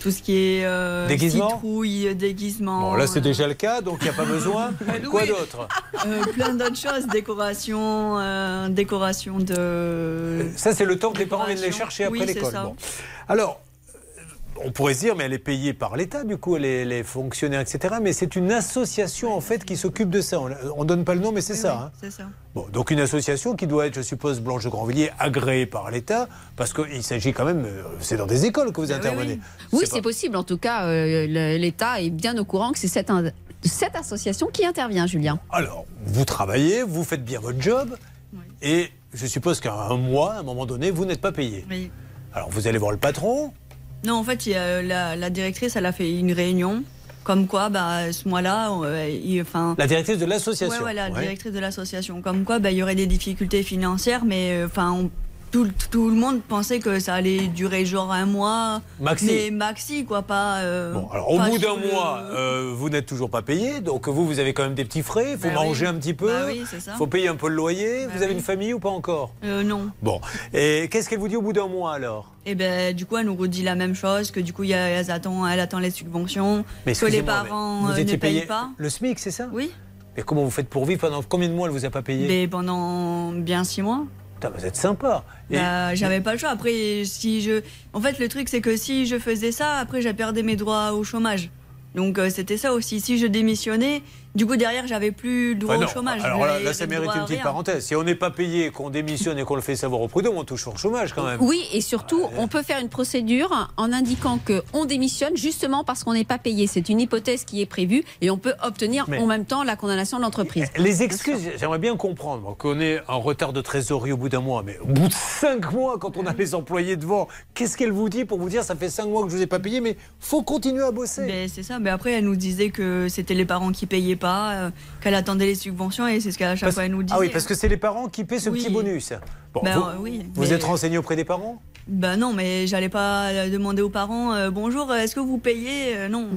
tout ce qui est. Euh, Déguisement Citrouille, déguisement. Bon, là, c'est déjà le cas, donc il n'y a pas besoin. Quoi d'autre Euh, plein d'autres choses, décoration, euh, décoration de. Ça, c'est le temps que les parents viennent les chercher après Oui, l'école. Bon. Alors, euh, on pourrait se dire, mais elle est payée par l'État, du coup, les, les fonctionnaires, etc. Mais c'est une association, en fait, qui s'occupe de ça. On ne donne pas le nom, mais c'est ça. hein. C'est ça. Bon, donc une association qui doit être, je suppose, Blanche de Grandvilliers, agréée par l'État, parce qu'il s'agit quand même, euh, c'est dans des écoles que vous intervenez. Oui, C'est possible. En tout cas, euh, l'État est bien au courant que c'est cette, cette association qui intervient, Julien. Alors, vous travaillez, vous faites bien votre job, et je suppose qu'à un mois, à un moment donné, vous n'êtes pas payé. Oui. Alors, vous allez voir le patron. Non, en fait, il y a la, la directrice, elle a fait une réunion. Comme quoi, bah, ce mois-là, euh, il- enfin. La directrice de l'association. Ouais, ouais, la Ouais. directrice de l'association. Comme quoi, bah, il y aurait des difficultés financières, mais euh, enfin, on- tout, tout le monde pensait que ça allait durer genre un mois. Maxi. Mais maxi, quoi, pas. euh, Bon, alors au bout d'un le- mois, euh, vous n'êtes toujours pas payé, donc vous, vous avez quand même des petits frais, il faut Bah manger oui. un petit peu, Bah oui, ça. faut payer un peu le loyer, Bah vous avez une famille ou pas encore? Euh, non. Bon, et qu'est-ce qu'elle vous dit au bout d'un mois alors? Et ben du coup, elle nous redit la même chose, que du coup, elle, attend, elle attend les subventions, Mais que les parents vous euh, étiez ne payent payé pas. le SMIC, c'est ça? Oui. Et comment vous faites pour vivre pendant combien de mois elle vous a pas payé? Mais pendant bien six mois. Vous êtes sympa. Bah, j'avais pas le choix. Après, si je. En fait, le truc, c'est que si je faisais ça, après, j'ai perdu mes droits au chômage. Donc, euh, c'était ça aussi. Si je démissionnais, du coup, derrière, j'avais plus le droit au chômage. Alors là, ça mérite une petite parenthèse. Si on n'est pas payé, qu'on démissionne et qu'on le fait savoir au prud'homme, on touche au chômage quand même. Oui, et surtout, on peut faire une procédure en indiquant qu'on démissionne justement parce qu'on n'est pas payé. C'est une hypothèse qui est prévue et on peut obtenir Mais- en même temps la condamnation de l'entreprise. Les excuses, j'aimerais bien comprendre qu'on ait un retard de trésorerie au bout d'un mois, mais au bout de cinq mois, quand on a les employés devant, qu'est-ce qu'elle vous dit pour vous dire ça fait cinq mois que je vous ai pas payé, mais faut continuer à bosser Ben, c'est ça. Mais après, elle nous disait que c'était les parents qui payaient pas, euh, qu'elle attendait les subventions et c'est ce qu'à chaque Parce- fois elle nous disait. Ah oui, parce que c'est les parents qui paient ce Oui. petit bonus. Bon, Ben, vous euh, oui, vous mais- êtes renseigné auprès des parents? Ben non, mais j'allais pas euh, demander aux parents euh, bonjour, est-ce que vous payez? Euh, Non.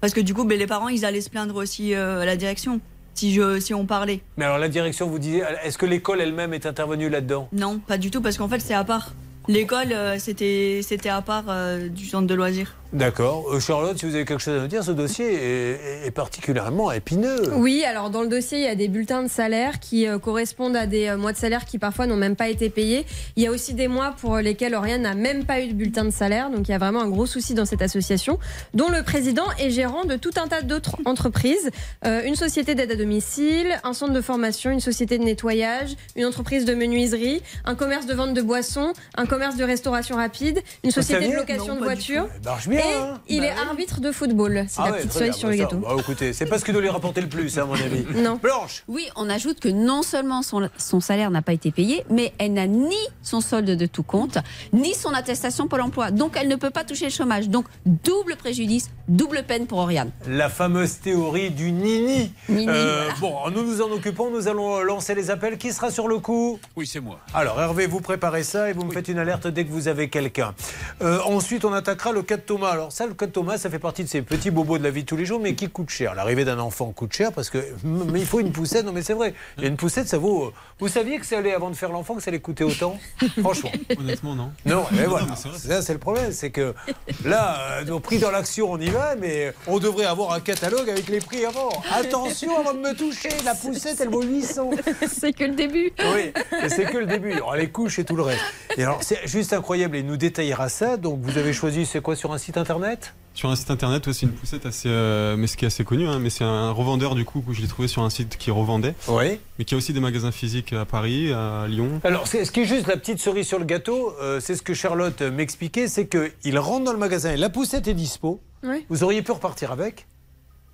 Parce que du coup, ben, les parents, ils allaient se plaindre aussi euh, à la direction si, je, si on parlait. Mais alors la direction vous dit, est-ce que l'école elle-même est intervenue là-dedans? Non, pas du tout, parce qu'en fait, c'est à part. L'école, euh, c'était c'était à part euh, du centre de loisirs. D'accord. Euh, Charlotte, si vous avez quelque chose à nous dire, ce dossier est, est particulièrement épineux. Oui, alors dans le dossier, il y a des bulletins de salaire qui euh, correspondent à des euh, mois de salaire qui parfois n'ont même pas été payés. Il y a aussi des mois pour lesquels Oriane n'a même pas eu de bulletin de salaire. Donc il y a vraiment un gros souci dans cette association, dont le président est gérant de tout un tas d'autres entreprises. Euh, une société d'aide à domicile, un centre de formation, une société de nettoyage, une entreprise de menuiserie, un commerce de vente de boissons, un commerce de restauration rapide, une société de location Non, de voitures. Bien. Et hein. il Bah est oui. arbitre de football. C'est Ah la ouais, petite cerise sur le ça, gâteau. bah, écoutez, c'est pas ce qui doit lui rapporter le plus, hein, à mon avis. Non. Blanche Oui, on ajoute que non seulement son, son salaire n'a pas été payé, mais elle n'a ni son solde de tout compte, ni son attestation Pôle emploi. Donc elle ne peut pas toucher le chômage. Donc double préjudice, double peine pour Oriane. La fameuse théorie du nini. Nini, Euh, Bon, nous nous en occupons, nous allons lancer les appels. Qui sera sur le coup? Oui, c'est moi. Alors Hervé, vous préparez ça et vous me faites une alerte dès que vous avez quelqu'un. Euh, ensuite, on attaquera le cas de Thomas Thomas, alors ça, le code Thomas, ça fait partie de ces petits bobos de la vie de tous les jours, mais qui coûtent cher? L'arrivée d'un enfant coûte cher parce que mais il faut une poussette. Non, mais c'est vrai. Il y a une poussette, ça vaut. Vous saviez que ça allait avant de faire l'enfant que ça allait coûter autant? Franchement. Honnêtement, non. Non, mais voilà. Ça, c'est le problème, c'est que là, euh, au prix dans l'action, on y va, mais on devrait avoir un catalogue avec les prix avant. Attention avant de me toucher, la poussette, elle vaut 800. C'est que le début. Oui, et c'est que le début. Alors, les couches et tout le reste. Et alors, c'est juste incroyable. Il nous détaillera ça. Donc, vous avez choisi, c'est quoi, sur un site internet Sur un site internet, ouais, c'est une poussette assez, euh, mais ce qui est assez connu, hein, mais c'est un revendeur du coup que je l'ai trouvé sur un site qui revendait. Oui. Mais qui a aussi des magasins physiques à Paris, à Lyon. Alors, c'est- ce qui est juste la petite cerise sur le gâteau, euh, c'est ce que Charlotte euh, m'expliquait, c'est qu'il rentre dans le magasin et la poussette est dispo. Oui. Vous auriez pu repartir avec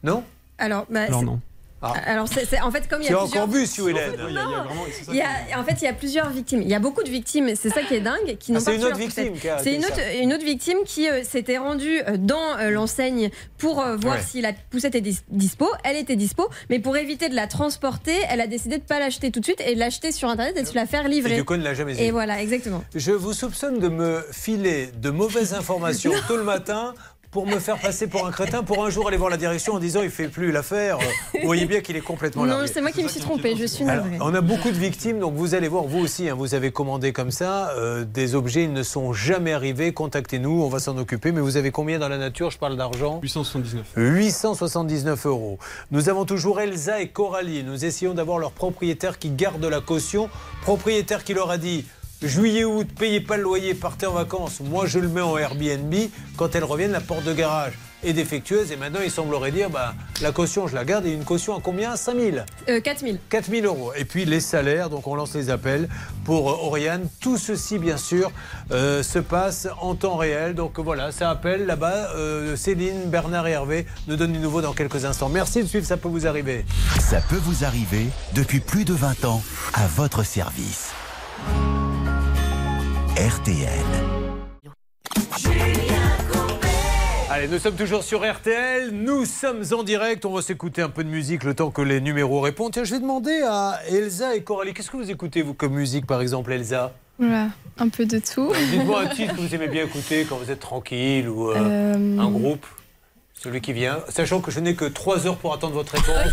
Non? Alors, bah, Alors c'est- non. Ah. Alors, c'est, c'est- en fait, comme il y Tu a as plusieurs... encore Sue Hélène Il y a- il y a vraiment- c'est ça Il y a- en fait, il y a plusieurs victimes. Il y a beaucoup de victimes. C'est ça qui est dingue. Qui Ah, c'est une autre victime C'est une autre, ça. une autre victime qui euh, s'était rendue euh, dans euh, l'enseigne pour euh, voir Ouais. si la poussette dis- dispo. Elle était dispo, mais pour éviter de la transporter, elle a décidé de pas l'acheter tout de suite et de l'acheter sur internet et de se la faire livrer. Et du coup, ne l'a jamais Et eu. voilà, exactement. Je vous soupçonne de me filer de mauvaises informations tôt le matin pour me faire passer pour un crétin, pour un jour aller voir la direction en disant il fait plus l'affaire. Vous voyez bien qu'il est complètement Non, largué. c'est moi qui me suis trompée. Je suis navrée. on a beaucoup de victimes, donc vous allez voir, vous aussi, hein, vous avez commandé comme ça, euh, des objets, ils ne sont jamais arrivés, contactez-nous, on va s'en occuper, mais vous avez combien dans la nature, je parle d'argent 879. 879 euros. Nous avons toujours Elsa et Coralie. Nous essayons d'avoir leur propriétaire qui garde la caution. Propriétaire qui leur a dit juillet, août, payez pas le loyer, partez en vacances. Moi, je le mets en Airbnb. Quand elles reviennent, la porte de garage est défectueuse. Et maintenant, il semblerait dire bah, la caution, je la garde. Et une caution à combien? 5000 Euh, 4000. 4000 euros. Et puis les salaires, donc on lance les appels pour euh, Oriane. Tout ceci, bien sûr, euh, se passe en temps réel. Donc voilà, ça appelle là-bas. Euh, Céline, Bernard et Hervé nous donnent du nouveau dans quelques instants. Merci de suivre, ça peut vous arriver. Ça peut vous arriver depuis plus de 20 ans à votre service. RTL. Allez, nous sommes toujours sur RTL, nous sommes en direct, on va s'écouter un peu de musique le temps que les numéros répondent. Tiens, je vais demander à Elsa et Coralie, qu'est-ce que vous écoutez, vous, comme musique, par exemple, Elsa? Voilà, un peu de tout. Dites-moi un titre que vous aimez bien écouter quand vous êtes tranquille ou euh, Euh, un groupe, celui qui vient, sachant que je n'ai que 3 heures pour attendre votre réponse.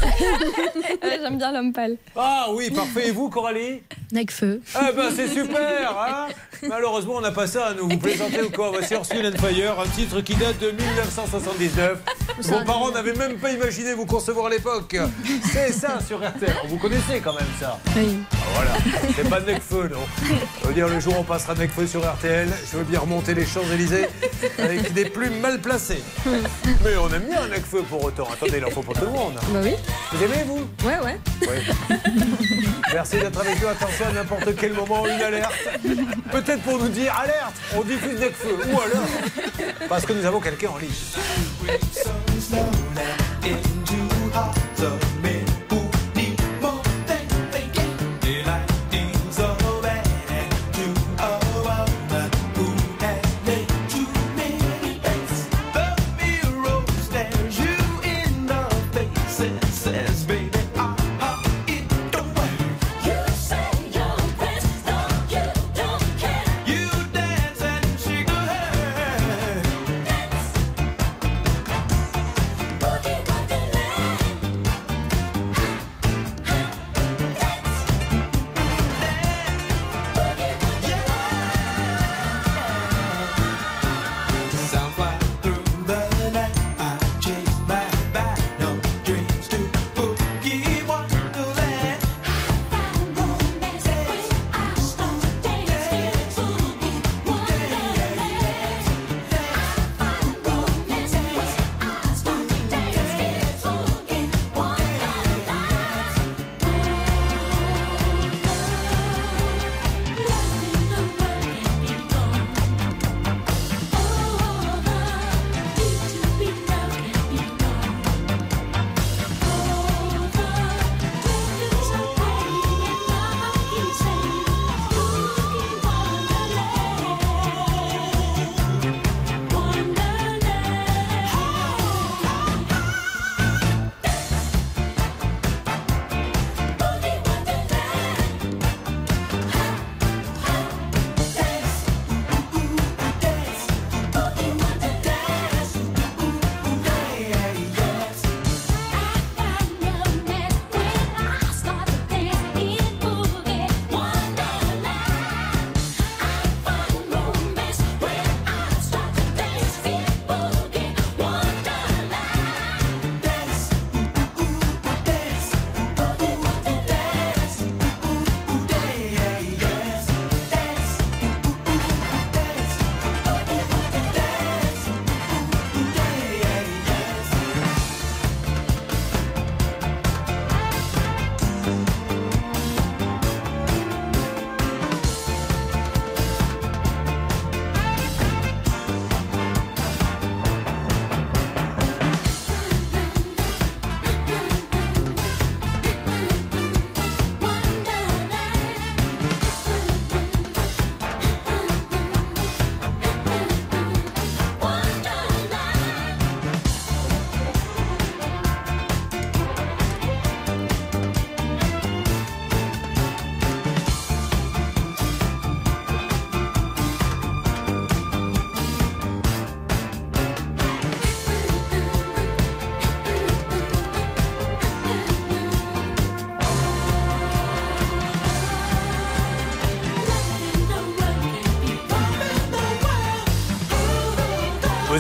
J'aime bien l'homme pâle. Ah oui, parfait. Et vous, Coralie? Necfeu. Ah ben c'est super hein? Malheureusement, on n'a pas ça à nous. Vous plaisantez ou quoi Voici Earth, and Fire, un titre qui date de 1979. Vos parents n'avaient même pas imaginé vous concevoir à l'époque. C'est ça sur RTL. Vous connaissez quand même ça Oui. Ah, Voilà, c'est pas Necfeu, non. Je veux dire, le jour où on passera Necfeu sur RTL, je veux bien remonter les Champs-Élysées avec des plumes mal placées. Mais on aime bien Necfeu pour autant. Attendez, il en faut pour tout le monde. Bah oui. Vous aimez, vous? Ouais, ouais. Merci d'être avec nous. Attention à n'importe quel moment, une alerte. Pour nous dire alerte, on diffuse Necfeu. Ou alors, parce que nous avons quelqu'un en ligne.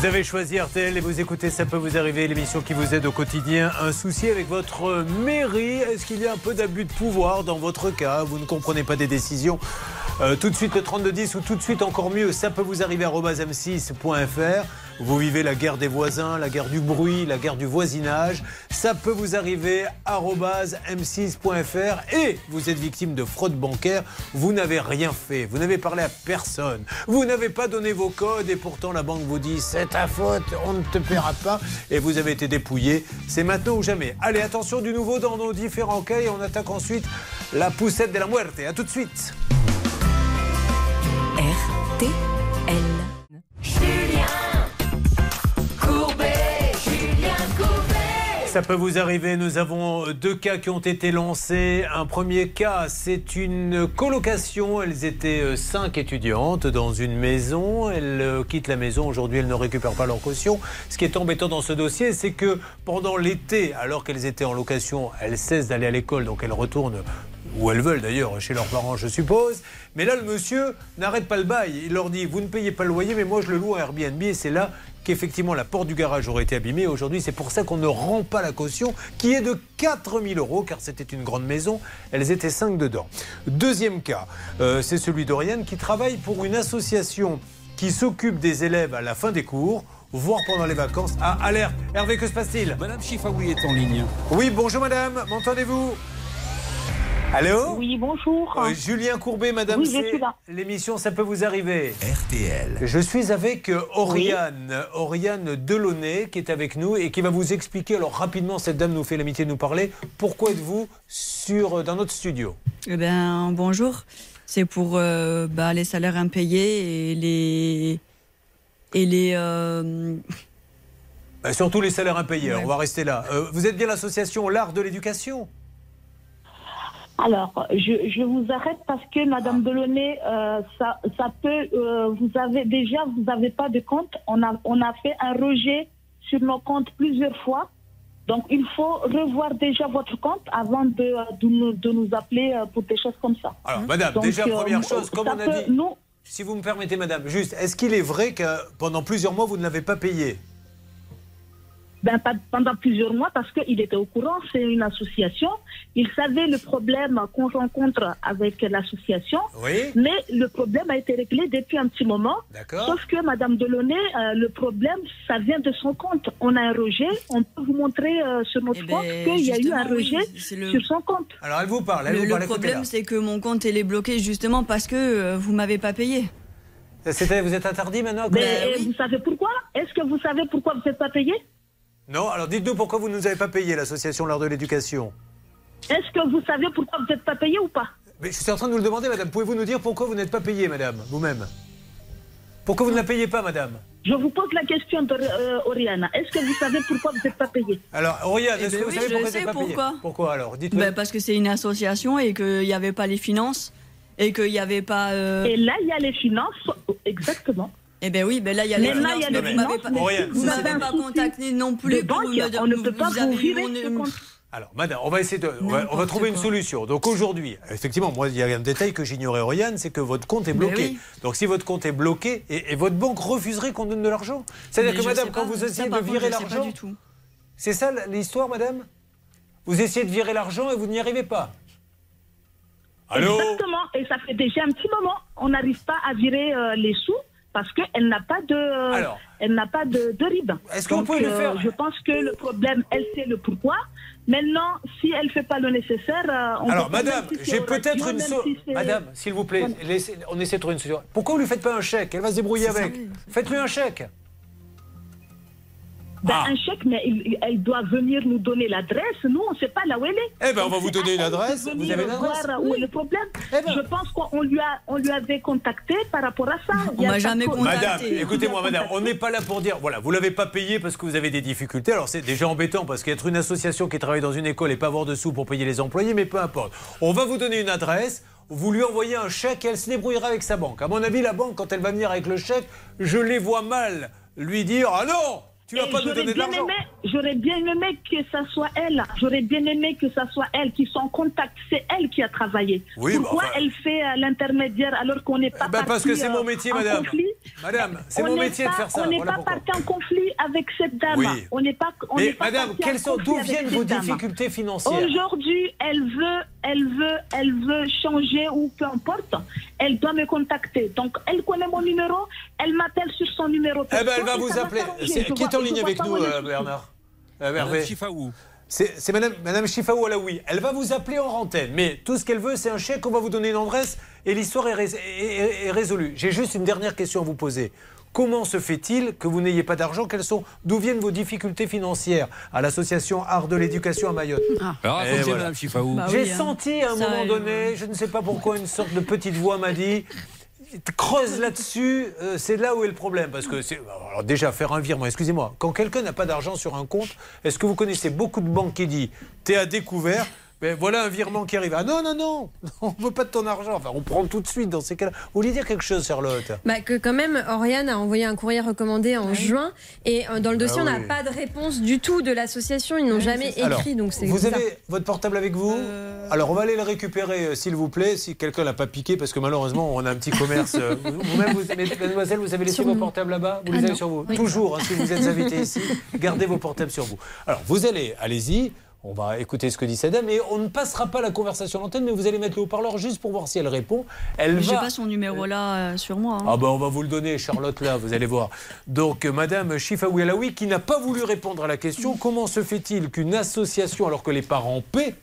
Avez choisi RTL et vous écoutez Ça peut vous arriver, l'émission qui vous aide au quotidien. Un souci avec votre mairie Est-ce qu'il y a un peu d'abus de pouvoir dans votre cas? Vous ne comprenez pas des décisions Euh, Tout de suite le 3210 ou tout de suite encore mieux, ça peut vous arriver m6.fr. Vous vivez la guerre des voisins, la guerre du bruit, la guerre du voisinage. Ça peut vous arriver m6.fr et vous êtes victime de fraude bancaire. Vous n'avez rien fait, vous n'avez parlé à personne, vous n'avez pas donné vos codes et pourtant la banque vous dit c'est ta faute, on ne te paiera pas et vous avez été dépouillé. C'est maintenant ou jamais. Allez, attention du nouveau dans nos différents cas et on attaque ensuite la poussette de la muerte. À tout de suite. RTL. Ça peut vous arriver, nous avons deux cas qui ont été lancés. Un premier cas, c'est une colocation. Elles étaient euh, cinq étudiantes dans une maison. Elles euh, quittent la maison. Aujourd'hui, elles ne récupèrent pas leur caution. Ce qui est embêtant dans ce dossier, c'est que pendant l'été, alors qu'elles étaient en location, elles cessent d'aller à l'école, donc elles retournent où elles veulent d'ailleurs, chez leurs parents, je suppose. Mais là, le monsieur n'arrête pas le bail. Il leur dit Vous ne payez pas le loyer, mais moi je le loue à Airbnb. Et c'est là qu'effectivement la porte du garage aurait été abîmée. Aujourd'hui, c'est pour ça qu'on ne rend pas la caution, qui est de 4000 euros, car c'était une grande maison. Elles étaient cinq dedans. Deuxième cas, euh, c'est celui d'Oriane qui travaille pour une association qui s'occupe des élèves à la fin des cours voire pendant les vacances. Ah, alerte Hervé, que se passe-t-il? Madame Chifaoui est en ligne. Oui, bonjour madame, m'entendez-vous? Allô Oui, bonjour. Euh, Julien Courbet, madame, Oui, je c'est suis là. l'émission Ça peut vous arriver. RTL. Je suis avec euh, Oriane, Oriane Delaunay qui est avec nous et qui va vous expliquer, alors rapidement, cette dame nous fait l'amitié de nous parler, pourquoi êtes-vous sur, euh, dans notre studio? Eh bien, bonjour. C'est pour euh, bah, les salaires impayés et les. Et les. euh, Bah, Surtout les salaires impayés, on va rester là. Euh, vous êtes bien l'association L'Art de l'éducation? Alors, je, je vous arrête parce que Madame Delaunay, euh, ça, ça peut, euh, vous avez déjà, vous n'avez pas de compte. On a, on a fait un rejet sur nos comptes plusieurs fois. Donc, il faut revoir déjà votre compte avant de, de, nous, de nous appeler euh, pour des choses comme ça. Alors, madame, Donc, déjà, première chose, comme on a peut- dit, nous- si vous me permettez, madame, juste, est-ce qu'il est vrai que pendant plusieurs mois, vous ne l'avez pas payé? Ben, pendant plusieurs mois parce qu'il était au courant, c'est une association. Il savait le problème qu'on rencontre avec l'association. Oui. Mais le problème a été réglé depuis un petit moment. D'accord. Sauf que Madame Delaunay, euh, le problème, ça vient de son compte. On a un rejet. On peut vous montrer euh, sur notre compte qu'il y a eu un oui, rejet le- sur son compte. Alors, elle vous parle, elle le vous parle. problème, c'est que mon compte il est bloqué justement parce que euh, vous m'avez pas payé. Vous êtes interdit maintenant Mais Ben euh, vous savez pourquoi? Est-ce que vous savez pourquoi vous n'êtes pas payé? Non, alors dites-nous pourquoi vous ne nous avez pas payé, l'association L'Art de l'éducation. Est-ce que vous savez pourquoi vous n'êtes pas payé ou pas? Mais je suis en train de vous le demander, madame. Pouvez-vous nous dire pourquoi vous n'êtes pas payé, madame, vous-même? Pourquoi vous ne la payez pas, madame? Je vous pose la question, de, euh, Oriana. Est-ce que vous savez pourquoi vous n'êtes pas payé? Alors, Oriane, Eh ben que vous oui, savez pourquoi vous sais n'êtes pas payé? pourquoi. Alors? Dites-nous. Ben, parce que c'est une association et qu'il n'y avait pas les finances et qu'il n'y avait pas. euh, Et là, il y a les finances, exactement. Eh ben oui, ben là il y a les Mais là, finances. il y a les mais vous m'avez pas, contacté non plus. De pour banque, me- on ne peut pas vous avez. Alors, madame, on va essayer de. On va, on va N'importe trouver une solution. Donc aujourd'hui, effectivement, moi, il y a un détail que j'ignorais, Oriane, c'est que votre compte est bloqué. oui. Donc si votre compte est bloqué, et, et votre banque refuserait qu'on donne de l'argent? C'est-à-dire que, madame, quand pas. vous essayez de virer l'argent. du tout. C'est ça l'histoire, madame? Vous essayez de virer l'argent et vous n'y arrivez pas Allô? Exactement. Et ça fait déjà un petit moment. On n'arrive pas à virer euh, les sous parce qu'elle n'a pas de, Alors. elle n'a pas de, de RIB. Est-ce que vous pouvez le euh, faire Je pense que le problème, elle sait le pourquoi. Maintenant, si elle ne fait pas le nécessaire, euh, on Alors, peut madame, si j'ai peut-être une solution. si madame, s'il vous plaît, laissez- on essaie de trouver une solution. Pourquoi vous lui faites pas un chèque? Elle va se débrouiller avec. Faites-lui un chèque. Ben, Ah. Un chèque, mais il- elle doit venir nous donner l'adresse. Nous, on ne sait pas là où elle est. Eh ben, on va vous donner une à elle de adresse. Vous avez une adresse voir où est le problème. ben. Je pense qu'on lui, a, on lui avait contacté par rapport à ça. Il y a pas de- Madame, écoutez-moi, madame, on n'est pas là pour dire, voilà, vous l'avez pas payé parce que vous avez des difficultés. Alors c'est déjà embêtant parce qu'être une association qui travaille dans une école et pas avoir de sous pour payer les employés, mais peu importe. On va vous donner une adresse. Vous lui envoyez un chèque et elle se débrouillera avec sa banque. À mon avis, la banque, quand elle va venir avec le chèque, je les vois mal lui dire Ah non, tu vas pas nous j'aurais donner de bien l'argent. aimé- J'aurais bien aimé que ça soit elle. J'aurais bien aimé que ça soit elle qui soit en contact. C'est elle qui a travaillé. Oui, bah, Pourquoi elle fait euh, l'intermédiaire alors qu'on n'est pas ben, parce que c'est mon euh, métier, madame. conflit? Madame, c'est On mon métier de faire ça. On n'est voilà pas parti en conflit avec cette dame. Oui. On n'est pas. on Mais pas madame, d'où viennent vos difficultés financières? Aujourd'hui, elle veut, elle veut, elle veut changer ou peu importe. Elle doit me contacter. Donc, elle connaît mon numéro. Elle m'appelle sur son numéro. Eh ben, elle va vous appeler. Qui est en ligne avec nous, euh, Bernard Euh, Madame Chifaou. C'est Madame, Madame Chifaou Alaoui. Elle va vous appeler en antenne, mais tout ce qu'elle veut, c'est un chèque. On va vous donner une adresse et l'histoire est, rés- est- est- est résolue. J'ai juste une dernière question à vous poser. Comment se fait-il que vous n'ayez pas d'argent? Quelles sont, d'où viennent vos difficultés financières? À l'association Art de l'éducation à Mayotte voilà. Madame Chifaou. Bah J'ai oui, hein. senti à un moment arrive, donné, je ne sais pas pourquoi, une sorte de petite voix m'a dit creuse là-dessus, euh, c'est là où est le problème. Parce que c'est. Alors déjà, faire un virement, excusez-moi, quand quelqu'un n'a pas d'argent sur un compte, est-ce que vous connaissez beaucoup de banques qui disent T'es à découvert ben voilà un virement qui arrive. Ah non, non, non, on ne veut pas de ton argent. Enfin, on prend tout de suite dans ces cas-là. Vous voulez dire quelque chose, Charlotte? Bah, que quand même, Oriane a envoyé un courrier recommandé en juin et euh, dans le dossier, Ah on n'a oui. pas de réponse du tout de l'association. Ils n'ont jamais écrit, Alors, donc c'est Vous bizarre. avez votre portable avec vous? Alors, on va aller le récupérer, euh, s'il vous plaît, si quelqu'un l'a pas piqué, parce que malheureusement, on a un petit commerce. euh, Vous-même, vous, mais, mademoiselle, vous avez laissé Sur vos nous. portables là-bas? Vous Ah les avez non. sur vous? Oui. Toujours, hein, si vous êtes invité ici, gardez vos portables sur vous. Alors, vous allez, allez-y. On va écouter ce que dit cette dame, et on ne passera pas la conversation à l'antenne, mais vous allez mettre le haut-parleur juste pour voir si elle répond. Elle J'ai va. pas son numéro là euh, sur moi. hein. Ah ben on va vous le donner, Charlotte, là, vous allez voir. Donc, euh, Madame Chifaoui qui n'a pas voulu répondre à la question, comment se fait-il qu'une association, alors que les parents paient,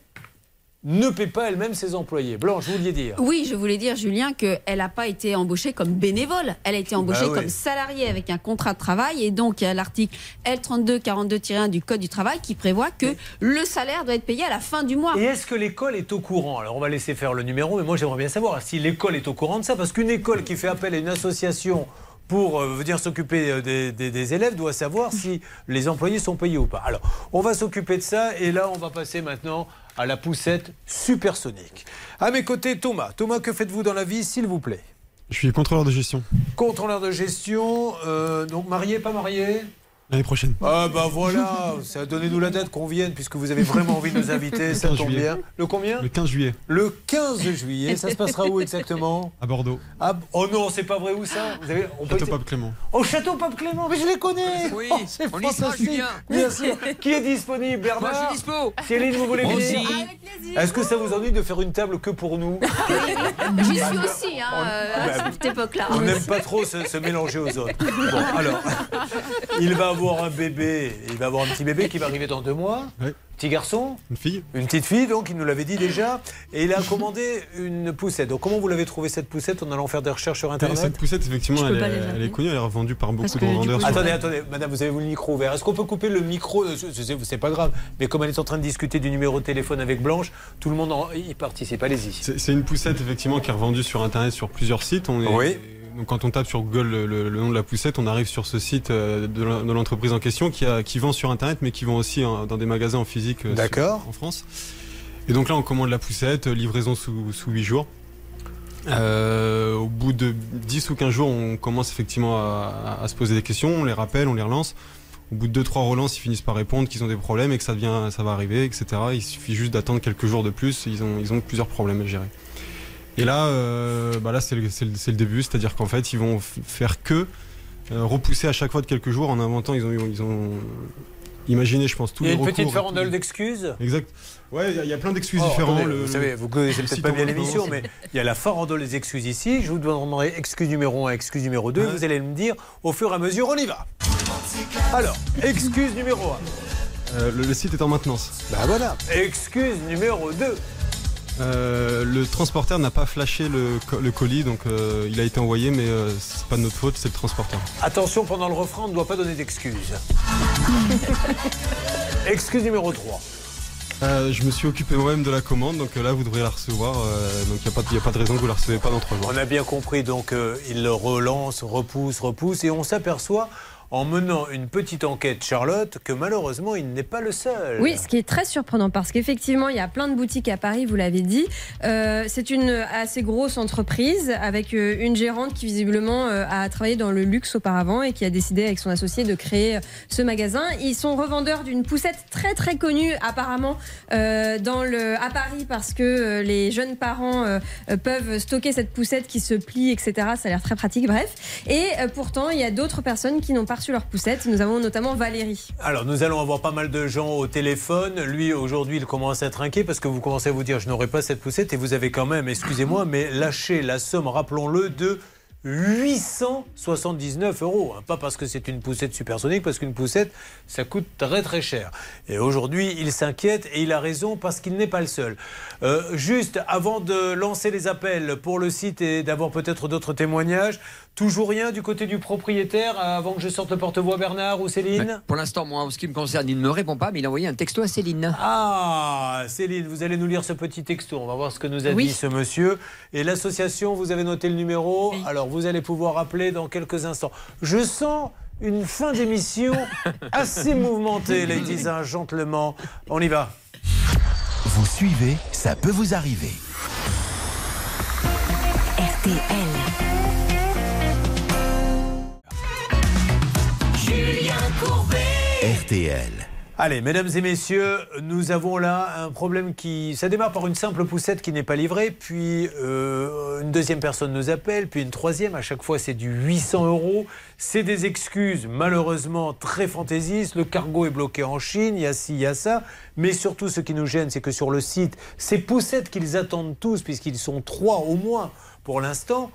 ne paie pas elle-même ses employés Blanche, vous vouliez dire Oui, je voulais dire, Julien, qu'elle n'a pas été embauchée comme bénévole. Elle a été embauchée Bah oui. comme salariée avec un contrat de travail. Et donc, il y a l'article L3242-1 du Code du travail qui prévoit que le salaire doit être payé à la fin du mois. Et est-ce que l'école est au courant? Alors on va laisser faire le numéro, mais moi j'aimerais bien savoir si l'école est au courant de ça, parce qu'une école qui fait appel à une association pour euh, venir s'occuper euh, des, des- des élèves doit savoir si les employés sont payés ou pas. Alors on va s'occuper de ça, et là on va passer maintenant à la poussette supersonique. À mes côtés, Thomas. Thomas, que faites-vous dans la vie, s'il vous plaît? Je suis contrôleur de gestion. Contrôleur de gestion, euh, donc marié, pas marié? L'année prochaine. Ah bah voilà, ça donnez-nous la date qu'on vienne puisque vous avez vraiment envie de nous inviter, ça 15 tombe juillet. bien. Le combien? Le 15 juillet. Le 15 juillet, ça se passera où exactement? À Bordeaux. Ah, Oh non, c'est pas vrai où ça? Vous avez, on peut Château Pape Clément. Au château Pape Clément, mais je les connais Oui, Oh, c'est fantastique. Julien. Bien sûr. Qui est disponible, Bernard Moi, je suis dispo. Céline, vous voulez venir aussi. Est-ce que ça vous ennuie de faire une table que pour nous? J'y suis aussi, hein, euh, à cette époque-là. On n'aime pas trop se, se mélanger aux autres. Bon, alors, il va avoir un bébé, il va avoir un petit bébé qui va arriver dans deux mois. Petit garçon Une fille Une petite fille, donc, il nous l'avait dit déjà. Et il a commandé une poussette. Donc, comment vous l'avez trouvé cette poussette en allant faire des recherches sur Internet Cette poussette, effectivement, elle, est- elle connue, elle est revendue par beaucoup Parce de revendeurs. Attendez, attendez, madame, vous avez le micro ouvert. Est-ce qu'on peut couper le micro C'est pas grave. Mais comme elle est en train de discuter du numéro de téléphone avec Blanche, tout le monde en- y participe. Allez-y. C'est c'est une poussette effectivement qui est revendue sur internet sur plusieurs sites. On est- Oui. Donc quand on tape sur Google le, le- le nom de la poussette, on arrive sur ce site euh, de l'en- de l'entreprise en question qui, a, qui vend sur internet mais qui vend aussi dans des magasins en physique euh, D'accord. sur- en France. Et donc là on commande la poussette, euh, livraison sous, sous 8 jours. Euh, au bout de 10 ou 15 jours, on commence effectivement à, à- à se poser des questions, on les rappelle, on les relance. Au bout de 2-3 relances, ils finissent par répondre qu'ils ont des problèmes et que ça, devient, ça va arriver, etc. Il suffit juste d'attendre quelques jours de plus, ils ont, ils ont plusieurs problèmes à gérer. Et là, euh, bah là c'est le, début, c'est-à-dire qu'en fait, ils vont faire que euh, repousser à chaque fois de quelques jours en inventant, ils ont, ils ont imaginé, je pense, tous Il y a les une petite recours et farandole d'excuses Exact. Ouais, il y a- il y, a plein d'excuses Oh, attendez, Le- vous savez, vous connaissez peut-être pas bien en l'émission, mais il y a la farandole des excuses ici. Je vous demanderai excuse numéro 1, excuse numéro 2. Ouais. Vous allez me dire au fur et à mesure, on y va. Alors, excuse numéro 1. Euh, le, le site est en maintenance. Bah voilà. Excuse numéro 2. Euh, le transporteur n'a pas flashé le, co- le colis, donc euh, il a été envoyé, mais euh, c'est pas de notre faute, c'est le transporteur. Attention, pendant le refrain, on ne doit pas donner d'excuses. excuse numéro 3. Euh, je me suis occupé moi-même de la commande, donc là vous devriez la recevoir. donc il n'y a, pas de raison que vous la recevez pas dans trois jours. On a bien compris, donc il le relance, repousse, repousse, et on s'aperçoit en menant une petite enquête, Charlotte, que malheureusement, il n'est pas le seul. Oui, ce qui est très surprenant parce qu'effectivement, il y a plein de boutiques à Paris, vous l'avez dit. Euh, c'est une assez grosse entreprise avec euh, une gérante qui visiblement euh, a travaillé dans le luxe auparavant et qui a décidé avec son associé de créer ce magasin. Ils sont revendeurs d'une poussette très très connue apparemment à Paris parce que les jeunes parents peuvent stocker cette poussette qui se plie, etc. Ça a l'air très pratique, bref. Et pourtant, il y a d'autres personnes qui n'ont pas reçu leur poussette. Nous avons notamment Valérie. Alors, nous allons avoir pas mal de gens au téléphone. Lui, aujourd'hui, il commence à être inquiet parce que vous commencez à vous dire je n'aurai pas cette poussette et vous avez quand même, excusez-moi, mais lâché la somme, rappelons-le, de 879 euros. hein. Pas parce que c'est une poussette supersonique, parce qu'une poussette, ça coûte très très cher. Et aujourd'hui, il s'inquiète et il a raison parce qu'il n'est pas le seul. Euh, juste avant de lancer les appels pour le site et d'avoir peut-être d'autres témoignages, toujours rien du côté du propriétaire avant que je sorte le porte-voix Bernard ou Céline Pour l'instant, moi, en ce qui me concerne, il ne me répond pas, mais il a envoyé un texto à Céline. Ah, Céline, vous allez nous lire ce petit texto. On va voir ce que nous a Oui. dit ce monsieur. Et l'association, vous avez noté le numéro. Alors, vous allez pouvoir appeler dans quelques instants. Je sens une fin d'émission assez mouvementée, ladies and gentlemen. On y va. Vous suivez, ça peut vous arriver. RTL. Allez, mesdames et messieurs, nous avons là un problème qui. Ça démarre par une simple poussette qui n'est pas livrée, puis euh, une deuxième personne nous appelle, puis une troisième. À chaque fois, c'est du 800 euros. C'est des excuses, malheureusement, très fantaisistes. Le cargo est bloqué en Chine, il y a ci, il y a ça. Mais surtout, ce qui nous gêne, c'est que sur le site, ces poussettes qu'ils attendent tous, puisqu'ils sont trois au moins pour l'instant,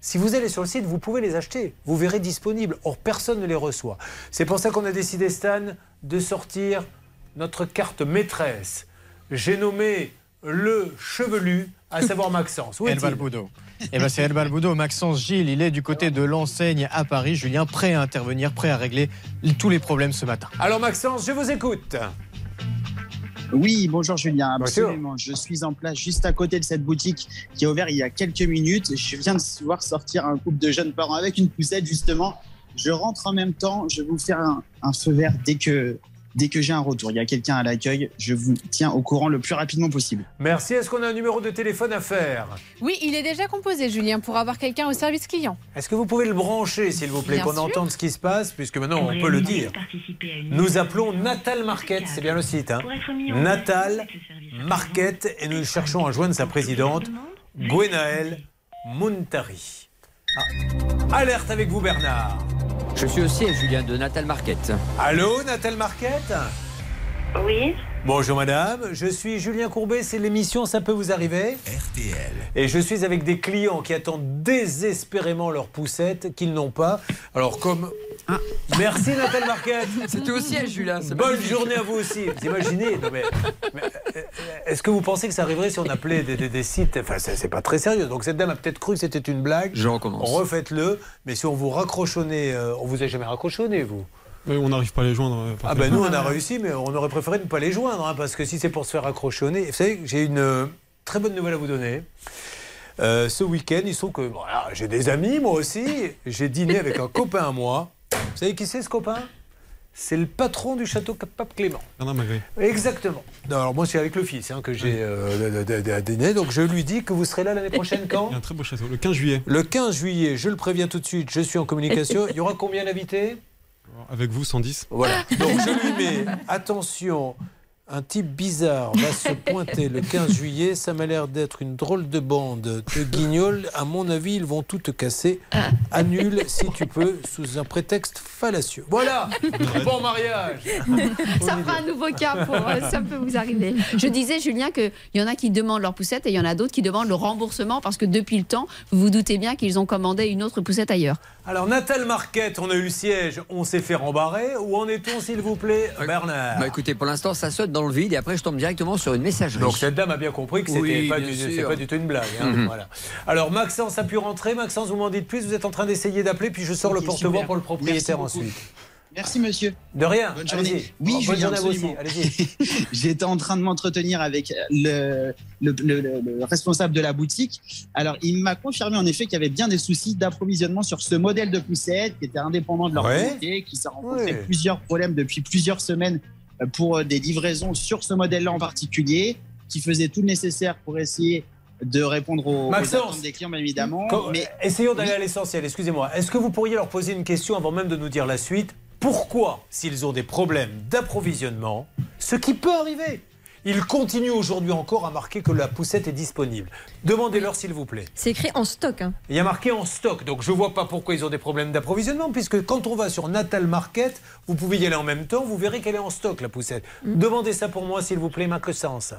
si vous allez sur le site, vous pouvez les acheter. Vous verrez disponibles. Or, personne ne les reçoit. C'est pour ça qu'on a décidé, Stan, de sortir notre carte maîtresse. J'ai nommé le chevelu, à savoir Maxence. El Balbudo. Eh ben c'est El Balbudo. Maxence Gilles, il est du côté de l'enseigne à Paris. Julien, prêt à intervenir, prêt à régler tous les problèmes ce matin. Alors, Maxence, je vous écoute. Oui, bonjour Julien, Bonjour. absolument. Je suis en place juste à côté de cette boutique qui a ouvert il y a quelques minutes. Je viens de voir sortir un couple de jeunes parents avec une poussette justement. Je rentre en même temps, je vais vous faire un, un feu vert dès que, dès que j'ai un retour. Il y a quelqu'un à l'accueil, je vous tiens au courant le plus rapidement possible. Merci. Est-ce qu'on a un numéro de téléphone à faire? Oui, il est déjà composé, Julien, pour avoir quelqu'un au service client. Est-ce que vous pouvez le brancher, s'il vous plaît, qu'on entende ce qui se passe, puisque maintenant on peut le dire. Nous appelons Natal Market, c'est bien le site. Hein Natal Market, et nous cherchons à joindre sa présidente, Gwenaëlle Muntari. Ah, Alerte avec vous, Bernard. Je suis au siège, Julien, de Natal Market. Allô, Natal Market Oui. Bonjour madame, je suis Julien Courbet, c'est l'émission Ça peut vous arriver RTL. Et je suis avec des clients qui attendent désespérément leur poussette, qu'ils n'ont pas. Alors comme... Merci Nathalie Marquette C'était au siège, Julien. c'est Bonne magnifique. journée à vous aussi. Vous imaginez non, mais, mais, euh, Est-ce que vous pensez que ça arriverait si on appelait des, des- des sites? Enfin, c'est c'est pas très sérieux. Donc cette dame a peut-être cru que c'était une blague. Je recommence. Refaites-le. Mais si on vous raccrochonnait... euh, on vous a jamais raccrochonné, vous On n'arrive pas à les joindre. euh, ah ben nous on a réussi, mais on aurait préféré ne pas les joindre, hein, parce que si c'est pour se faire accrochonner, vous savez, j'ai une euh, très bonne nouvelle à vous donner. Euh, ce week-end, il se trouve que voilà, j'ai des amis, moi aussi. J'ai dîné avec un copain à moi. Vous savez qui c'est ce copain? C'est le patron du château Pape Clément. Bernard. Exactement. Non, alors moi c'est avec le fils hein, que j'ai euh, dîné, donc je lui dis que vous serez là l'année prochaine quand? Il y a un très beau château, le 15 juillet. Le 15 juillet, je le préviens tout de suite, je suis en communication. Il y aura combien d'invités? Avec vous, 110. Voilà. Donc je lui mets attention. Un type bizarre va se pointer le 15 juillet. Ça m'a l'air d'être une drôle de bande de guignols. À mon avis, ils vont tout te casser. Annule si tu peux, sous un prétexte fallacieux. Voilà. Bon mariage. Ça fera un nouveau cas pour euh, ça peut vous arriver. Je disais, Julien, qu'il y en a qui demandent leur poussette et il y en a d'autres qui demandent le remboursement parce que depuis le temps, vous vous doutez bien qu'ils ont commandé une autre poussette ailleurs. Alors Natal Marquette, on a eu le siège, on s'est fait rembarrer. Où en est-on, s'il vous plaît, Bernard Bah écoutez, pour l'instant, ça saute dans le vide et après, je tombe directement sur une messagerie. Donc cette dame a bien compris que c'était Oui, pas, du, sûr. c'est pas du tout une blague. hein, Mhm. voilà. Alors Maxence a pu rentrer. Maxence, vous m'en dites plus. Vous êtes en train d'essayer d'appeler, puis je sors le porte-voix pour le propriétaire ensuite. Merci monsieur. De rien. Bonne journée. Oui, Julien. Allez-y. J'étais en train de m'entretenir avec le, le- le- le- le responsable de la boutique. Alors, il m'a confirmé en effet qu'il y avait bien des soucis d'approvisionnement sur ce modèle de poussette qui était indépendant de leur Ouais. qui s'est rencontré Ouais. plusieurs problèmes depuis plusieurs semaines pour euh, des livraisons sur ce modèle-là en particulier, qui faisait tout le nécessaire pour essayer de répondre aux, aux Maxence. attentes des clients, bien évidemment. Quand- mais Essayons d'aller à l'essentiel, excusez-moi. Est-ce que vous pourriez leur poser une question avant même de nous dire la suite? Pourquoi, s'ils ont des problèmes d'approvisionnement, ce qui peut arriver, ils continuent aujourd'hui encore à marquer que la poussette est disponible Demandez-leur s'il vous plaît. C'est écrit en stock. hein. Il y a marqué en stock, donc je vois pas pourquoi ils ont des problèmes d'approvisionnement, puisque quand on va sur Natal Market, vous pouvez y aller en même temps, vous verrez qu'elle est en stock, la poussette. Demandez ça pour moi, s'il vous plaît, Maxence.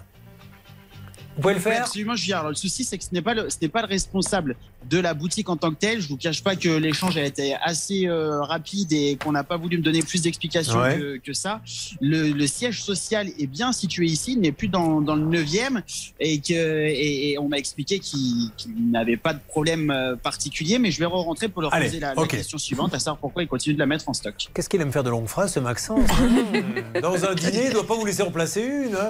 Vous pouvez le Oui, faire absolument, Julien. Alors, le souci, c'est que ce n'est pas le, ce n'est pas le responsable de la boutique en tant que tel. Je vous cache pas que l'échange a été assez euh, rapide et qu'on n'a pas voulu me donner plus d'explications Ouais. que, que ça. Le, le siège social est bien situé ici, il n'est plus dans, dans le 9e et que et, et on m'a expliqué qu'il n'avait pas de problème euh, particulier, mais je vais re-rentrer pour leur Allez, poser la, question suivante, à savoir pourquoi il continue de la mettre en stock. Qu'est-ce qu'il aime faire de longues phrases, ce Maxence Dans un dîner, il ne doit pas vous laisser en placer une. hein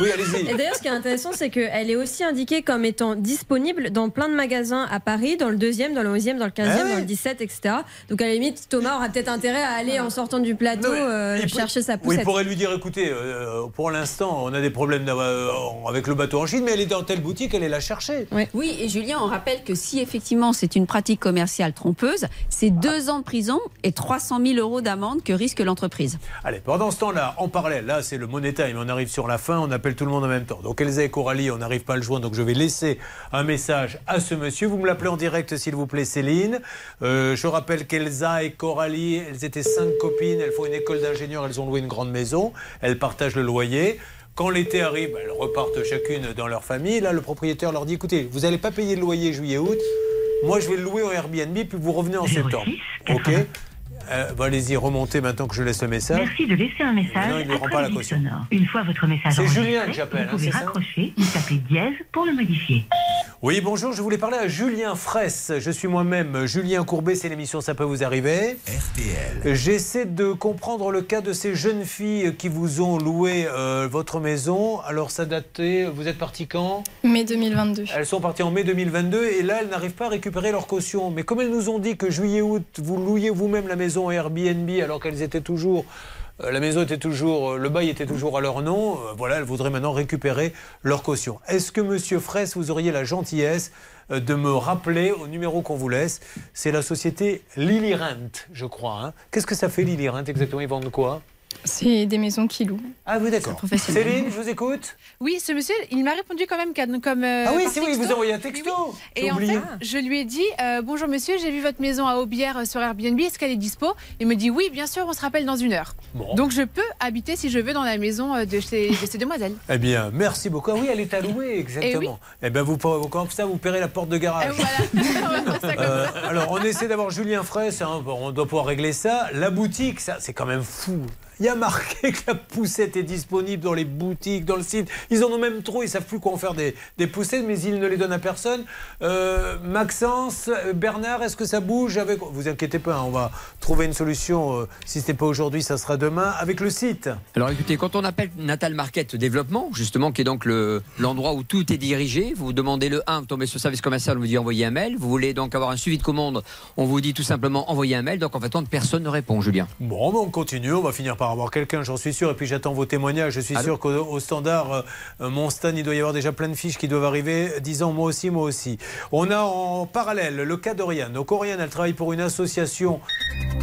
oui, Et allez-y. d'ailleurs, ce qui est intéressant, c'est qu'elle est aussi indiquée comme étant disponible dans plein de magasins à Paris, dans le deuxième, dans le 11e, dans le 15e, Ah ouais. dans le 17, etc. Donc à la limite, Thomas aura peut-être intérêt à aller en sortant du plateau euh, Il chercher sa Oui, il poussette. pourrait lui dire écoutez, euh, pour l'instant, on a des problèmes euh, avec le bateau en Chine, mais elle est dans telle boutique, elle est la chercher. Oui, et Julien, on rappelle que si effectivement c'est une pratique commerciale trompeuse, c'est deux ans de prison et 300 000 euros d'amende que risque l'entreprise. Allez, pendant ce temps-là, en parallèle, là c'est le money time, on arrive sur la fin, on appelle tout le monde en même temps. Donc Elsa et Coralie, on n'arrive pas à le joindre, donc je vais laisser un message à ce monsieur. Vous me l'appelez en direct s'il vous plaît, Céline. Euh, je rappelle qu'Elsa et Coralie, elles étaient cinq copines, elles font une école d'ingénieur, elles ont loué une grande maison, elles partagent le loyer. Quand l'été arrive, elles repartent chacune dans leur famille. Là, le propriétaire leur dit écoutez, vous n'allez pas payer le loyer juillet-août. Moi, je vais le louer au Airbnb, puis vous revenez en septembre. Ok Euh, bah, Allez-y, remontez maintenant que je laisse le message. Merci de laisser un message Non, il ne rend pas la caution. sonore. Une fois votre message C'est Julien que j'appelle, vous hein, pouvez raccrocher ou taper dièse pour le modifier. Oui, bonjour, je voulais parler à Julien Fraisse. Je suis moi-même Julien Courbet, c'est l'émission Ça peut vous arriver. RTL. J'essaie de comprendre le cas de ces jeunes filles qui vous ont loué euh, votre maison. Alors ça datait, vous êtes parti quand? Mai 2022. Elles sont parties en mai 2022 et là elles n'arrivent pas à récupérer leur caution. Mais comme elles nous ont dit que juillet-août, vous louiez vous-même la maison Airbnb alors qu'elles étaient toujours... euh, La maison était toujours, euh, le bail était toujours à leur nom. euh, Voilà, elles voudraient maintenant récupérer leur caution. Est-ce que Monsieur Fraisse, vous auriez la gentillesse de me rappeler au numéro qu'on vous laisse? C'est la société Lily Rent, je crois. hein. Qu'est-ce que ça fait Lily Rent exactement? Ils vendent quoi? C'est des maisons qui louent. Ah oui, d'accord. Céline, je vous écoute. Oui, ce monsieur, il m'a répondu quand même comme. comme euh, Ah oui, c'est oui, il vous a envoyé un texto. Et en fait, je lui ai dit euh, Bonjour monsieur, j'ai vu votre maison à Aubière euh, sur Airbnb, est-ce qu'elle est dispo? Il me dit Oui, bien sûr, on se rappelle dans une heure. Bon. Donc je peux habiter si je veux dans la maison de ces, de ces demoiselles. Eh bien, merci beaucoup. Ah oui, elle est allouée, exactement. Eh, bien, vous, comme ça, vous paierez la porte de garage. Euh, alors, on essaie d'avoir Julien Fraisse, hein, bon, on doit pouvoir régler ça. La boutique, ça, c'est quand même fou. Il y a marqué que la poussette est disponible dans les boutiques, dans le site. Ils en ont même trop, ils savent plus quoi en faire des, des poussettes, mais ils ne les donnent à personne. Euh, Maxence, euh, Bernard, est-ce que ça bouge avec Vous inquiétez pas, hein, on va trouver une solution. euh, si ce n'est pas aujourd'hui, ça sera demain avec le site. Alors écoutez, quand on appelle Natal Market Développement, justement, qui est donc le- l'endroit où tout est dirigé, vous demandez le 1, vous tombez sur le service commercial, on vous dit envoyer un mail. Vous voulez donc avoir un suivi de commande, on vous dit tout simplement envoyer un mail. Donc en fait, personne ne répond, Julien. Bon, ben, on continue, on va finir par avoir quelqu'un, j'en suis sûr, et puis j'attends vos témoignages. Je suis Allô sûr qu'au au standard, euh, euh, mon stand, il doit y avoir déjà plein de fiches qui doivent arriver, disant moi aussi, moi aussi. On a en parallèle le cas d'Oriane. Donc Oriane, elle travaille pour une association.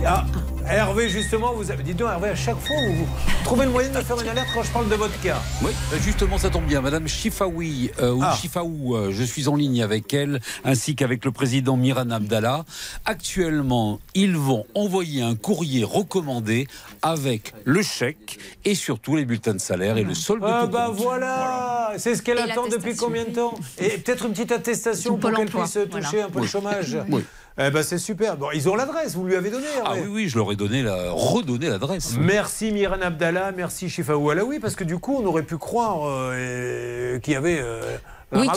Ah, Hervé, justement, vous avez. Dites donc, Hervé, à chaque fois, vous, vous trouvez le moyen de me faire une alerte quand je parle de votre cas. Oui, euh, justement, ça tombe bien. Madame Chifaoui, euh, ou Ah. Chifaou, euh, je suis en ligne avec elle, ainsi qu'avec le président Miran Abdallah. Actuellement, ils vont envoyer un courrier recommandé avec le chèque et surtout les bulletins de salaire et le solde de Ah tout bah compte. voilà, c'est ce qu'elle attend depuis combien de temps Et peut-être une petite attestation pour qu'elle puisse toucher voilà. un peu le Oui. chômage. Oui. Eh ben c'est super. Bon, ils ont l'adresse, vous lui avez donné. Ah oui, oui, je leur ai donné la, redonné l'adresse. Merci Miran Abdallah, merci Chifaou Alaoui, parce que du coup, on aurait pu croire euh, qu'il y avait euh, Oui,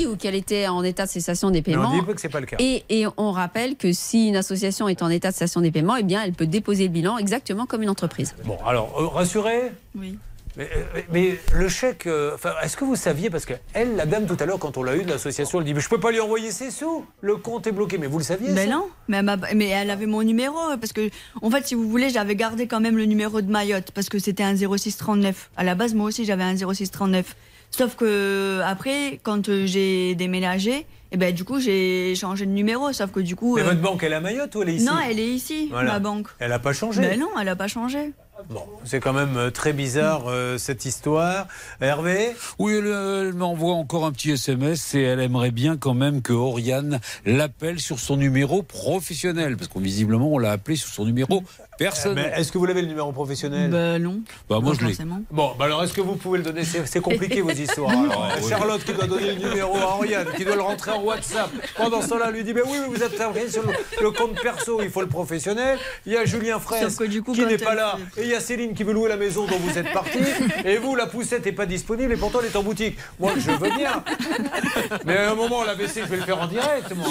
était, ou qu'elle était en état de cessation des Mais on paiements. dit que c'est pas le cas. Et, et on rappelle que si une association est en état de cessation des paiements, eh bien, elle peut déposer le bilan exactement comme une entreprise. Bon, alors, euh, rassuré Oui. Mais, euh, mais le chèque, euh, est-ce que vous saviez Parce que elle, la dame tout à l'heure, quand on l'a eu de l'association, elle dit mais je peux pas lui envoyer ses sous. Le compte est bloqué. Mais vous le saviez Ben ça non, mais elle, m'a- mais elle avait mon numéro parce que, en fait, si vous voulez, j'avais gardé quand même le numéro de Mayotte parce que c'était un 0639. À la base, moi aussi, j'avais un 0639. Sauf que après, quand euh, j'ai déménagé, et ben du coup, j'ai changé de numéro. Sauf que du coup, Mais euh, votre banque, elle est à Mayotte ou elle est ici? Non, elle est ici, Voilà. ma banque. Elle n'a pas changé? Ben non, elle a pas changé. Bon, c'est quand même euh, très bizarre euh, cette histoire. Hervé? Oui, elle, elle m'envoie encore un petit SMS et elle aimerait bien quand même que Oriane l'appelle sur son numéro professionnel. Parce qu'on visiblement, on l'a appelé sur son numéro personnel. Mais Est-ce que vous l'avez le numéro professionnel? Ben non. Bah, moi, je l'ai. Bon, bah alors est-ce que vous pouvez le donner? C'est c'est compliqué vos histoires. Alors, Ah, oui. Charlotte qui doit donner le numéro à Oriane, qui doit le rentrer en WhatsApp. Pendant ce temps-là, elle lui dit Mais oui, mais vous êtes inscrit sur le, le compte perso, il faut le professionnel. Il y a Julien Fraisse Sauf que du coup, qui n'est pas là. Et il y a Céline qui veut louer la maison dont vous êtes parti. Et vous, la poussette n'est pas disponible et pourtant elle est en boutique. Moi, je veux bien. Mais à un moment, la WC, je vais le faire en direct, moi.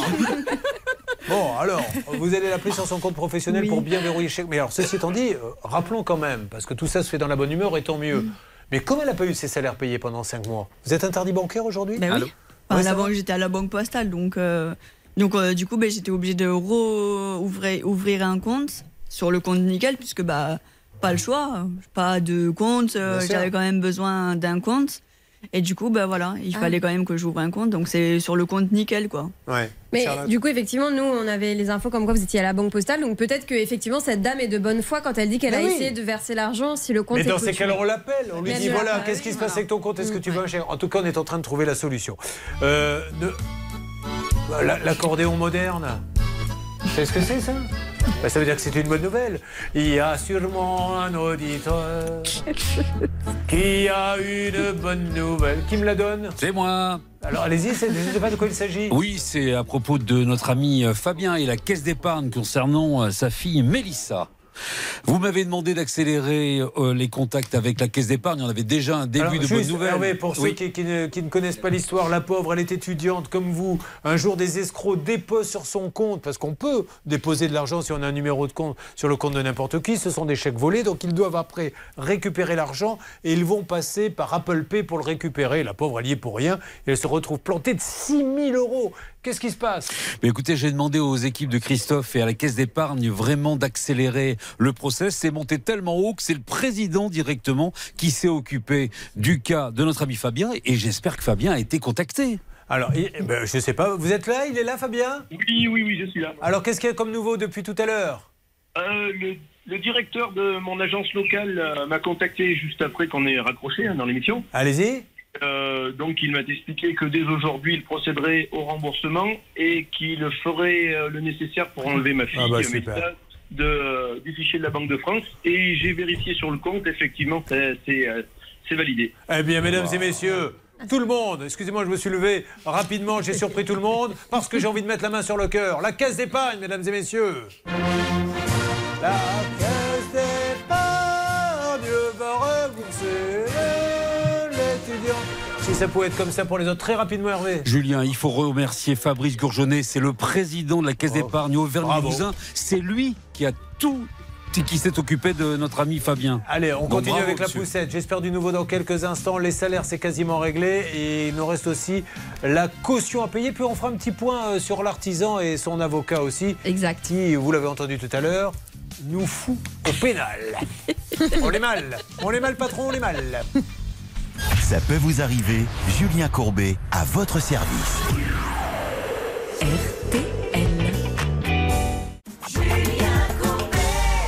Bon, alors, vous allez l'appeler sur son compte professionnel Oui. pour bien verrouiller le chèque. Mais alors, ceci étant dit, euh, rappelons quand même, parce que tout ça se fait dans la bonne humeur et tant mieux. Mais comme elle n'a pas eu ses salaires payés pendant 5 mois, vous êtes interdit bancaire aujourd'hui? Ben oui. Ouais, j'étais à la banque postale, donc, euh, donc euh, du coup, ben, j'étais obligée de rouvrir ouvrir un compte sur le compte nickel, puisque bah, pas le choix, pas de compte, j'avais quand même besoin d'un compte. Et du coup, bah voilà, il Ah. fallait quand même que j'ouvre un compte, donc c'est sur le compte nickel, quoi. Ouais. Mais du coup, effectivement, nous, on avait les infos comme quoi vous étiez à la banque postale. Donc peut-être que effectivement cette dame est de bonne foi quand elle dit qu'elle a oui. essayé de verser l'argent si le compte Mais est dans ces cas-là, on l'appelle. On lui dit voilà, l'appelle, qu'est-ce qui se passe avec ton compte? Est-ce que tu veux un En tout cas, on est en train de trouver la solution. Euh, ne- Bah, la- L'accordéon moderne. Savez ce que c'est, ça? Bah, Ça veut dire que c'est une bonne nouvelle. Il y a sûrement un auditeur qui a une bonne nouvelle. Qui me la donne C'est moi. Alors allez-y, c'est- je ne sais pas de quoi il s'agit. Oui, c'est à propos de notre ami Fabien et la caisse d'épargne concernant euh, sa fille Mélissa. Vous m'avez demandé d'accélérer euh, les contacts avec la caisse d'épargne. On avait déjà un début Alors, de juste. Hervé, pour ceux Oui. qui, qui ne, qui ne connaissent pas l'histoire, la pauvre, elle est étudiante comme vous. Un jour, des escrocs déposent sur son compte, parce qu'on peut déposer de l'argent si on a un numéro de compte sur le compte de n'importe qui. Ce sont des chèques volés, donc ils doivent après récupérer l'argent et ils vont passer par Apple Pay pour le récupérer. La pauvre, elle y est pour rien et elle se retrouve plantée de 6 000 euros. Qu'est-ce qui se passe? Mais écoutez, j'ai demandé aux équipes de Christophe et à la caisse d'épargne vraiment d'accélérer le process. C'est monté tellement haut que c'est le président directement qui s'est occupé du cas de notre ami Fabien et j'espère que Fabien a été contacté. Alors, eh ben, je ne sais pas, vous êtes là? Il est là, Fabien? Oui, oui, oui, je suis là. Alors, qu'est-ce qu'il y a comme nouveau depuis tout à l'heure? Euh, le, le directeur de mon agence locale euh, m'a contacté juste après qu'on ait raccroché hein, dans l'émission. Allez-y. Euh, donc il m'a expliqué que dès aujourd'hui il procéderait au remboursement et qu'il ferait euh, le nécessaire pour enlever ma fille Ah bah, euh, de, du fichier de la Banque de France et j'ai vérifié sur le compte effectivement c'est c'est, c'est validé. Eh bien, mesdames et messieurs, tout le monde, excusez-moi, je me suis levé rapidement, j'ai surpris tout le monde, parce que j'ai envie de mettre la main sur le cœur. La caisse d'épargne, mesdames et messieurs. La ça pouvait être comme ça pour les autres, très rapidement, Hervé. Julien, il faut remercier Fabrice Gourjonnet, c'est le président de la caisse d'épargne Auvergne-Limousin. C'est lui qui a tout, qui s'est occupé de notre ami Fabien. Allez, on Donc, continue bravo, avec la monsieur. poussette. J'espère du nouveau dans quelques instants. Les salaires, c'est quasiment réglé. Et il nous reste aussi la caution à payer. Puis on fera un petit point euh, sur l'artisan et son avocat aussi. Exact. Qui, vous l'avez entendu tout à l'heure, nous fout au pénal. on est mal. On est mal, patron, on est mal. Ça peut vous arriver, Julien Courbet à votre service.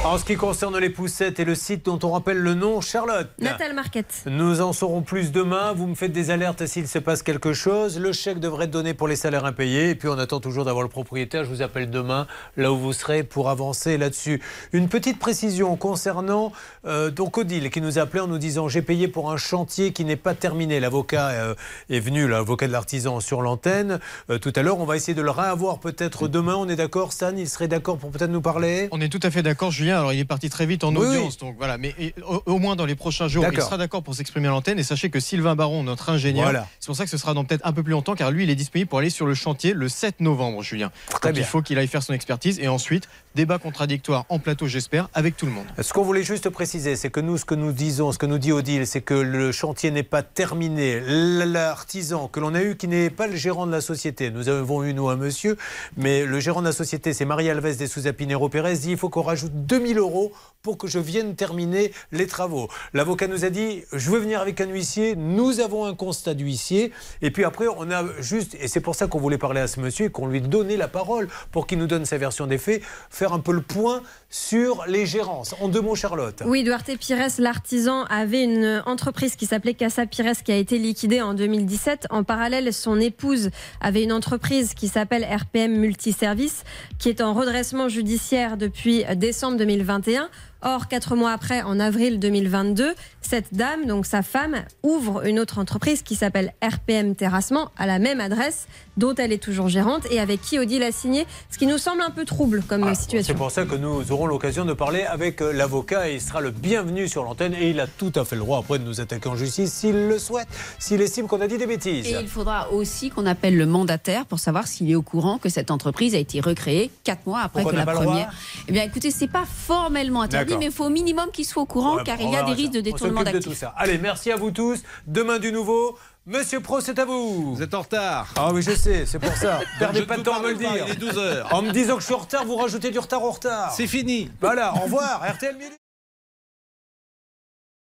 En ce qui concerne les poussettes et le site dont on rappelle le nom, Charlotte. Natal Market. Nous en saurons plus demain. Vous me faites des alertes s'il se passe quelque chose. Le chèque devrait être donné pour les salaires impayés. Et puis on attend toujours d'avoir le propriétaire. Je vous appelle demain, là où vous serez, pour avancer là-dessus. Une petite précision concernant euh, donc Odile qui nous a appelé en nous disant j'ai payé pour un chantier qui n'est pas terminé. L'avocat euh, est venu, l'avocat de l'artisan sur l'antenne euh, tout à l'heure. On va essayer de le réavoir peut-être demain. On est d'accord, Stan? Il serait d'accord pour peut-être nous parler? On est tout à fait d'accord, Julien. Alors, il est parti très vite en Oui, audience, donc voilà. Mais et, au, au moins dans les prochains jours, il sera d'accord pour s'exprimer à l'antenne. Et sachez que Sylvain Baron, notre ingénieur, Voilà. c'est pour ça que ce sera dans peut-être un peu plus longtemps, car lui, il est disponible pour aller sur le chantier le 7 novembre, Julien. Très donc, bien. il faut qu'il aille faire son expertise. Et ensuite, débat contradictoire en plateau, j'espère, avec tout le monde. Ce qu'on voulait juste préciser, c'est que nous, ce que nous disons, ce que nous dit Odile, c'est que le chantier n'est pas terminé. L'artisan que l'on a eu, qui n'est pas le gérant de la société, nous avons eu, nous, un monsieur, mais le gérant de la société, c'est Marie-Alves de Souza Pinero Pérez, dit il faut qu'on rajoute 2000 euros pour que je vienne terminer les travaux. L'avocat nous a dit je veux venir avec un huissier, nous avons un constat d'huissier, et puis après, on a juste, et c'est pour ça qu'on voulait parler à ce monsieur qu'on lui donnait la parole pour qu'il nous donne sa version des faits, faire un peu le point sur les gérances. En deux mots, Charlotte. Oui, Duarte Pires, l'artisan, avait une entreprise qui s'appelait Casa Pires qui a été liquidée en 2017. En parallèle, son épouse avait une entreprise qui s'appelle RPM Multiservice qui est en redressement judiciaire depuis décembre 2021. Or, quatre mois après, en avril 2022, cette dame, donc sa femme, ouvre une autre entreprise qui s'appelle RPM Terrassement à la même adresse, dont elle est toujours gérante et avec qui Odile a signé, ce qui nous semble un peu trouble comme C'est situation. pour ça que nous aurons l'occasion de parler avec euh, l'avocat et il sera le bienvenu sur l'antenne et il a tout à fait le droit après de nous attaquer en justice s'il le souhaite, s'il estime qu'on a dit des bêtises. Et il faudra aussi qu'on appelle le mandataire pour savoir s'il est au courant que cette entreprise a été recréée quatre mois après Pourquoi que la première. Eh bien, écoutez, c'est pas formellement interdit, mais il faut au minimum qu'il soit au courant, Ouais, car on il y a des risques de détournement s'occupe de tout ça. Allez, merci à vous tous. Demain du nouveau. Monsieur Pro, c'est à vous. Vous êtes en retard. Ah oui, je sais, c'est pour ça. Perdez pas de temps à me le dire. il est 12 heures. En me disant que je suis en retard, vous rajoutez du retard au retard. C'est fini. Voilà, au revoir. RTL Midi.